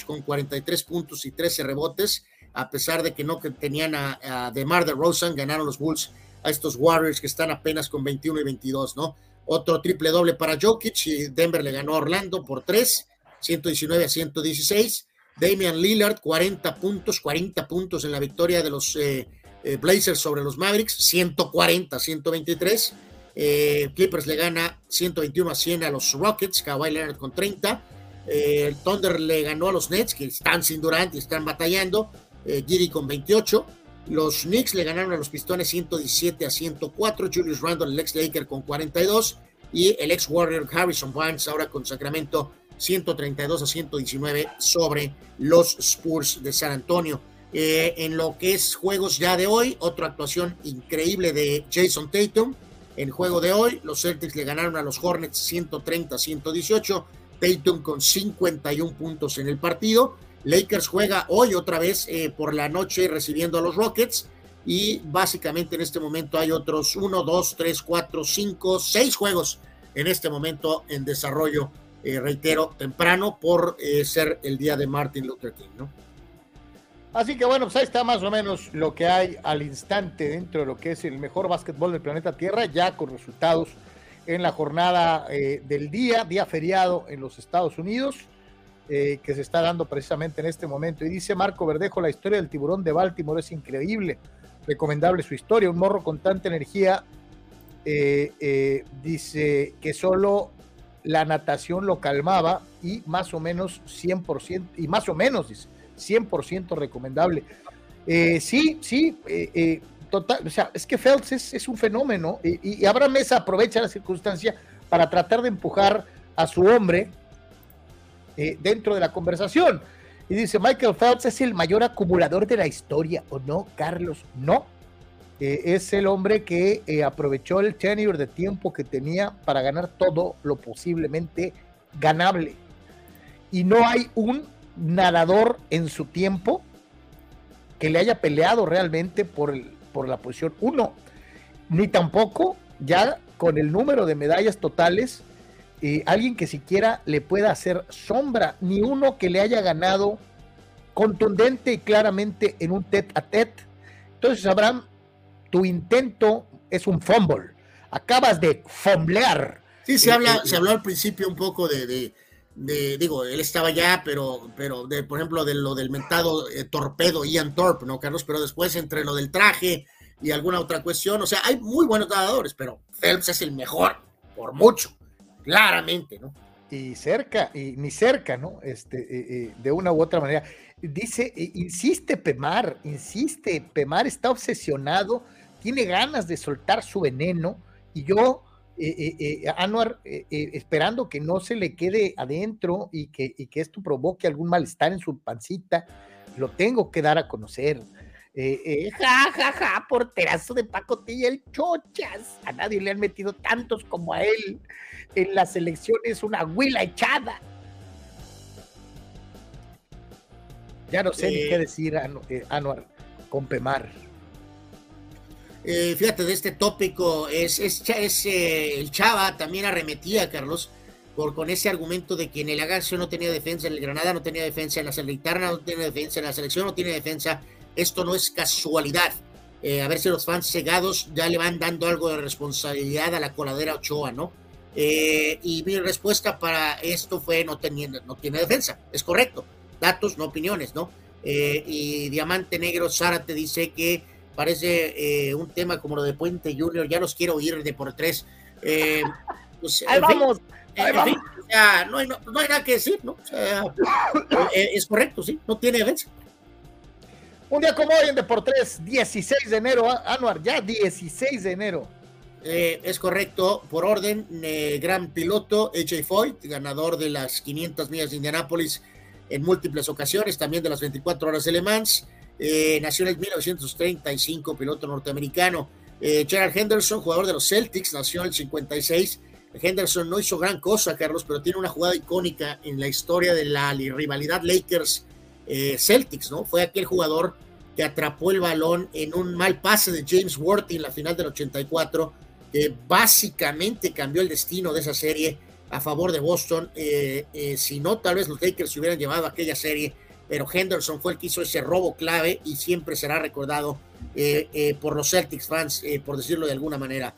con 43 puntos y 13 rebotes, a pesar de que no tenían a, a DeMar DeRozan, ganaron los Bulls a estos Warriors que están apenas con 21 y 22, ¿no? Otro triple doble para Jokic y Denver le ganó a Orlando por 3, 119 a 116. Damian Lillard, 40 puntos, 40 puntos en la victoria de los eh, eh, Blazers sobre los Mavericks, 140 a 123. Eh, Clippers le gana 121 a 100 a los Rockets, Kawhi Leonard con 30. Eh, el Thunder le ganó a los Nets, que están sin Durant y están batallando. Eh, Giri con 28. Los Knicks le ganaron a los Pistones 117 a 104. Julius Randle, el ex Laker, con 42. Y el ex Warrior Harrison Barnes, ahora con Sacramento, 132 a 119 sobre los Spurs de San Antonio. en lo que es juegos ya de hoy, otra actuación increíble de Jason Tatum, en juego de hoy, los Celtics le ganaron a los Hornets 130-118, Tatum con 51 puntos en el partido. Lakers juega hoy otra vez eh, por la noche recibiendo a los Rockets y básicamente en este momento hay otros 1, 2, 3, 4, 5, 6 juegos en este momento en desarrollo, eh, reitero, temprano por eh, ser el día de Martin Luther King, ¿no? Así que bueno, pues ahí está más o menos lo que hay al instante dentro de lo que es el mejor básquetbol del planeta Tierra, ya con resultados en la jornada eh, del día, día feriado en los Estados Unidos, eh, que se está dando precisamente en este momento. Y dice Marco Verdejo, la historia del tiburón de Baltimore es increíble, recomendable su historia, un morro con tanta energía, eh, dice que solo la natación lo calmaba y más o menos 100%, y más o menos, dice, 100% recomendable. Eh, sí, sí, eh, eh, total, o sea, es que Phelps es, un fenómeno y, y, Abraham Mesa aprovecha la circunstancia para tratar de empujar a su hombre dentro de la conversación. Y dice, Michael Phelps es el mayor acumulador de la historia, ¿o no, Carlos? No. es el hombre que aprovechó el tenure de tiempo que tenía para ganar todo lo posiblemente ganable. Y no hay un nadador en su tiempo que le haya peleado realmente por, el, por la posición 1, ni tampoco ya con el número de medallas totales, eh, alguien que siquiera le pueda hacer sombra, ni uno que le haya ganado contundente y claramente en un tet a tet. Entonces, Abraham, tu intento es un fumble. Acabas de fomblear. Sí, se, habla, eh, se habló al principio un poco de de, digo, él estaba ya, pero, pero de, por ejemplo, de lo del mentado eh, torpedo Ian Thorpe, ¿no, Carlos? Pero después entre lo del traje y alguna otra cuestión, o sea, hay muy buenos nadadores, pero Phelps es el mejor, por mucho, claramente, ¿no? Y cerca, y ni cerca, ¿no? Este, eh, eh, de una u otra manera. Dice, insiste Pemar, insiste, Pemar está obsesionado, tiene ganas de soltar su veneno, y yo eh, eh, eh, Anuar esperando que no se le quede adentro y que, que, esto provoque algún malestar en su pancita, lo tengo que dar a conocer. ja, ja, ja, porterazo de pacotilla, el chochas. A nadie le han metido tantos como a él. En la selección es una huila echada. Ya no sé ni qué decir, Anuar, con Pemar. Eh, fíjate, de este tópico, es, es, eh, el Chava también arremetía, Carlos, por, con ese argumento de que en el Agacio no tenía defensa, en el Granada no tenía defensa, en la Salernitana no tiene defensa, en la selección no tiene defensa. Esto no es casualidad. Eh, a ver si los fans cegados ya le van dando algo de responsabilidad a la coladera Ochoa, ¿no? y mi respuesta para esto fue no, teniendo, no tiene defensa. Es correcto. Datos, no opiniones, ¿no? y Diamante Negro Zárate dice que parece eh, un tema como lo de Puente Junior, ya los quiero oír de por tres. Eh, pues, ahí vamos, no, hay, nada que decir, ¿no? Eh, es correcto, sí, no tiene defensa. Un día como hoy en Deportes, 16 de enero, Anuar, ya 16 de enero. es correcto, por orden, gran piloto, AJ Foyt, ganador de las 500 millas de Indianápolis en múltiples ocasiones, también de las 24 horas de Le Mans. Eh, nació en 1935, piloto norteamericano. Eh, Henderson, jugador de los Celtics, nació en el 56. Henderson no hizo gran cosa, Carlos, pero tiene una jugada icónica en la historia de la rivalidad Lakers-Celtics, ¿no? Fue aquel jugador que atrapó el balón en un mal pase de James Worthy en la final del 84, que básicamente cambió el destino de esa serie a favor de Boston. Eh, si no, tal vez los Lakers hubieran llevado aquella serie pero Henderson fue el que hizo ese robo clave y siempre será recordado eh, eh, por los Celtics fans, eh, por decirlo de alguna manera.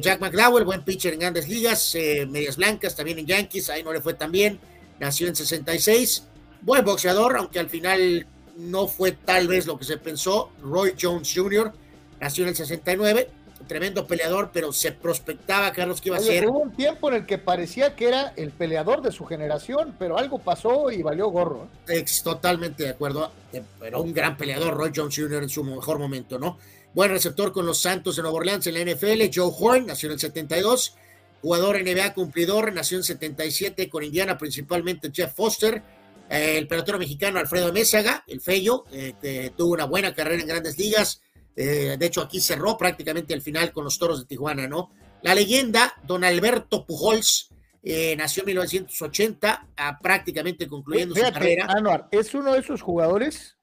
Jack McDowell, buen pitcher en grandes ligas, medias blancas, también en Yankees, ahí no le fue tan bien, nació en 66, buen boxeador, aunque al final no fue tal vez lo que se pensó, Roy Jones Jr., nació en el 69, tremendo peleador, pero se prospectaba, Carlos, que iba a ser. Hubo un tiempo en el que parecía que era el peleador de su generación, pero algo pasó y valió gorro. ¿eh? totalmente de acuerdo, eh, pero un gran peleador, Roy Jones Jr. en su mejor momento, ¿no? Buen receptor con los Santos de Nueva Orleans en la NFL, Joe Horn, nació en el 72, jugador NBA cumplidor, nació en 77 con Indiana, principalmente Jeff Foster, eh, el pelotero mexicano Alfredo Mésaga, el Fello, que tuvo una buena carrera en grandes ligas, eh, de hecho, aquí cerró prácticamente el final con los toros de Tijuana, ¿no? La leyenda, don Alberto Pujols, eh, nació en 1980, prácticamente concluyendo su carrera. Anuar, es uno de esos jugadores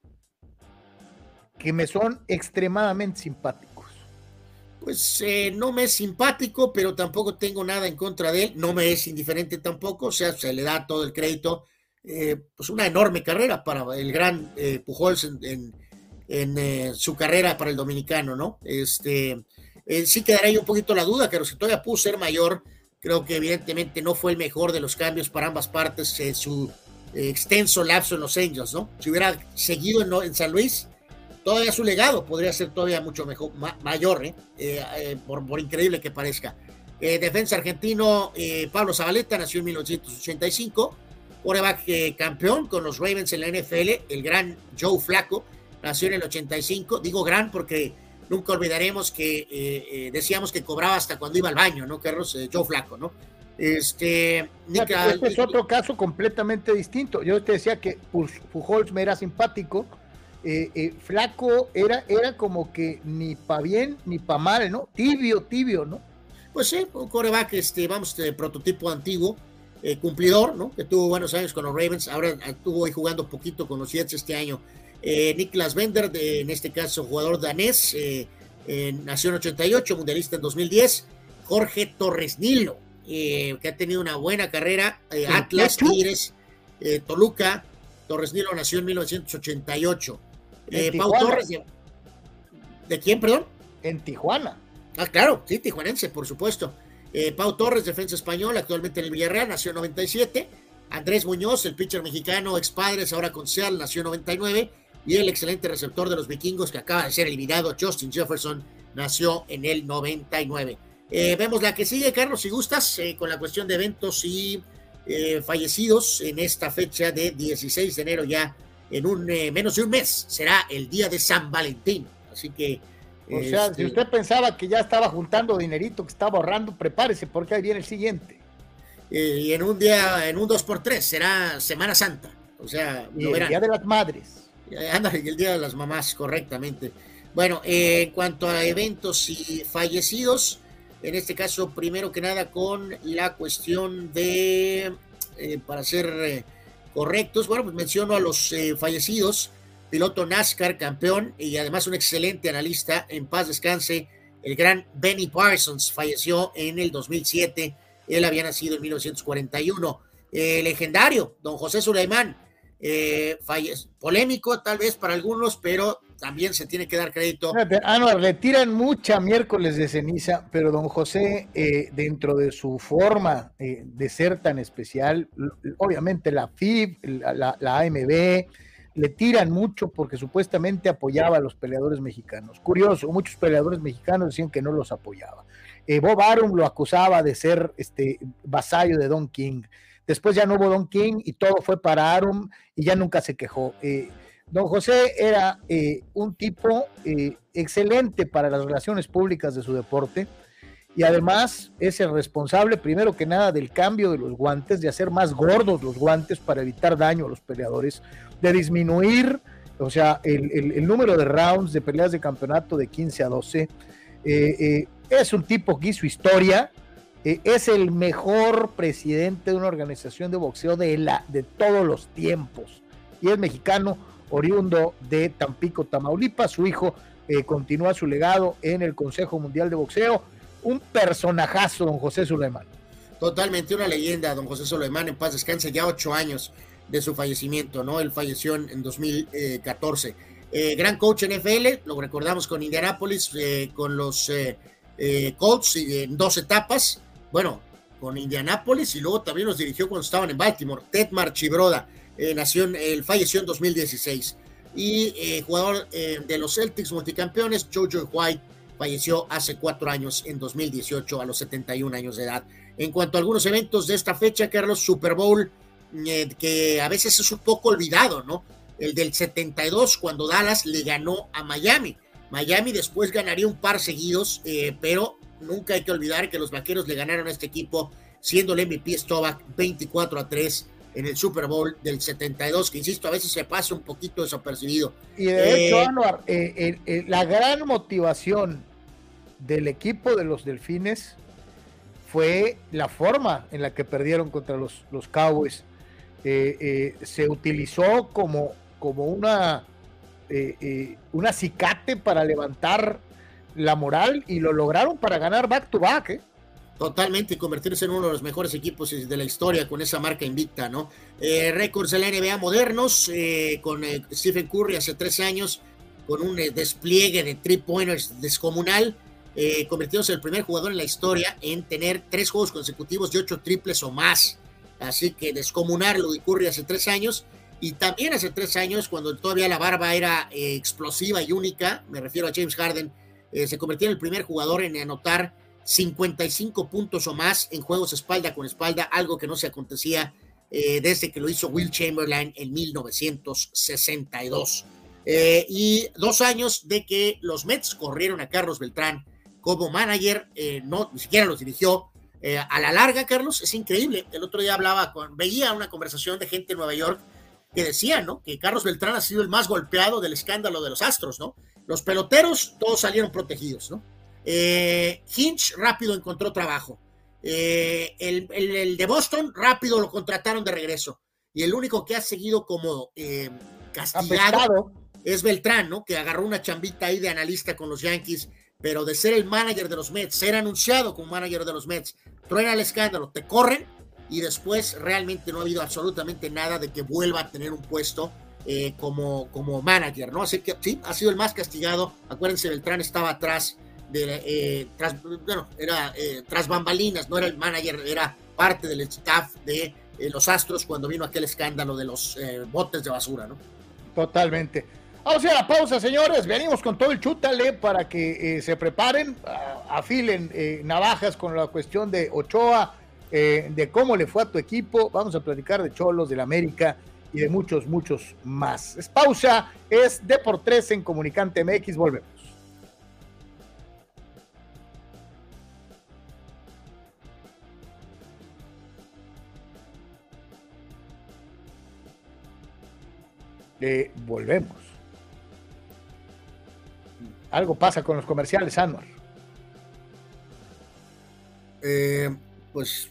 que me son extremadamente simpáticos. Pues eh, no me es simpático, pero tampoco tengo nada en contra de él. No me es indiferente tampoco, o sea, se le da todo el crédito. pues una enorme carrera para el gran Pujols en en eh, su carrera para el dominicano, ¿no? Este, eh, sí quedaría ahí un poquito la duda, que si todavía pudo ser mayor, creo que evidentemente no fue el mejor de los cambios para ambas partes en su extenso lapso en Los Angels, ¿no? Si hubiera seguido en, San Luis, todavía su legado podría ser todavía mucho mejor, mayor, ¿eh? por, increíble que parezca. defensa argentino Pablo Zabaleta nació en 1985. Coreback campeón con los Ravens en la NFL, el gran Joe Flaco, nació en el 85. Digo gran porque nunca olvidaremos que decíamos que cobraba hasta cuando iba al baño, ¿no, Carlos? Joe Flaco, ¿no? Este, este es otro caso completamente distinto. Yo te decía que Pujols me era simpático. Eh, eh, flaco era, era como que ni pa' bien ni pa' mal, ¿no? Tibio, tibio, ¿no? Pues sí, un coreback, este, vamos, de prototipo antiguo, eh, cumplidor, ¿no? Que tuvo buenos años con los Ravens, ahora estuvo ahí jugando poquito con los Jets este año. Niklas Bender, en este caso jugador danés, nació en 88, mundialista en 2010. Jorge Torres Nilo, eh, que ha tenido una buena carrera. Eh, Atlas, Tigres, eh, Toluca. Torres Nilo nació en 1988. Pau Torres, de, quién, perdón? En Tijuana. Ah, claro, sí, tijuanense, por supuesto. Pau Torres, defensa español, actualmente en el Villarreal, nació en 97. Andrés Muñoz, el pitcher mexicano, ex padres, ahora con Seattle, nació en 99. Y el excelente receptor de los vikingos que acaba de ser eliminado, Justin Jefferson, nació en el 99. Eh, vemos la que sigue, Carlos, si gustas, eh, con la cuestión de eventos y eh, fallecidos en esta fecha de 16 de enero, ya en un menos de un mes, será el día de San Valentín. Así que. O sea, si este usted pensaba que ya estaba juntando dinerito, que estaba ahorrando, prepárese porque ahí viene el siguiente. y en un día, en un 2x3, será Semana Santa. O sea, el Día de las Madres. Anda, el Día de las Mamás, correctamente. Bueno, en cuanto a eventos y fallecidos, en este caso, primero que nada, con la cuestión de, eh, para ser eh, correctos, bueno, pues menciono a los eh, fallecidos, piloto NASCAR, campeón y además un excelente analista, en paz descanse, el gran Benny Parsons, falleció en el 2007, él había nacido en 1941. legendario, don José Suleimán, polémico tal vez para algunos, pero también se tiene que dar crédito. No, le tiran mucha miércoles de ceniza, pero don José, eh, dentro de su forma eh, de ser tan especial, obviamente la FIB, la, AMB, le tiran mucho porque supuestamente apoyaba a los peleadores mexicanos. Curioso, muchos peleadores mexicanos decían que no los apoyaba. Eh, Bob Arum lo acusaba de ser este vasallo de Don King. Después ya no hubo Don King y todo fue para Arum y ya nunca se quejó. Don José era eh, un tipo eh, excelente para las relaciones públicas de su deporte y además es el responsable, primero que nada, del cambio de los guantes, de hacer más gordos los guantes para evitar daño a los peleadores, de disminuir, o sea, el, número de rounds de peleas de campeonato de 15 a 12. Eh, es un tipo que hizo historia, es el mejor presidente de una organización de boxeo de, la, de todos los tiempos y es mexicano oriundo de Tampico, Tamaulipas. Su hijo eh, continúa su legado en el Consejo Mundial de Boxeo. Un personajazo, don José Suleiman. Totalmente una leyenda, don José Suleiman, en paz descanse, ya ocho años de su fallecimiento, ¿no? Él falleció en, 2014. Eh, gran coach en NFL, lo recordamos con Indianapolis, eh, con los Colts en dos etapas. Bueno, con Indianapolis y luego también los dirigió cuando estaban en Baltimore. Ted Marchibroda, eh, nació él falleció en 2016. Y eh, jugador eh, de los Celtics multicampeones, Jojo White, falleció hace cuatro años, en 2018, a los 71 años de edad. En cuanto a algunos eventos de esta fecha, Carlos, Super Bowl, que a veces es un poco olvidado, ¿no? El del 72, cuando Dallas le ganó a Miami. Miami después ganaría un par seguidos, pero nunca hay que olvidar que los vaqueros le ganaron a este equipo, siendo el MVP Stovak 24 a 3 en el Super Bowl del 72, que insisto, a veces se pasa un poquito desapercibido. Y de hecho, eh, eh, eh, la gran motivación del equipo de los Delfines fue la forma en la que perdieron contra los, los Cowboys. se utilizó como, como una, un acicate para levantar la moral y lo lograron para ganar back to back. ¿eh? Totalmente, convertirse en uno de los mejores equipos de la historia con esa marca invicta, ¿no? Eh, récords de la NBA modernos, eh, con eh, Stephen Curry hace tres años, con un despliegue de three pointers descomunal, convirtiéndose en el primer jugador en la historia en tener tres juegos consecutivos de ocho triples o más. Así que descomunar lo de Curry hace tres años, y también hace tres años, cuando todavía la barba era explosiva y única, me refiero a James Harden, se convirtió en el primer jugador en anotar 55 puntos o más en juegos espalda con espalda, algo que no se acontecía eh, desde que lo hizo Will Chamberlain en 1962. Eh, y dos años de que los Mets corrieron a Carlos Beltrán como manager, eh, no, ni siquiera los dirigió. a la larga, Carlos, es increíble. El otro día hablaba, con, veía una conversación de gente en Nueva York que decía, ¿no? Que Carlos Beltrán ha sido el más golpeado del escándalo de los Astros, ¿no? Los peloteros todos salieron protegidos, ¿no? Hinch rápido encontró trabajo. Eh, el, de Boston rápido lo contrataron de regreso. Y el único que ha seguido como eh, castigado es Beltrán, ¿no? Que agarró una chambita ahí de analista con los Yankees, pero de ser el manager de los Mets, ser anunciado como manager de los Mets, truena el escándalo, te corren y después realmente no ha habido absolutamente nada de que vuelva a tener un puesto eh, como, como manager, ¿no? Así que sí, ha sido el más castigado. Acuérdense, Beltrán estaba atrás eh, tras, bueno, era eh, tras bambalinas, no era el manager, era parte del staff de eh, los Astros cuando vino aquel escándalo de los botes de basura, ¿no? Totalmente. Vamos a la pausa, señores. Venimos con todo el chútale para que se preparen, afilen navajas con la cuestión de Ochoa, de cómo le fue a tu equipo. Vamos a platicar de Cholos, del América y de muchos, muchos más. Es pausa, es de por tres en Comunicante MX. Volvemos. volvemos. Algo pasa con los comerciales, Anwar. Eh, pues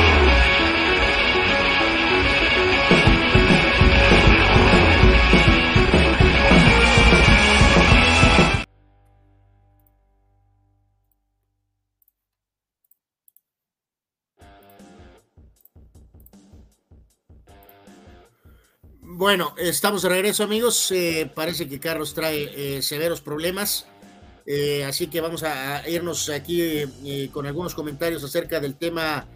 Bueno, estamos de regreso, amigos. Eh, parece que Carlos trae eh, severos problemas. Eh, así que vamos a, irnos aquí con algunos comentarios acerca del tema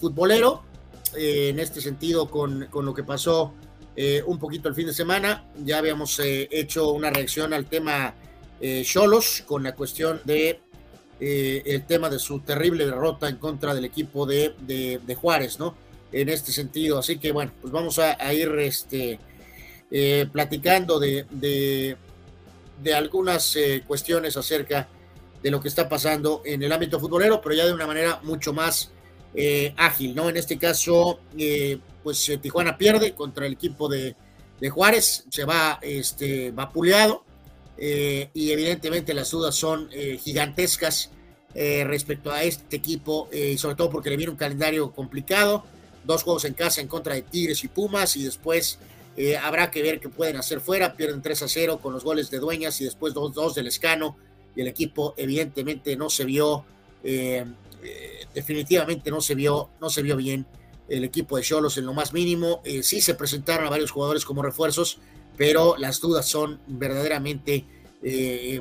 futbolero. en este sentido, con, con lo que pasó un poquito el fin de semana. Ya habíamos hecho una reacción al tema Cholos con la cuestión de el tema de su terrible derrota en contra del equipo de, de Juárez, ¿no? En este sentido. Así que bueno, pues vamos a, ir este, eh, platicando de, de, algunas eh, cuestiones acerca de lo que está pasando en el ámbito futbolero, pero ya de una manera mucho más eh, ágil, ¿no? En este caso, pues Tijuana pierde contra el equipo de, Juárez, se va este, vapuleado y evidentemente las dudas son gigantescas respecto a este equipo, y sobre todo porque le viene un calendario complicado dos juegos en casa en contra de Tigres y Pumas y después eh, habrá que ver qué pueden hacer fuera, pierden 3 a 0 con los goles de Dueñas y después 2-2 del Escano y el equipo evidentemente no se vio, eh, eh, definitivamente no se vio, no se vio bien el equipo de Cholos en lo más mínimo, sí se presentaron a varios jugadores como refuerzos, pero las dudas son verdaderamente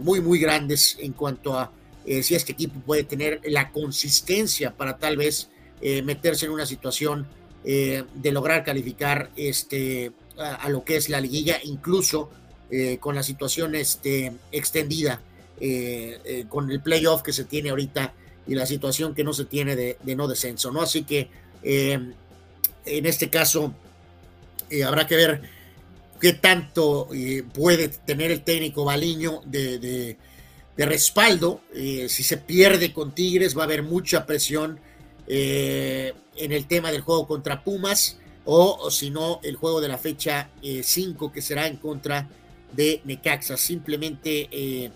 muy, muy grandes en cuanto a si este equipo puede tener la consistencia para tal vez meterse en una situación de lograr calificar este, a, lo que es la liguilla, incluso con la situación este, extendida, con el playoff que se tiene ahorita y la situación que no se tiene de, no descenso, ¿no? Así que en este caso habrá que ver qué tanto eh, puede tener el técnico Baliño de, respaldo. Eh, si se pierde con Tigres va a haber mucha presión eh, en el tema del juego contra Pumas o, si no el juego de la fecha 5 que será en contra de Necaxa. Simplemente,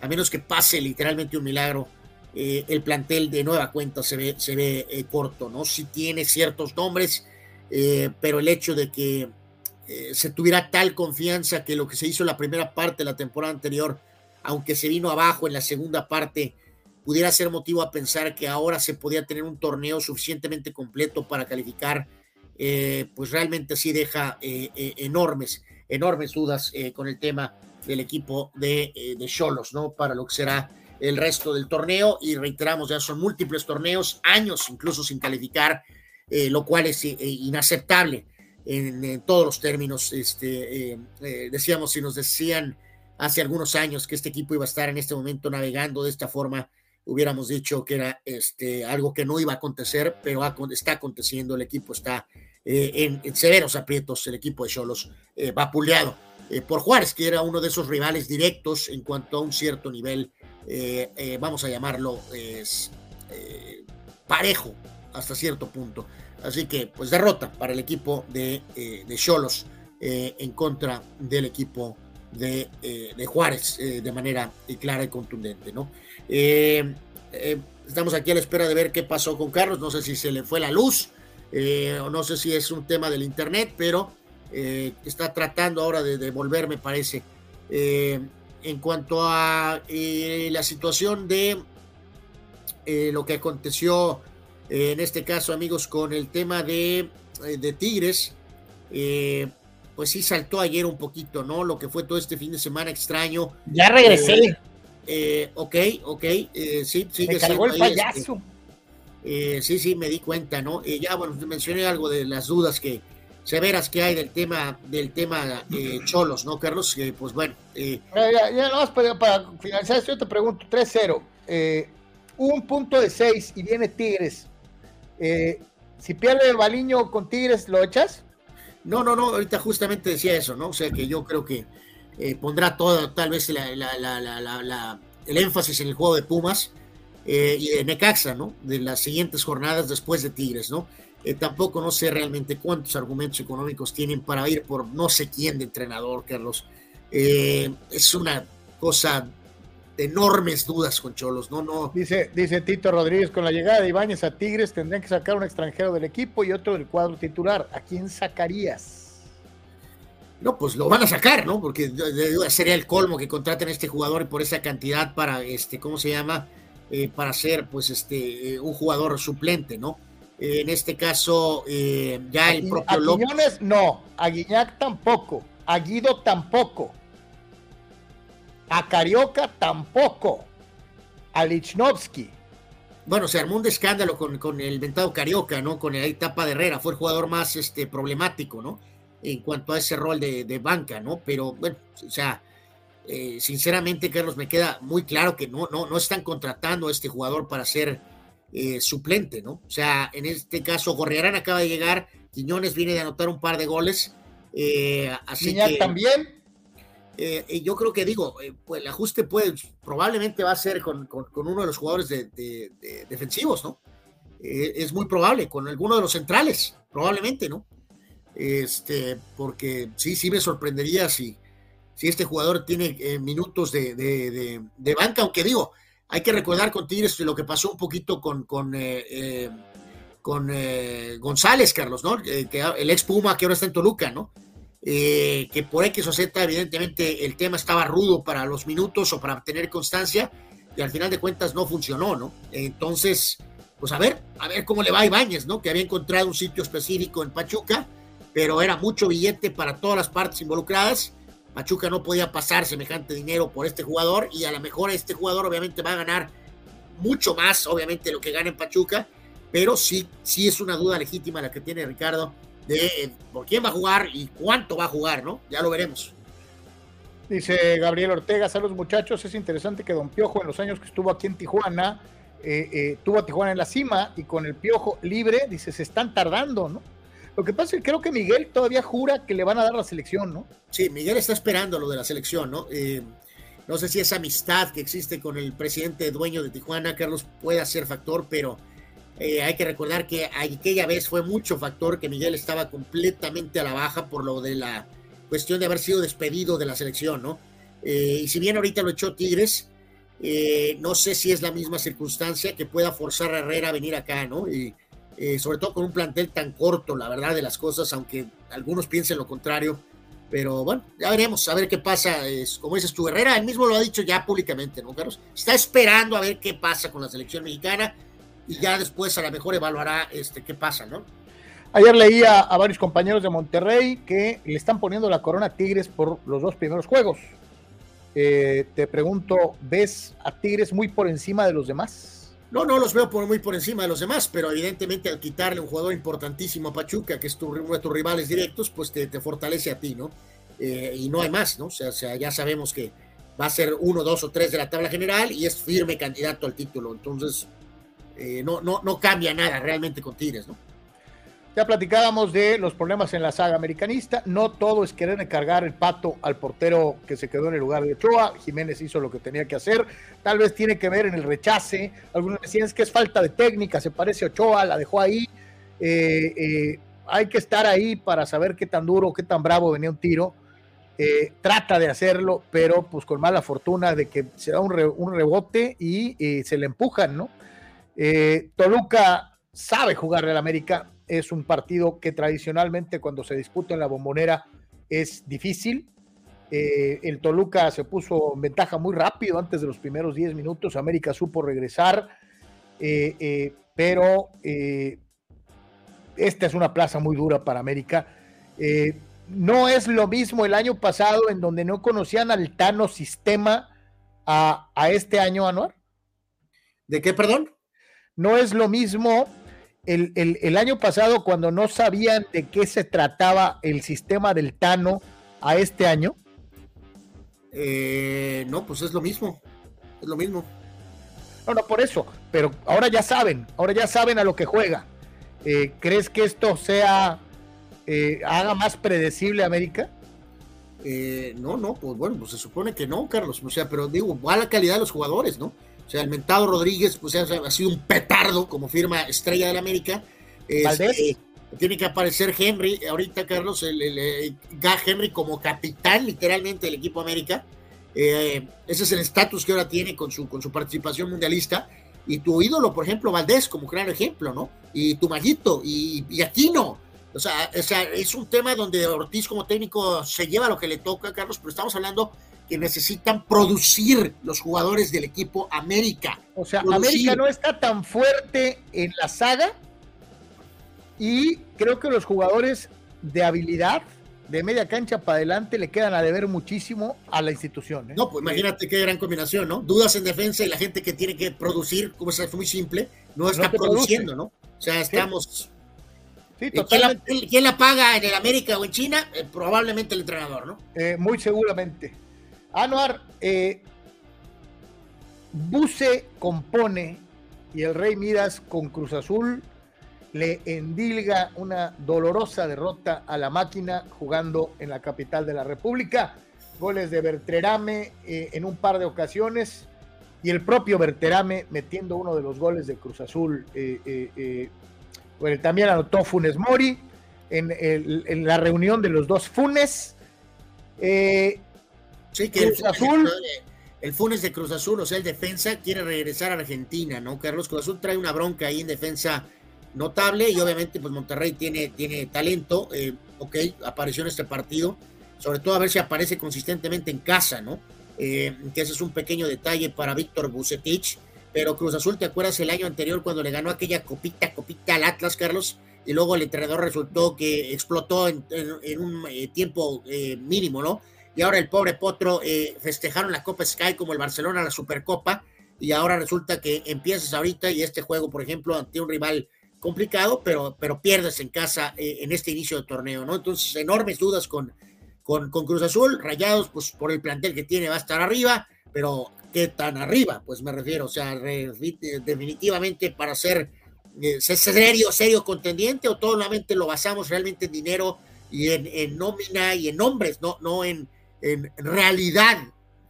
a menos que pase literalmente un milagro, el plantel de nueva cuenta se ve, se ve corto, ¿no? Si tiene ciertos nombres, pero el hecho de que eh, se tuviera tal confianza que lo que se hizo en la primera parte de la temporada anterior, aunque se vino abajo en la segunda parte, pudiera ser motivo a pensar que ahora se podía tener un torneo suficientemente completo para calificar, eh, pues realmente sí deja eh, enormes, enormes dudas con el tema del equipo de Cholos, ¿no? Para lo que será el resto del torneo y reiteramos, ya son múltiples torneos, años incluso sin calificar, lo cual es inaceptable en, todos los términos. Este, eh, eh, decíamos, si nos decían hace algunos años que este equipo iba a estar en este momento navegando de esta forma, hubiéramos dicho que era este, algo que no iba a acontecer, pero está aconteciendo, el equipo está eh, en, severos aprietos, el equipo de Cholos vapuleado por Juárez, que era uno de esos rivales directos en cuanto a un cierto nivel, vamos a llamarlo, parejo hasta cierto punto. Así que, pues derrota para el equipo de eh, Cholos eh, en contra del equipo de, eh, de Juárez de manera clara y contundente, ¿no? Estamos aquí a la espera de ver qué pasó con Carlos. No sé si se le fue la luz o no sé si es un tema del internet, pero está tratando ahora de, de volver, me parece. en cuanto a la situación de lo que aconteció en este caso, amigos, con el tema de, eh, de Tigres, eh, pues sí saltó ayer un poquito, ¿no? Lo que fue todo este fin de semana extraño. Ya regresé. Eh, ok, ok, sí, sí. Me cargó el este, payaso. sí, sí, me di cuenta, ¿no? ya, bueno, mencioné algo de las dudas que severas que hay del tema del tema Cholos, ¿no, Carlos? pues bueno. ya, ya, no, para, para finalizar esto, yo te pregunto, 3-0, un punto de 6 y viene Tigres eh, si pierde Baliño con Tigres, ¿lo echas? No, no, no, ahorita justamente decía eso, ¿no? O sea que yo creo que eh, pondrá todo, tal vez el énfasis en el juego de Pumas eh, y de Necaxa, ¿no? De las siguientes jornadas después de Tigres, ¿no? tampoco no sé realmente cuántos argumentos económicos tienen para ir por no sé quién de entrenador, Carlos. es una cosa enormes dudas con Cholos, ¿no? no. Dice, dice Tito Rodríguez, con la llegada de Ibáñez a Tigres tendrían que sacar un extranjero del equipo y otro del cuadro titular. ¿A quién sacarías? No, pues lo van a sacar, ¿no? Porque sería el colmo que contraten a este jugador por esa cantidad para, este, ¿cómo se llama? Eh, para ser, pues, este, eh, un jugador suplente, ¿no? Eh, en este caso, ya el propio López. no, a Guiñac tampoco, a Guido tampoco. A Carioca tampoco. A Lichnowsky. Bueno, se armó un escándalo con, el ventado Carioca, ¿no? Con el etapa de Herrera. Fue el jugador más este, problemático, ¿no? En cuanto a ese rol de, banca, ¿no? Pero, bueno, o sea, eh, sinceramente, Carlos, me queda muy claro que no, no, no están contratando a este jugador para ser eh, suplente, ¿no? O sea, en este caso, Gorriarán acaba de llegar, Quiñones viene de anotar un par de goles. Eh, así que, también. Eh, yo creo que digo, pues el ajuste puede, probablemente va a ser con, uno de los jugadores de, defensivos, ¿no? Es muy probable, con alguno de los centrales, probablemente, ¿no? Este, porque sí, sí me sorprendería si, si este jugador tiene minutos de, banca, aunque digo, hay que recordar con Tigres lo que pasó un poquito con, con, con González, Carlos, ¿no? el ex Puma que ahora está en Toluca, ¿no? Eh, que por X o Z, evidentemente, el tema estaba rudo para los minutos o para tener constancia, y al final de cuentas no funcionó, ¿no? Entonces, pues a ver, a ver cómo le va a Ibáñez, ¿no? Que había encontrado un sitio específico en Pachuca, pero era mucho billete para todas las partes involucradas, Pachuca no podía pasar semejante dinero por este jugador y a lo mejor este jugador obviamente va a ganar mucho más, obviamente, lo que gana en Pachuca, pero sí, sí es una duda legítima la que tiene Ricardo de eh, por quién va a jugar y cuánto va a jugar, ¿no? Ya lo veremos. Dice Gabriel Ortega, saludos muchachos, es interesante que Don Piojo en los años que estuvo aquí en Tijuana, eh, eh, tuvo a Tijuana en la cima y con el Piojo libre, dice, se están tardando, ¿no? Lo que pasa es que creo que Miguel todavía jura que le van a dar la selección, ¿no? Sí, Miguel está esperando lo de la selección, ¿no? Eh, no sé si esa amistad que existe con el presidente dueño de Tijuana, Carlos, pueda ser factor, pero eh, hay que recordar que aquella vez fue mucho factor que Miguel estaba completamente a la baja por lo de la cuestión de haber sido despedido de la selección, ¿no? Eh, y si bien ahorita lo echó Tigres, no sé si es la misma circunstancia que pueda forzar a Herrera a venir acá, ¿no? Y, eh, sobre todo con un plantel tan corto, la verdad de las cosas, aunque algunos piensen lo contrario. Pero bueno, ya veremos, a ver qué pasa. Es, como dices tu Herrera, él mismo lo ha dicho ya públicamente, ¿no, Carlos? Está esperando a ver qué pasa con la selección mexicana y ya después a lo mejor evaluará este, qué pasa, ¿no? Ayer leía a varios compañeros de Monterrey que le están poniendo la corona a Tigres por los dos primeros juegos. Eh, te pregunto, ¿ves a Tigres muy por encima de los demás? No, no los veo por, muy por encima de los demás, pero evidentemente al quitarle un jugador importantísimo a Pachuca, que es tu, uno de tus rivales directos, pues te, fortalece a ti, ¿no? Eh, y no hay más, ¿no? O sea, ya sabemos que va a ser uno, dos o tres de la tabla general y es firme candidato al título. Entonces, eh, no, no, no cambia nada realmente con Tigres, ¿no? Ya platicábamos de los problemas en la saga americanista. No todo es querer cargar el pato al portero que se quedó en el lugar de Ochoa. Jiménez hizo lo que tenía que hacer. Tal vez tiene que ver en el rechace. Algunos decían es que es falta de técnica. Se parece a Ochoa, la dejó ahí. Eh, eh, hay que estar ahí para saber qué tan duro, qué tan bravo venía un tiro. Eh, trata de hacerlo, pero pues con mala fortuna de que se da un, rebote y se le empujan, ¿no? Toluca sabe jugarle al América, es un partido que tradicionalmente cuando se disputa en la bombonera es difícil. Eh, el Toluca se puso en ventaja muy rápido antes de los primeros 10 minutos. América supo regresar, eh, eh, pero esta es una plaza muy dura para América. no es lo mismo el año pasado en donde no conocían al Tano sistema a, a este año, Anuar. ¿De qué, perdón? No es lo mismo el, año pasado, cuando no sabían de qué se trataba el sistema del Tano a este año? Eh, no, pues es lo mismo. Es lo mismo. No, no, por eso. Pero ahora ya saben, ahora ya saben a lo que juega. Eh, ¿Crees que esto sea, eh, haga más predecible América? no, no, pues bueno, pues se supone que no, Carlos. O sea, pero digo, va la calidad de los jugadores, ¿no? O sea, el mentado Rodríguez, pues ha, sido un petardo como firma estrella del América. Este, tiene que aparecer Henry, ahorita Carlos, el, el, Henry como capitán literalmente del equipo América. Eh, ese es el estatus que ahora tiene con su, con su participación mundialista. Y tu ídolo, por ejemplo, Valdés, como claro ejemplo, ¿no? Y tu Maguito, y, y Aquino. O sea, o sea, es un tema donde Ortiz como técnico se lleva lo que le toca, Carlos, pero estamos hablando que necesitan producir los jugadores del equipo América. O sea, América no está tan fuerte en la saga y creo que los jugadores de habilidad de media cancha para adelante le quedan a deber muchísimo a la institución. ¿eh? No, pues imagínate qué gran combinación, ¿no? Dudas en defensa y la gente que tiene que producir, como es muy simple, no está produciendo, ¿no? O sea, estamos... Sí, ¿Quién, la, paga en el América o en China? Eh, probablemente el entrenador, ¿no? Eh, muy seguramente. Anuar, eh, Buse compone y el Rey Midas con Cruz Azul le endilga una dolorosa derrota a la máquina jugando en la capital de la República. Goles de Berterame eh, en un par de ocasiones y el propio Berterame metiendo uno de los goles de Cruz Azul. Eh, bueno, también anotó Funes Mori en, la reunión de los dos Funes. Sí, que el, Azul. El Funes de Cruz Azul, o sea, el defensa quiere regresar a Argentina, ¿no? Carlos Cruz Azul trae una bronca ahí en defensa notable y obviamente pues Monterrey tiene, tiene talento, eh, ok, apareció en este partido, sobre todo a ver si aparece consistentemente en casa, ¿no? Eh, que ese es un pequeño detalle para Víctor Bucetich, pero Cruz Azul, ¿te acuerdas el año anterior cuando le ganó aquella copita, copita al Atlas, Carlos? Y luego el entrenador resultó que explotó en, un eh, tiempo mínimo, ¿no? Y ahora el pobre Potro eh, festejaron la Copa Sky como el Barcelona la Supercopa y ahora resulta que empiezas ahorita y este juego, por ejemplo, ante un rival complicado, pero, pero pierdes en casa eh, en este inicio de torneo, ¿no? Entonces, enormes dudas con, con, con, Cruz Azul, Rayados, pues por el plantel que tiene va a estar arriba, pero ¿qué tan arriba? Pues me refiero, o sea, definitivamente para ser eh, serio, serio contendiente o solamente lo basamos realmente en dinero y en, en nómina y en nombres, no, no en, en realidad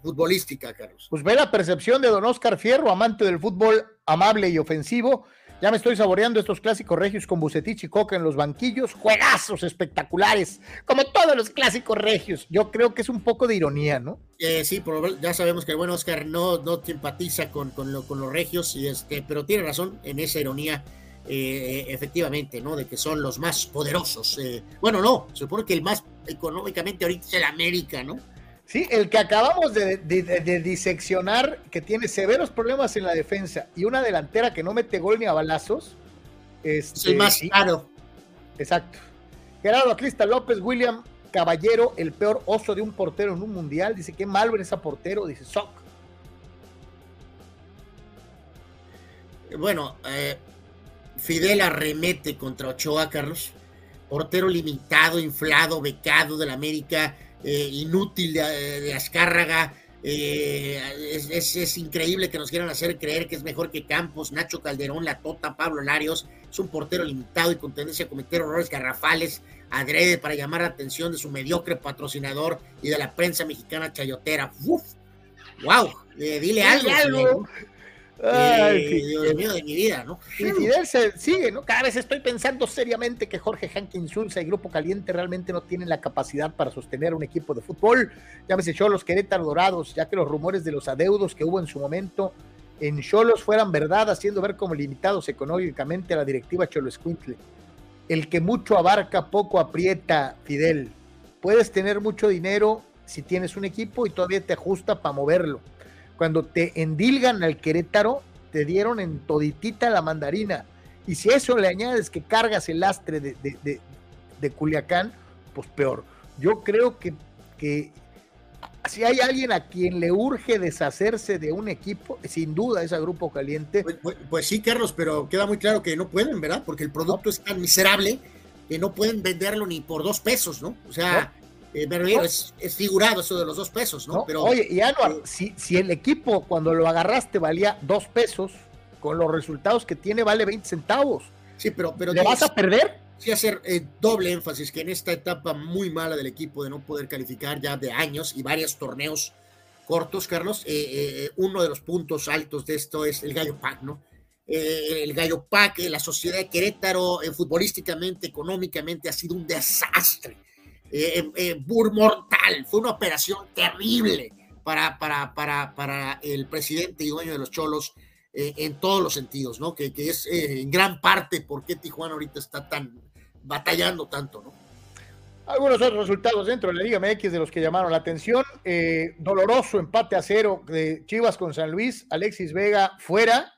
futbolística, Carlos. Pues ve la percepción de don Oscar Fierro, amante del fútbol amable y ofensivo. Ya me estoy saboreando estos clásicos regios con Bucetich y Coca en los banquillos. Juegazos espectaculares, como todos los clásicos regios. Yo creo que es un poco de ironía, ¿no? Eh, sí, ya sabemos que el buen Oscar no, no simpatiza con, con, con los regios, y este, pero tiene razón en esa ironía eh, efectivamente, ¿no? De que son los más poderosos. Eh, bueno, no, se supone que el más económicamente ahorita es el América, ¿no? Sí, el que acabamos de, diseccionar, que tiene severos problemas en la defensa y una delantera que no mete gol ni a balazos. Este, es el más claro. Exacto. Gerardo Acrista López, William Caballero, el peor oso de un portero en un mundial. Dice, qué mal ver ese portero, dice Soc. Bueno, eh, Fidel arremete contra Ochoa, Carlos. Portero limitado, inflado, becado del América, eh, inútil de, de Azcárraga. Eh, es, increíble que nos quieran hacer creer que es mejor que Campos, Nacho Calderón, La Tota, Pablo Larios. Es un portero limitado y con tendencia a cometer errores garrafales, adrede para llamar la atención de su mediocre patrocinador y de la prensa mexicana chayotera. ¡Uf! ¡Wow! Eh, dile algo. Ay, Dios mío de mi vida, ¿no? Y Fidel se sigue, ¿no? Cada vez estoy pensando seriamente que Jorge Hankins Zulza y Grupo Caliente realmente no tienen la capacidad para sostener un equipo de fútbol. Ya me echó los Querétaro Dorados, ya que los rumores de los adeudos que hubo en su momento en Cholos fueran verdad, haciendo ver como limitados económicamente a la directiva Cholo Escuintle. El que mucho abarca, poco aprieta, Fidel. Puedes tener mucho dinero si tienes un equipo y todavía te ajusta para moverlo cuando te endilgan al Querétaro, te dieron en toditita la mandarina. Y si eso le añades que cargas el lastre de, de, Culiacán, pues peor. Yo creo que, que si hay alguien a quien le urge deshacerse de un equipo, sin duda es a Grupo Caliente. Pues, pues, pues, sí, Carlos, pero queda muy claro que no pueden, ¿verdad? Porque el producto es tan miserable que no pueden venderlo ni por dos pesos, ¿no? O sea, eh, es, figurado eso de los dos pesos, ¿no? Pero, Oye, y Anuar, eh, si, si el equipo cuando lo agarraste valía dos pesos, con los resultados que tiene vale 20 centavos. Sí, pero... pero ¿Le vas a perder? Sí, hacer eh, doble énfasis que en esta etapa muy mala del equipo de no poder calificar ya de años y varios torneos cortos, Carlos, uno de los puntos altos de esto es el Gallo Pack, ¿no? el Gallo Pack, la sociedad de Querétaro, futbolísticamente, económicamente, ha sido un desastre eh, eh, mortal. Fue una operación terrible para, para, para, para el presidente y dueño de los Cholos eh, en todos los sentidos, ¿no? Que, que es eh, en gran parte por qué Tijuana ahorita está tan batallando tanto, ¿no? Algunos otros resultados dentro de la Liga MX de los que llamaron la atención. doloroso empate a cero de Chivas con San Luis. Alexis Vega fuera.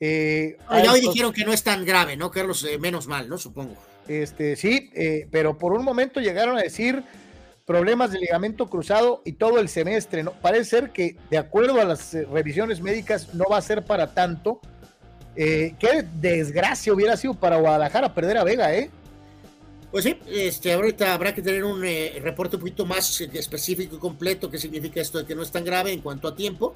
ya hoy dijeron que no es tan grave, ¿no, Carlos? menos mal, ¿no? Supongo. Este, sí, eh, pero por un momento llegaron a decir problemas de ligamento cruzado y todo el semestre. ¿no? Parece ser que, de acuerdo a las eh, revisiones médicas, no va a ser para tanto. Eh, qué desgracia hubiera sido para Guadalajara perder a Vega, ¿eh? Pues sí, este, ahorita habrá que tener un reporte un poquito más específico y completo, qué significa esto de que no es tan grave en cuanto a tiempo.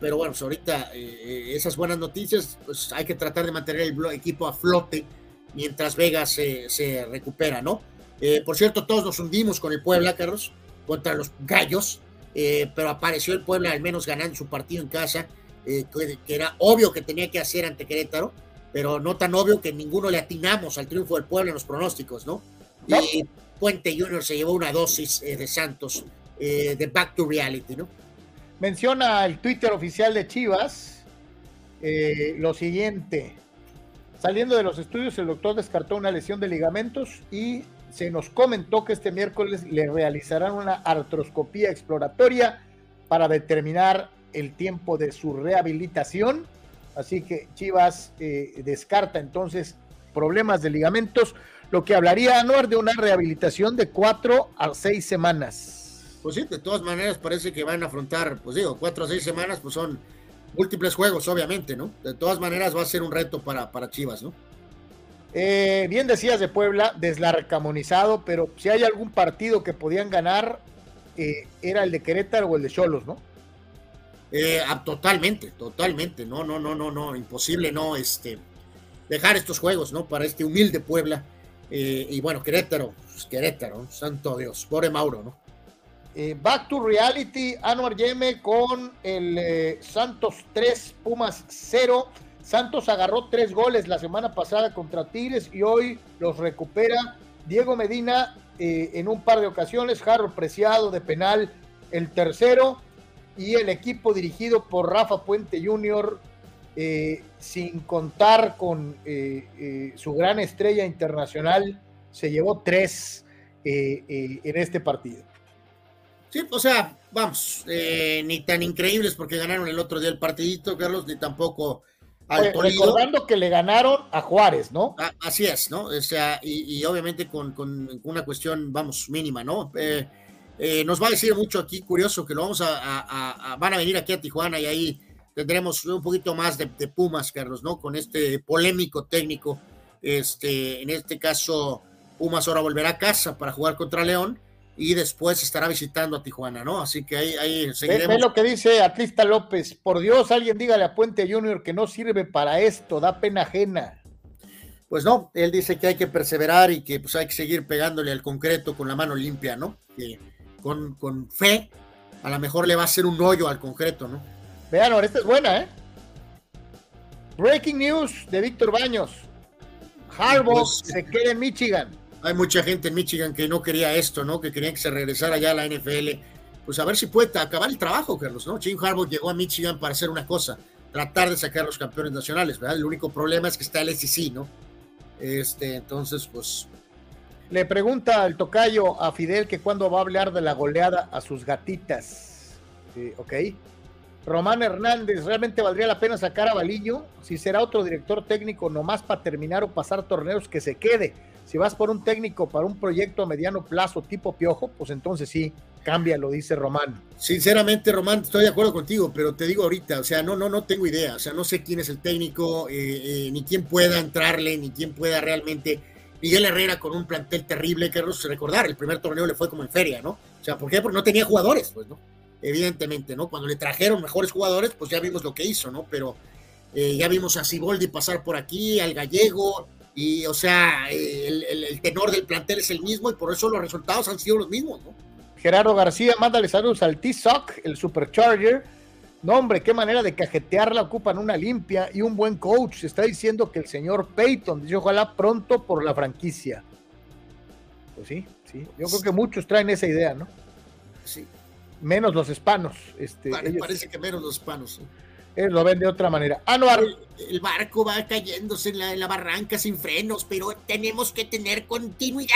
pero bueno, pues ahorita esas buenas noticias, pues hay que tratar de mantener el equipo a flote mientras Vegas se, recupera, ¿no? Eh, por cierto, todos nos hundimos con el Puebla, Carlos, contra los Gallos, eh, pero apareció el Puebla al menos ganando su partido en casa, eh, que, era obvio que tenía que hacer ante Querétaro, pero no tan obvio que ninguno le atinamos al triunfo del Puebla en los pronósticos, ¿no? Y Puente Junior se llevó una dosis de Santos de Back to Reality, ¿no? Menciona el Twitter oficial de Chivas lo siguiente. Saliendo de los estudios, el doctor descartó una lesión de ligamentos y se nos comentó que este miércoles le realizarán una artroscopía exploratoria para determinar el tiempo de su rehabilitación. Así que Chivas eh, descarta entonces problemas de ligamentos, lo que hablaría Anuar de una rehabilitación de cuatro a seis semanas. Pues sí, de todas maneras parece que van a afrontar, pues digo, cuatro o seis semanas, pues son múltiples juegos, obviamente, ¿no? De todas maneras va a ser un reto para, para Chivas, ¿no? Eh, bien decías de Puebla, deslarcamonizado, pero si hay algún partido que podían ganar, eh, era el de Querétaro o el de Cholos, ¿no? Eh, ah, totalmente, totalmente, no, no, no, no, no, imposible no, este, dejar estos juegos, ¿no? Para este humilde Puebla. y bueno, Querétaro, pues, Querétaro, santo Dios, pobre Mauro, ¿no? Eh, back to reality, Anuar Yeme con el eh, Santos 3, Pumas 0. Santos agarró tres goles la semana pasada contra Tigres y hoy los recupera Diego Medina eh, en un par de ocasiones, Harold Preciado de penal el tercero y el equipo dirigido por Rafa Puente Jr. sin contar con su gran estrella internacional, se llevó tres en este partido. Sí, o sea, vamos, eh, ni tan increíbles porque ganaron el otro día el partidito, Carlos, ni tampoco al Recordando que le ganaron a Juárez, ¿no? Ah, así es, ¿no? O sea, y, obviamente con, una cuestión, vamos, mínima, ¿no? Eh, eh, nos va a decir mucho aquí, curioso, que lo vamos a, van a venir aquí a Tijuana y ahí tendremos un poquito más de, de, Pumas, Carlos, ¿no? Con este polémico técnico, este, en este caso, Pumas ahora volverá a casa para jugar contra León y después estará visitando a Tijuana, ¿no? Así que ahí, ahí seguiremos. Ve, lo que dice Atlista López, por Dios, alguien dígale a Puente Junior que no sirve para esto, da pena ajena. Pues no, él dice que hay que perseverar y que pues hay que seguir pegándole al concreto con la mano limpia, ¿no? Que con, con fe, a lo mejor le va a hacer un hoyo al concreto, ¿no? Vean, ahora esta es buena, ¿eh? Breaking news de Víctor Baños. Harbaugh pues, se queda en Michigan hay mucha gente en Michigan que no quería esto, ¿no? Que querían que se regresara ya a la NFL. Pues a ver si puede acabar el trabajo, Carlos, ¿no? Jim Harbaugh llegó a Michigan para hacer una cosa, tratar de sacar a los campeones nacionales, ¿verdad? El único problema es que está el SEC, ¿no? Este, entonces, pues... Le pregunta el tocayo a Fidel que cuándo va a hablar de la goleada a sus gatitas. Ok. Román Hernández, ¿realmente valdría la pena sacar a Balillo? Si será otro director técnico nomás para terminar o pasar torneos, que se quede si vas por un técnico para un proyecto a mediano plazo tipo piojo, pues entonces sí, cambia, lo dice Román. Sinceramente, Román, estoy de acuerdo contigo, pero te digo ahorita, o sea, no, no, no tengo idea, o sea, no sé quién es el técnico, eh, eh, ni quién pueda entrarle, ni quién pueda realmente. Miguel Herrera con un plantel terrible, que recordar, el primer torneo le fue como en feria, ¿no? O sea, ¿por qué? Porque no tenía jugadores, pues, ¿no? Evidentemente, ¿no? Cuando le trajeron mejores jugadores, pues ya vimos lo que hizo, ¿no? Pero eh, ya vimos a Siboldi pasar por aquí, al gallego, y, o sea, el, tenor del plantel es el mismo y por eso los resultados han sido los mismos, ¿no? Gerardo García, mándale saludos al T-Sock, el Supercharger. No, hombre, qué manera de cajetearla, ocupan una limpia y un buen coach. Se está diciendo que el señor Peyton dice ojalá pronto por la franquicia. Pues sí, sí. Yo creo que muchos traen esa idea, ¿no? Sí. Menos los hispanos. Este, parece que menos los hispanos. Él lo ven de otra manera. Anuar. El, barco va cayéndose en la, barranca sin frenos, pero tenemos que tener continuidad.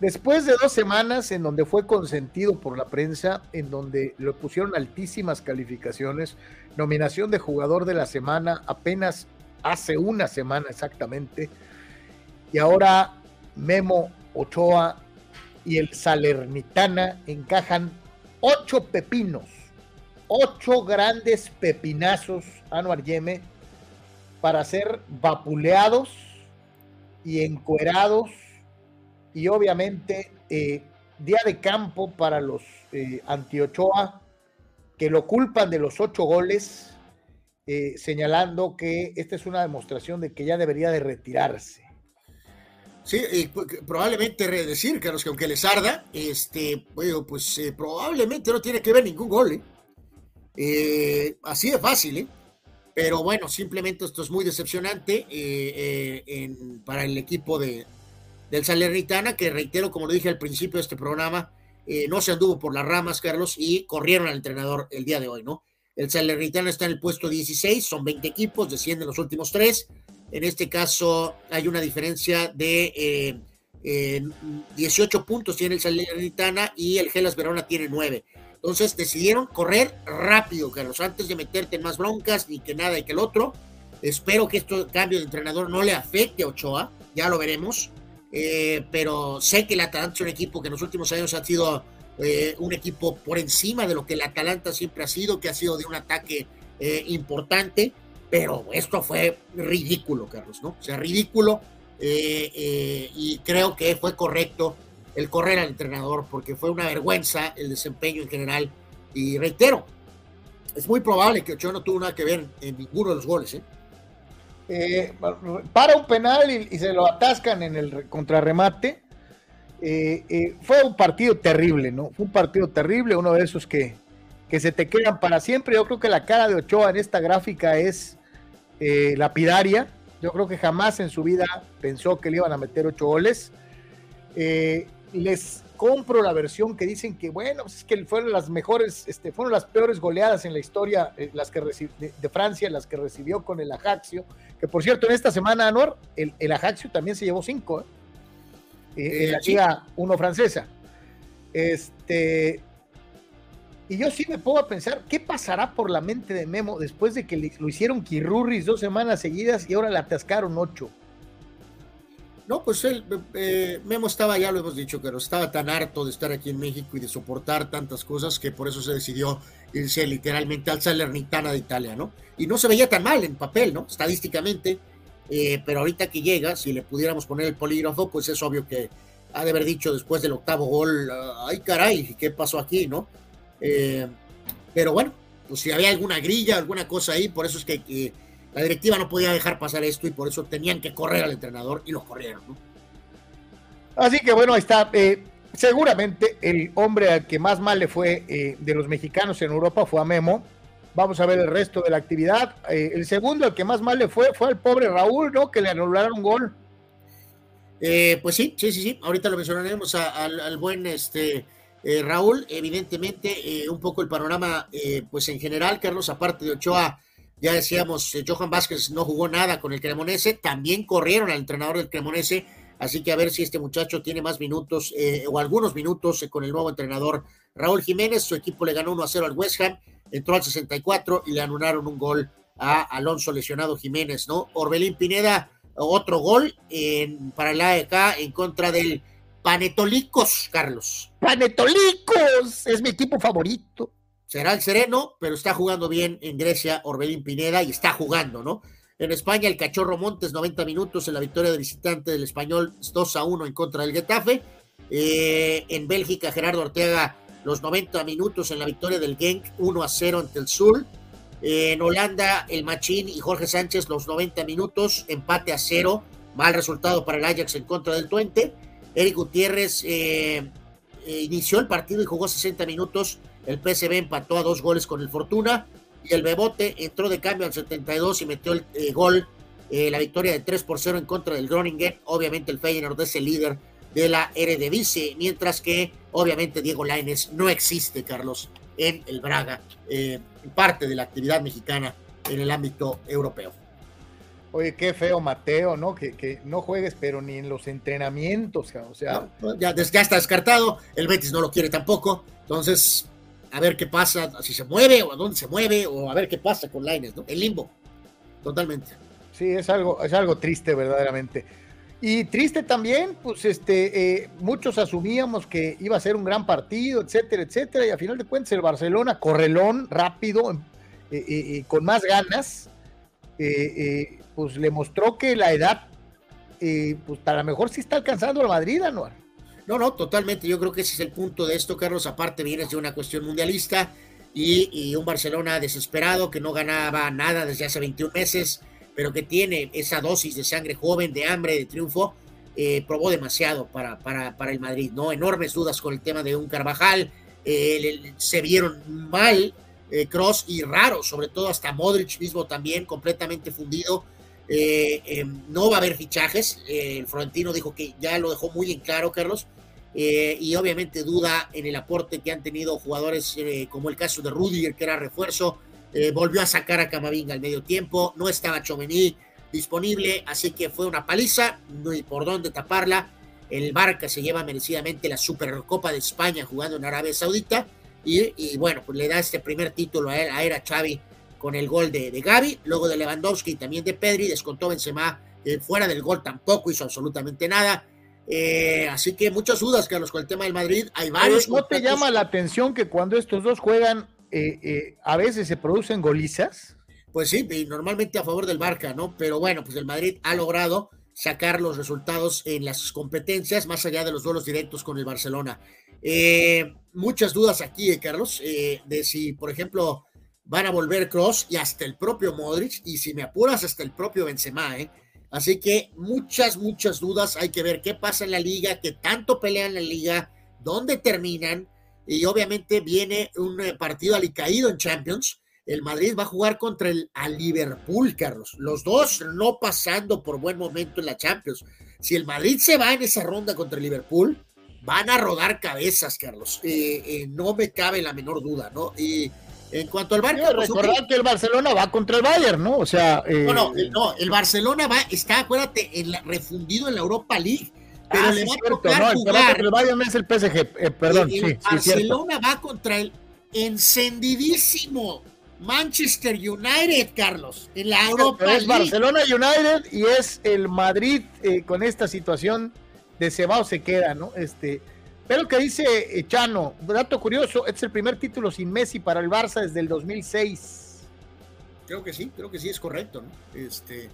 Después de dos semanas en donde fue consentido por la prensa, en donde le pusieron altísimas calificaciones, nominación de jugador de la semana apenas hace una semana exactamente, y ahora Memo Ochoa y el Salernitana encajan ocho pepinos ocho grandes pepinazos, Anuar Yeme, para ser vapuleados y encuerados y obviamente eh, día de campo para los eh, Antiochoa que lo culpan de los ocho goles, eh, señalando que esta es una demostración de que ya debería de retirarse. Sí, probablemente decir, Carlos, que aunque les arda, este, bueno, pues probablemente no tiene que ver ningún gol, ¿eh? Eh, así de fácil, ¿eh? Pero bueno, simplemente esto es muy decepcionante eh, eh, para el equipo de, del Salernitana, que reitero, como lo dije al principio de este programa, no se anduvo por las ramas, Carlos, y corrieron al entrenador el día de hoy, ¿no? El Salernitana está en el puesto 16, son 20 equipos, descienden los últimos tres. En este caso hay una diferencia de 18 puntos tiene el Salernitana y el Gelas Verona tiene 9. Entonces decidieron correr rápido, Carlos, antes de meterte en más broncas ni que nada y que el otro. Espero que este cambio de entrenador no le afecte a Ochoa, ya lo veremos. Eh, pero sé que el Atalanta es un equipo que en los últimos años ha sido eh, un equipo por encima de lo que el Atalanta siempre ha sido, que ha sido de un ataque eh, importante, pero esto fue ridículo, Carlos, ¿no? O sea, ridículo eh, y creo que fue correcto el correr al entrenador porque fue una vergüenza el desempeño en general y reitero, es muy probable que Ochoa no tuvo nada que ver en ninguno de los goles, ¿eh? para un penal y, se lo atascan en el contrarremate eh, eh, fue un partido terrible, ¿no? Fue un partido terrible, uno de esos que, que se te quedan para siempre. Yo creo que la cara de Ochoa en esta gráfica es eh, lapidaria. Yo creo que jamás en su vida pensó que le iban a meter ocho goles. Les compro la versión que dicen que, bueno, pues es que fueron las mejores, este, fueron las peores goleadas en la historia las que de, de, Francia, las que recibió con el Ajaxio. Que por cierto, en esta semana, Anuar, el, el Ajaxio también se llevó cinco. ¿eh? Eh, en la Liga 1 francesa. Este, y yo sí me pongo a pensar, ¿qué pasará por la mente de Memo después de que lo hicieron Kirurris dos semanas seguidas y ahora le atascaron ocho? No, pues él, eh, Memo estaba, ya lo hemos dicho, pero estaba tan harto de estar aquí en México y de soportar tantas cosas que por eso se decidió irse literalmente al Salernitana de Italia, ¿no? Y no se veía tan mal en papel, ¿no? Estadísticamente, eh, pero ahorita que llega, si le pudiéramos poner el polígrafo, pues es obvio que ha de haber dicho después del octavo gol, ay caray, ¿qué pasó aquí, no? Eh, pero bueno, pues si había alguna grilla, alguna cosa ahí, por eso es que la directiva no podía dejar pasar esto y por eso tenían que correr al entrenador y lo corrieron, ¿no? Así que bueno, ahí está. Eh, seguramente el hombre al que más mal le fue de los mexicanos en Europa fue a Memo Vamos a ver el resto de la actividad. Eh, el segundo, el que más mal le fue, fue al pobre Raúl, ¿no? Que le anularon un gol. Eh, pues sí, sí, sí, sí. Ahorita lo mencionaremos al, buen este, eh, Raúl. Evidentemente, un poco el panorama, pues en general, Carlos, aparte de Ochoa, ya decíamos, Johan Vázquez no jugó nada con el Cremonese. También corrieron al entrenador del Cremonese. Así que a ver si este muchacho tiene más minutos o algunos minutos con el nuevo entrenador Raúl Jiménez. Su equipo le ganó 1 a 0 al West Ham entró al 64 y le anularon un gol a Alonso lesionado Jiménez, ¿no? Orbelín Pineda, otro gol en, para el AEK en contra del Panetolicos, Carlos. Panetolicos, es mi equipo favorito. Será el sereno, pero está jugando bien en Grecia Orbelín Pineda y está jugando, ¿no? En España, el Cachorro Montes, 90 minutos en la victoria de visitante del español 2 a 1 en contra del Getafe. Eh, en Bélgica, Gerardo Ortega los 90 minutos en la victoria del Genk 1 a 0 ante el Sur. En Holanda, el Machín y Jorge Sánchez los 90 minutos, empate a 0, mal resultado para el Ajax en contra del Twente. Eric Gutiérrez eh, eh, inició el partido y jugó 60 minutos. El PSV empató a dos goles con el Fortuna y el Bebote entró de cambio al 72 y metió el eh, gol, la victoria de 3 por 0 en contra del Groningen. Obviamente el Feyenoord es el líder de la Eredivisie, mientras que obviamente Diego Laines no existe, Carlos, en el Braga, eh, parte de la actividad mexicana en el ámbito europeo. Oye, qué feo Mateo, ¿no? Que, que no juegues, pero ni en los entrenamientos, o sea. ya, ya, está descartado, el Betis no lo quiere tampoco, entonces, a ver qué pasa, si se mueve o a dónde se mueve, o a ver qué pasa con Laines, ¿no? El limbo, totalmente. Sí, es algo, es algo triste verdaderamente. Y triste también, pues este, eh, muchos asumíamos que iba a ser un gran partido, etcétera, etcétera, y a final de cuentas el Barcelona, correlón, rápido, eh, eh, con más ganas, pues le mostró que la edad, pues para lo mejor sí está alcanzando la Madrid, Anuar. No, no, totalmente, yo creo que ese es el punto de esto, Carlos, aparte vienes de una cuestión mundialista y, un Barcelona desesperado que no ganaba nada desde hace 21 meses, pero que tiene esa dosis de sangre joven, de hambre, de triunfo, eh, probó demasiado para, para, para, el Madrid, ¿no? Enormes dudas con el tema de un Carvajal, eh, se vieron mal Cross eh, y raro, sobre todo hasta Modric mismo también, completamente fundido. no va a haber fichajes, el Florentino dijo que ya lo dejó muy en claro, Carlos, y obviamente duda en el aporte que han tenido jugadores como el caso de Rudiger, que era refuerzo, eh, volvió a sacar a Camavinga al medio tiempo, no estaba Chomení disponible, así que fue una paliza, no hay por dónde taparla. El Barca se lleva merecidamente la Supercopa de España jugando en Arabia Saudita. Y, bueno, pues le da este primer título a, él, a Era Xavi con el gol de, de Gaby, luego de Lewandowski y también de Pedri, descontó Benzema, fuera del gol tampoco hizo absolutamente nada. Eh, así que muchas dudas, Carlos, con el tema del Madrid. Hay varios. ¿No te llama la atención que cuando estos dos juegan, eh, eh, a veces se producen golizas? Pues sí, normalmente a favor del Barca, ¿no? Pero bueno, pues el Madrid ha logrado sacar los resultados en las competencias, más allá de los duelos directos con el Barcelona. muchas dudas aquí, Carlos, de si, por ejemplo, van a volver Cross y hasta el propio Modric, y si me apuras, hasta el propio Benzema, ¿eh? Así que muchas, muchas dudas. Hay que ver qué pasa en la liga, qué tanto pelean la liga, dónde terminan. Y obviamente viene un eh, partido alicaído en Champions. El Madrid va a jugar contra el Liverpool, Carlos. Los dos no pasando por buen momento en la Champions. Si el Madrid se va en esa ronda contra el Liverpool, van a rodar cabezas, Carlos. Eh, eh, no me cabe la menor duda, ¿no? Y en cuanto al Barça. Pues, recordar que el Barcelona va contra el Bayern, ¿no? O sea. Eh, no, no, no, el Barcelona va, está, acuérdate, en refundido en la Europa League. Pero ah, le va a tocar no, jugar. El Bayern es el PSG, eh, perdón. El, sí, Barcelona va contra el encendidísimo Manchester United, Carlos, en la Europa es Barcelona United y es el Madrid eh, con esta situación de Cebao se queda, ¿no? Este pero que dice eh, Chano, dato curioso, es el primer título sin Messi para el Barça desde el 2006. Creo que sí, creo que sí es correcto, ¿no? Este,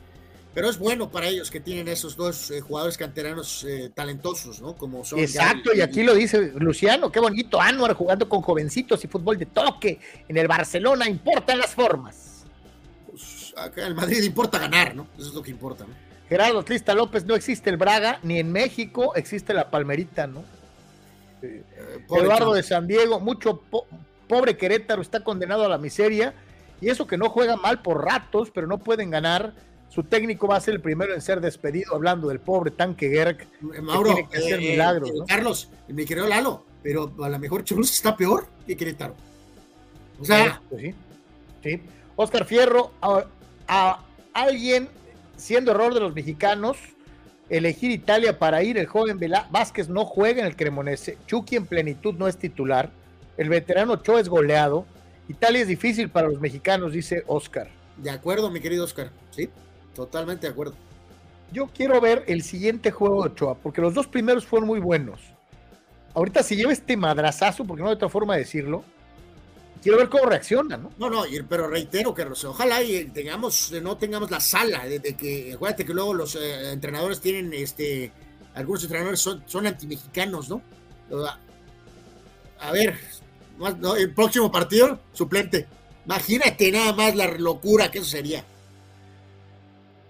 pero es bueno para ellos que tienen esos dos eh, jugadores canteranos eh, talentosos, ¿no? Como son. Exacto, y, aquí lo dice Luciano, qué bonito, Anuar jugando con jovencitos y fútbol de toque. En el Barcelona importan las formas. Pues acá en el Madrid importa ganar, ¿no? Eso es lo que importa, ¿no? Gerardo Trista López, no existe el Braga, ni en México existe la Palmerita, ¿no? Eh, Eduardo de San Diego, mucho pobre Querétaro está condenado a la miseria y eso que no juega mal por ratos, pero no pueden ganar. Su técnico va a ser el primero en ser despedido, hablando del pobre tanque Gerg. Eh, Mauro, eh, Carlos, me querido Lalo, pero a lo mejor Churros está peor que Querétaro. O sea, pues sí, Oscar Fierro, a alguien siendo error de los mexicanos, elegir Italia para ir. El joven Vázquez no juega en el Cremonese. Chucky en plenitud no es titular. El veterano Cho es goleado. Italia es difícil para los mexicanos, dice Oscar. De acuerdo, mi querido Oscar. Sí, totalmente de acuerdo. Yo quiero ver el siguiente juego de Ochoa, porque los dos primeros fueron muy buenos. Ahorita si lleva este madrazazo, porque no hay otra forma de decirlo, quiero ver cómo reacciona, ¿no? No, no, pero reitero, que ojalá y tengamos, no tengamos la sala de, que, acuérdate que luego los eh, entrenadores tienen, este, algunos entrenadores son, son antimexicanos, ¿no? A ver, el próximo partido, suplente. Imagínate nada más la locura que eso sería.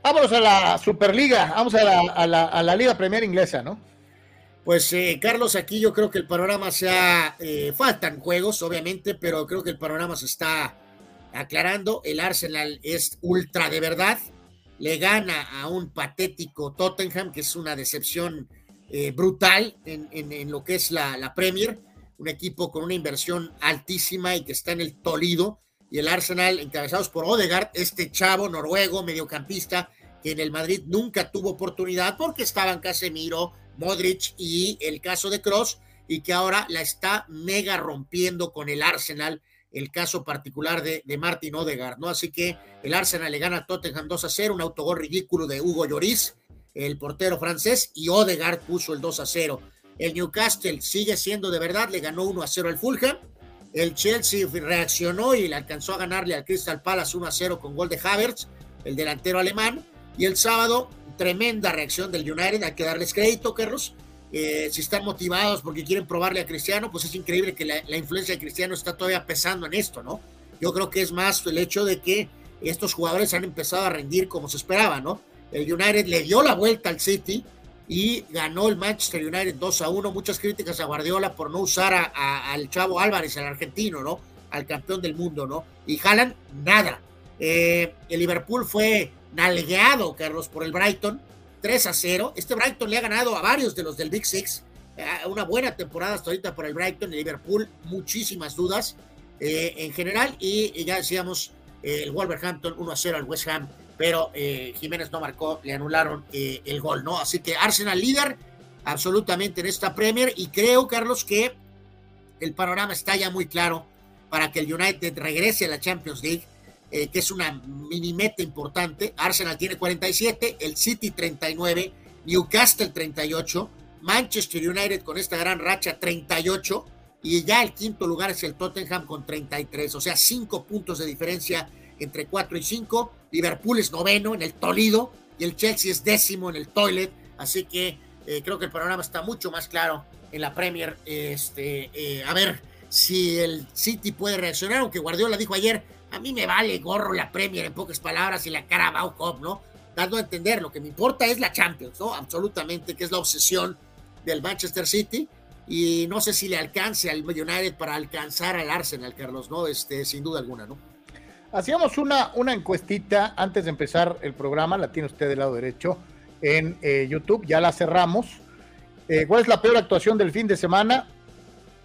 Vámonos a la Superliga, vamos a la, a la, a la Liga Premier Inglesa, ¿no? Pues eh, Carlos, aquí yo creo que el panorama se ha... Eh, faltan juegos, obviamente, pero creo que el panorama se está aclarando. El Arsenal es ultra de verdad. Le gana a un patético Tottenham, que es una decepción eh, brutal en, lo que es la, la, Premier. Un equipo con una inversión altísima y que está en el Tolido. Y el Arsenal, encabezados por Odegaard, este chavo noruego, mediocampista, que en el Madrid nunca tuvo oportunidad porque estaban Casemiro, Modric y el caso de Cross, y que ahora la está mega rompiendo con el Arsenal, el caso particular de, de Martin Odegaard, ¿no? Así que el Arsenal le gana a Tottenham 2 a 0, un autogol ridículo de Hugo Lloris, el portero francés, y Odegaard puso el 2 a 0. El Newcastle sigue siendo de verdad, le ganó 1 a 0 al Fulham. El Chelsea reaccionó y le alcanzó a ganarle al Crystal Palace 1 a 0 con gol de Havertz, el delantero alemán. Y el sábado tremenda reacción del United, hay que darles crédito, Carlos. Eh, si están motivados porque quieren probarle a Cristiano, pues es increíble que la, influencia de Cristiano está todavía pesando en esto, ¿no? Yo creo que es más el hecho de que estos jugadores han empezado a rendir como se esperaba, ¿no? El United le dio la vuelta al City y ganó el Manchester United 2 a 1. Muchas críticas a Guardiola por no usar al Chavo Álvarez, el argentino, ¿no? Al campeón del mundo, ¿no? Y jalan nada. Eh, el Liverpool fue nalgueado, Carlos, por el Brighton, 3 a 0. Este Brighton le ha ganado a varios de los del Big Six. Eh, una buena temporada hasta ahorita por el Brighton, el Liverpool, muchísimas dudas eh, en general. Y, ya decíamos, el Wolverhampton 1 a 0 al West Ham, pero Jiménez no marcó, le anularon el gol, ¿no? Así que Arsenal líder absolutamente en esta Premier. Y creo, Carlos, que el panorama está ya muy claro para que el United regrese a la Champions League eh, que es una mini meta importante. Arsenal tiene 47, el City 39, Newcastle 38, Manchester United con esta gran racha 38 y ya el quinto lugar es el Tottenham con 33, o sea, cinco puntos de diferencia entre 4 y 5. Liverpool es noveno en el Toledo y el Chelsea es décimo en el Toilet, así que eh, creo que el panorama está mucho más claro en la Premier. Este, eh, a ver si el City puede reaccionar, aunque Guardiola dijo ayer, a mí me vale gorro la Premier en pocas palabras y la Carabao Cup, ¿no? Dando a entender, lo que me importa es la Champions, ¿no? Absolutamente, que es la obsesión del Manchester City y no sé si le alcance al United para alcanzar al Arsenal, Carlos, ¿no? Este, sin duda alguna, ¿no? Hacíamos una, una encuestita antes de empezar el programa, la tiene usted del lado derecho en eh, YouTube, ya la cerramos. Eh, ¿Cuál es la peor actuación del fin de semana?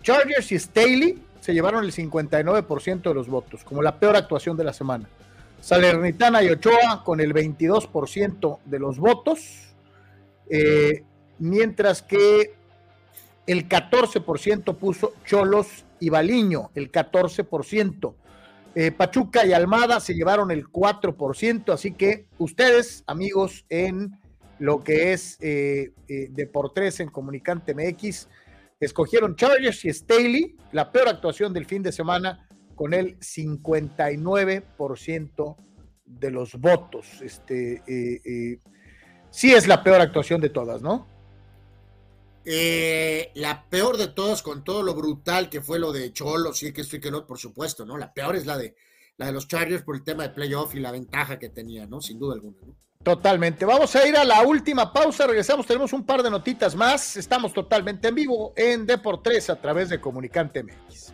Chargers y Staley se llevaron el 59% de los votos, como la peor actuación de la semana. Salernitana y Ochoa con el 22% de los votos, eh, mientras que el 14% puso Cholos y Baliño, el 14%. Eh, Pachuca y Almada se llevaron el 4%, así que ustedes, amigos, en lo que es eh, eh, de por en Comunicante MX, escogieron Chargers y Staley, la peor actuación del fin de semana, con el 59% de los votos. Este, sí es la peor actuación de todas, ¿no? Eh, la peor de todas, con todo lo brutal que fue lo de Cholo, sí que estoy que no, por supuesto, ¿no? La peor es la de la de los Chargers por el tema de playoff y la ventaja que tenía, ¿no? Sin duda alguna, ¿no? Totalmente. Vamos a ir a la última pausa, regresamos, tenemos un par de notitas más. Estamos totalmente en vivo en Deportes a través de Comunicante MX.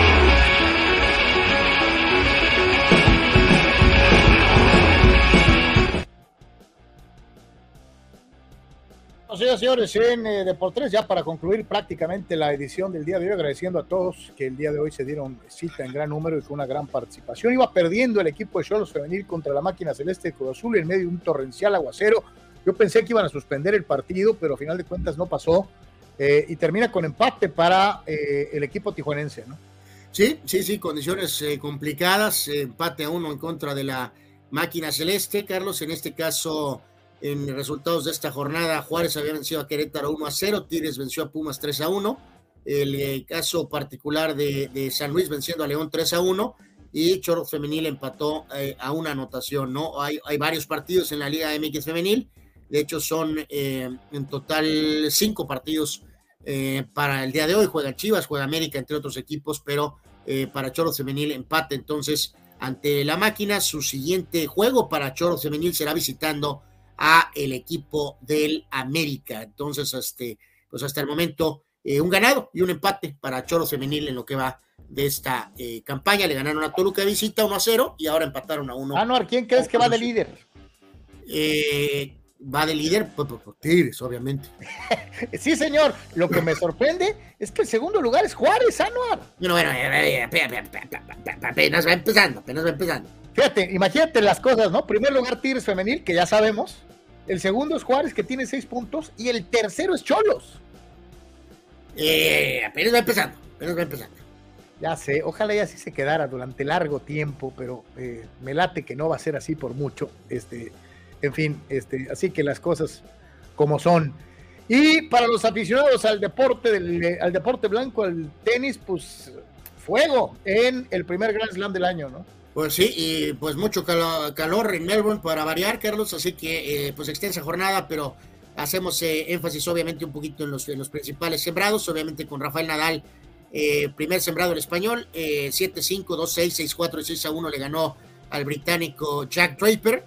Y señores, en eh, Deportes, ya para concluir prácticamente la edición del día de hoy, agradeciendo a todos que el día de hoy se dieron cita en gran número y con una gran participación. Iba perdiendo el equipo de Cholos Femenil contra la máquina celeste de Cruz Azul en medio de un torrencial aguacero. Yo pensé que iban a suspender el partido, pero a final de cuentas no pasó. Eh, y termina con empate para eh, el equipo tijuanense, ¿no? Sí, sí, sí, condiciones complicadas, empate a uno en contra de la máquina celeste, Carlos, en este caso en resultados de esta jornada, Juárez había vencido a Querétaro 1 a 0, Tigres venció a Pumas 3 a 1, el eh, caso particular de, San Luis venciendo a León 3 a 1 y Chorro Femenil empató eh, a una anotación, ¿no? Hay, varios partidos en la Liga MX Femenil, de hecho son eh, en total cinco partidos para el día de hoy, juega Chivas, juega América, entre otros equipos, pero para Chorro Femenil empate entonces ante la máquina, su siguiente juego para Chorro Femenil será visitando a el equipo del América. Entonces, este, pues hasta el momento, eh, un ganado y un empate para Choro Femenil en lo que va de esta eh, campaña. Le ganaron a Toluca de visita 1 a 0 y ahora empataron a 1. Anuar, ¿quién crees que va de líder? Eh, va de líder, pues, pues, pues Tigres, obviamente. sí, señor. Lo que me sorprende es que el segundo lugar es Juárez, Anuar. Bueno, bueno, apenas va empezando, apenas va empezando. Fíjate, imagínate las cosas, ¿no? Primer lugar Tigres femenil, que ya sabemos. El segundo es Juárez, que tiene seis puntos. Y el tercero es Cholos. Eh, apenas va empezando, apenas va empezando. Ya sé, ojalá ya así se quedara durante largo tiempo, pero eh, me late que no va a ser así por mucho. Este, en fin, este, así que las cosas como son. Y para los aficionados al deporte, del, al deporte blanco, al tenis, pues fuego en el primer Grand Slam del año, ¿no? Pues sí, y pues mucho calor en Melbourne para variar, Carlos, así que eh, pues extensa jornada, pero hacemos eh, énfasis obviamente un poquito en los, en principales sembrados, obviamente con Rafael Nadal, eh, primer sembrado el español, 7-5, 2-6, 6-4 y 6-1 le ganó al británico Jack Draper,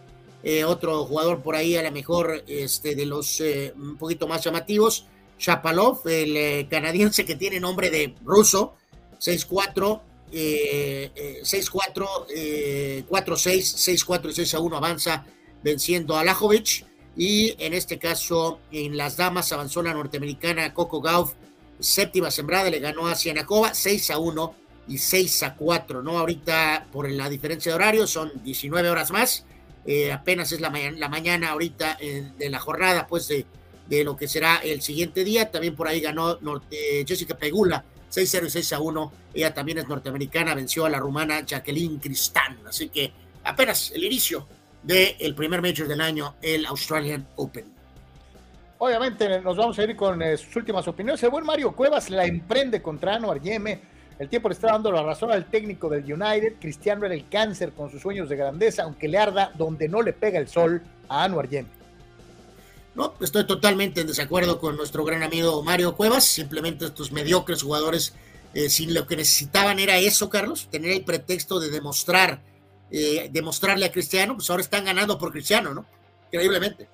otro jugador por ahí a lo mejor este, de los un poquito más llamativos, Shapalov, el canadiense que tiene nombre de ruso, 6-4, 6-4, 4-6, 6-4 y 6-1 avanza venciendo a Lajovic. Y en este caso, en las damas avanzó la norteamericana Coco Gauff, séptima sembrada, le ganó a Cianacova 6 a 1 y 6 a 4, ¿no? Ahorita, por la diferencia de horario, son 19 horas más. Eh, apenas es la, la mañana ahorita eh, de la jornada, pues, de, de, lo que será el siguiente día. También por ahí ganó Norte, Jessica Pegula 6-0 y 6-1. Ella también es norteamericana, venció a la rumana Jacqueline Cristán. Así que apenas el inicio del primer Major del año, el Australian Open. Obviamente nos vamos a ir con eh, sus últimas opiniones. El buen Mario Cuevas la emprende contra Anuar Yeme. El tiempo le está dando la razón al técnico del United. Cristiano era el cáncer con sus sueños de grandeza, aunque le arda donde no le pega el sol a Anuar Yeme. No, estoy totalmente en desacuerdo con nuestro gran amigo Mario Cuevas. Simplemente estos mediocres jugadores, eh, sin lo que necesitaban era eso, Carlos, tener el pretexto de demostrar eh, demostrarle a Cristiano, pues ahora están ganando por Cristiano, ¿no? Increíblemente.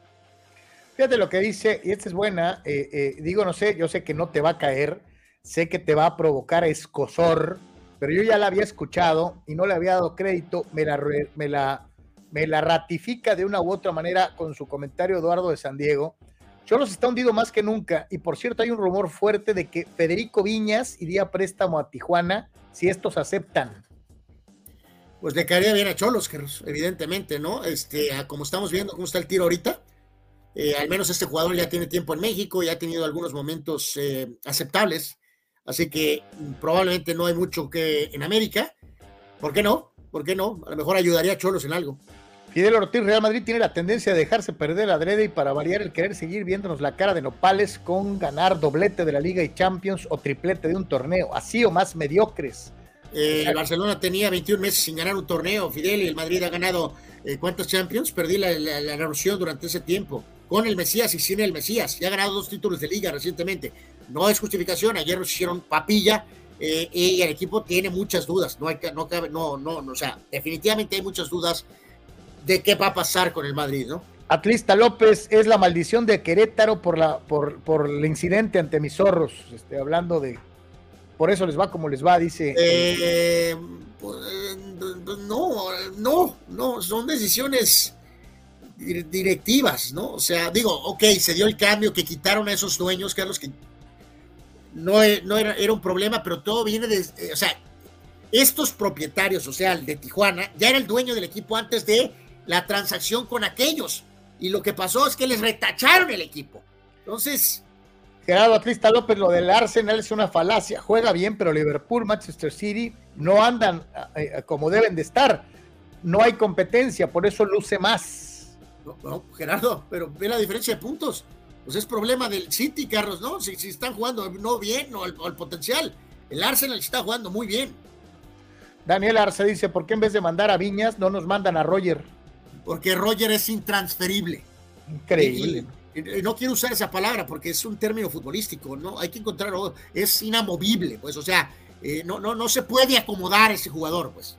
Fíjate lo que dice, y esta es buena, eh, digo, no sé, yo sé que no te va a caer, sé que te va a provocar escosor, pero yo ya la había escuchado y no le había dado crédito, me la, me la, me la ratifica de una u otra manera con su comentario Eduardo de San Diego. Cholos está hundido más que nunca y por cierto hay un rumor fuerte de que Federico Viñas iría préstamo a Tijuana si estos aceptan pues le caería bien a Cholos, evidentemente, ¿no? Este, como estamos viendo cómo está el tiro ahorita, eh, al menos este jugador ya tiene tiempo en México, ya ha tenido algunos momentos eh, aceptables, así que probablemente no hay mucho que en América. ¿Por qué no? ¿Por qué no? A lo mejor ayudaría a Cholos en algo. Fidel Ortiz, Real Madrid tiene la tendencia de dejarse perder la adrede y para variar el querer seguir viéndonos la cara de nopales con ganar doblete de la Liga y Champions o triplete de un torneo, así o más mediocres. Eh, el Barcelona tenía 21 meses sin ganar un torneo, Fidel, y el Madrid ha ganado eh, ¿cuántos Champions? Perdí la, la, durante ese tiempo, con el Mesías y sin el Mesías. Y ha ganado dos títulos de liga recientemente. No es justificación, ayer nos hicieron papilla eh, y el equipo tiene muchas dudas. No, hay, no, no, no, no, o sea, definitivamente hay muchas dudas de qué va a pasar con el Madrid, ¿no? Atlista López es la maldición de Querétaro por, la, por, por el incidente ante mis zorros. Este, hablando de por eso les va como les va, dice. Eh, pues, no, no, no, son decisiones directivas, ¿no? O sea, digo, ok, se dio el cambio que quitaron a esos dueños, Carlos, que no, no era, era un problema, pero todo viene de, eh, o sea, estos propietarios, o sea, el de Tijuana, ya era el dueño del equipo antes de la transacción con aquellos. Y lo que pasó es que les retacharon el equipo. Entonces, Gerardo Atlista López, lo del Arsenal es una falacia. Juega bien, pero Liverpool, Manchester City no andan eh, eh, como deben de estar. No hay competencia, por eso luce más. No, Gerardo, pero ve la diferencia de puntos. Pues es problema del City, Carlos, ¿no? Si, si están jugando no bien o al, potencial. El Arsenal está jugando muy bien. Daniel Arce dice, ¿por qué en vez de mandar a Viñas no nos mandan a Roger? Porque Roger es intransferible. Increíble. No quiero usar esa palabra porque es un término futbolístico, ¿no? Hay que encontrar, es inamovible, pues, o sea, eh, no, no, no se puede acomodar ese jugador, pues.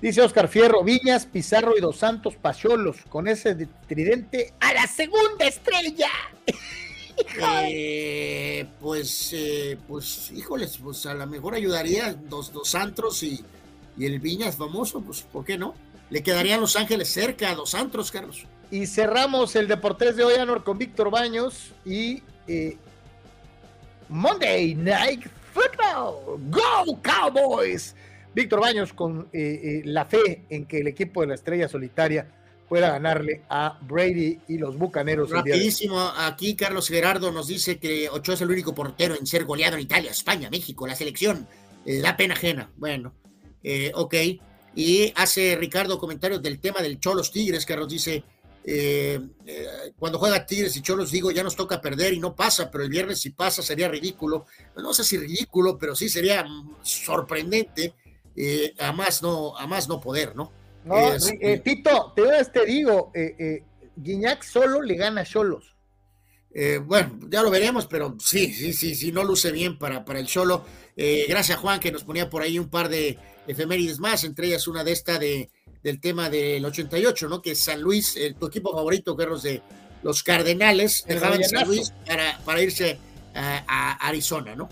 Dice Oscar Fierro, Viñas, Pizarro y Dos Santos Pacholos, con ese tridente a la segunda estrella. Eh, pues, pues, híjoles, pues a lo mejor ayudaría dos, dos Santos y, y el Viñas famoso, pues, ¿por qué no? Le quedarían Los Ángeles cerca a Dos Santos, Carlos. Y cerramos el Deportes de hoy, Anor, con Víctor Baños y eh, Monday Night Football. ¡Go Cowboys! Víctor Baños con eh, eh, la fe en que el equipo de la Estrella Solitaria pueda ganarle a Brady y los Bucaneros. Rapidísimo, aquí Carlos Gerardo nos dice que Ochoa es el único portero en ser goleado en Italia, España, México, la selección. La pena ajena. Bueno, ok. Y hace Ricardo comentarios del tema del Cholos Tigres, nos dice, eh, eh, cuando juega Tigres y Cholos, digo, ya nos toca perder y no pasa, pero el viernes si pasa sería ridículo. No sé si ridículo, pero sí sería sorprendente eh, a, más no, a más no poder, ¿no? No, Tito, te, te digo, Guiñac solo le gana a Cholos. bueno, ya lo veremos, pero sí, sí, sí, sí, no luce bien para, para el Cholo. gracias, Juan, que nos ponía por ahí un par de efemérides más, entre ellas una de esta de, del tema del 88, ¿no? Que San Luis, el, tu equipo favorito, que de los Cardenales, dejaban San Luis para, para irse a, Arizona, ¿no?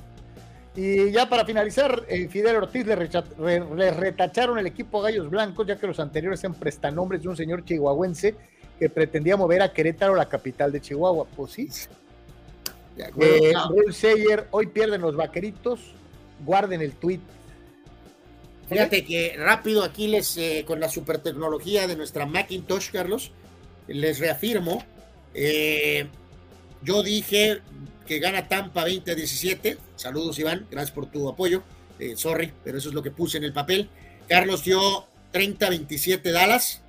Y ya para finalizar, eh, Fidel Ortiz le, retacharon el equipo Gallos Blancos, ya que los anteriores eran prestanombres de un señor chihuahuense que pretendía mover a Querétaro, la capital de Chihuahua. Pues sí. Eh, hoy pierden los vaqueritos, guarden el tweet Fíjate que rápido aquí les, eh, con la super tecnología de nuestra Macintosh, Carlos, les reafirmo, eh, yo dije que gana Tampa 20-17, saludos Iván, gracias por tu apoyo, eh, sorry, pero eso es lo que puse en el papel. Carlos dio 30-27 Dallas,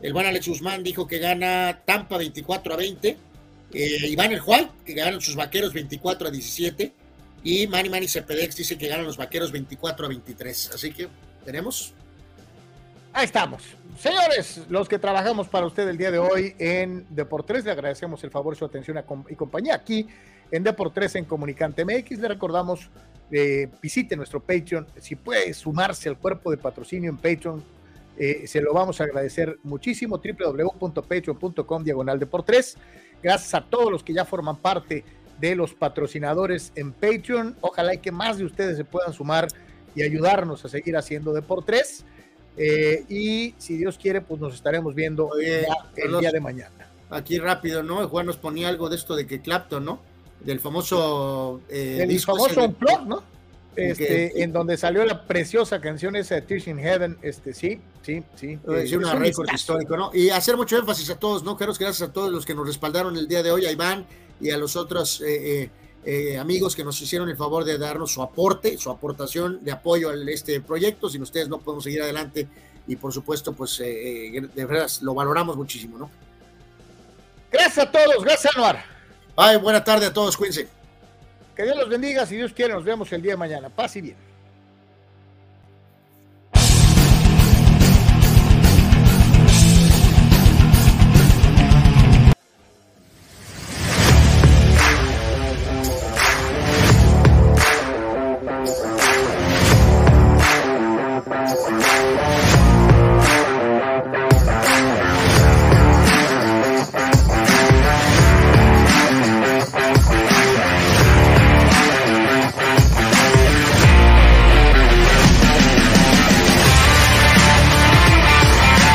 el buen Alex Guzmán dijo que gana Tampa 24 a 20, Iván el Juan, que ganan sus vaqueros 24 a 17, y Manny Manny Cepedex dice que ganan los vaqueros 24 a 23. Así que tenemos. Ahí estamos. Señores, los que trabajamos para usted el día de hoy en Deportes, le agradecemos el favor, su atención y compañía aquí en Deportes en Comunicante MX. Le recordamos, eh, visite nuestro Patreon. Si puede sumarse al cuerpo de patrocinio en Patreon, eh, se lo vamos a agradecer muchísimo. www.patreon.com diagonal Deportes. Gracias a todos los que ya forman parte de los patrocinadores en Patreon. Ojalá y que más de ustedes se puedan sumar y ayudarnos a seguir haciendo de por tres. Eh, y si Dios quiere, pues nos estaremos viendo el día de mañana. Aquí rápido, ¿no? Juan nos ponía algo de esto de que Clapton, ¿no? Del famoso. Eh, el famoso Unplug, ¿no? Este, en donde salió la preciosa canción esa de Tears in Heaven, este, sí, sí, sí. Es un récord histórico, ¿no? Y hacer mucho énfasis a todos, ¿no? Quiero gracias a todos los que nos respaldaron el día de hoy, a Iván, y a los otros eh, eh, eh, amigos que nos hicieron el favor de darnos su aporte, su aportación de apoyo a este proyecto. Sin ustedes no podemos seguir adelante y por supuesto, pues de verdad lo valoramos muchísimo, ¿no? Gracias a todos, gracias Anuar. Bye, buena tarde a todos, cuídense. Que Dios los bendiga, si Dios quiere, nos vemos el día de mañana. Paz y bien.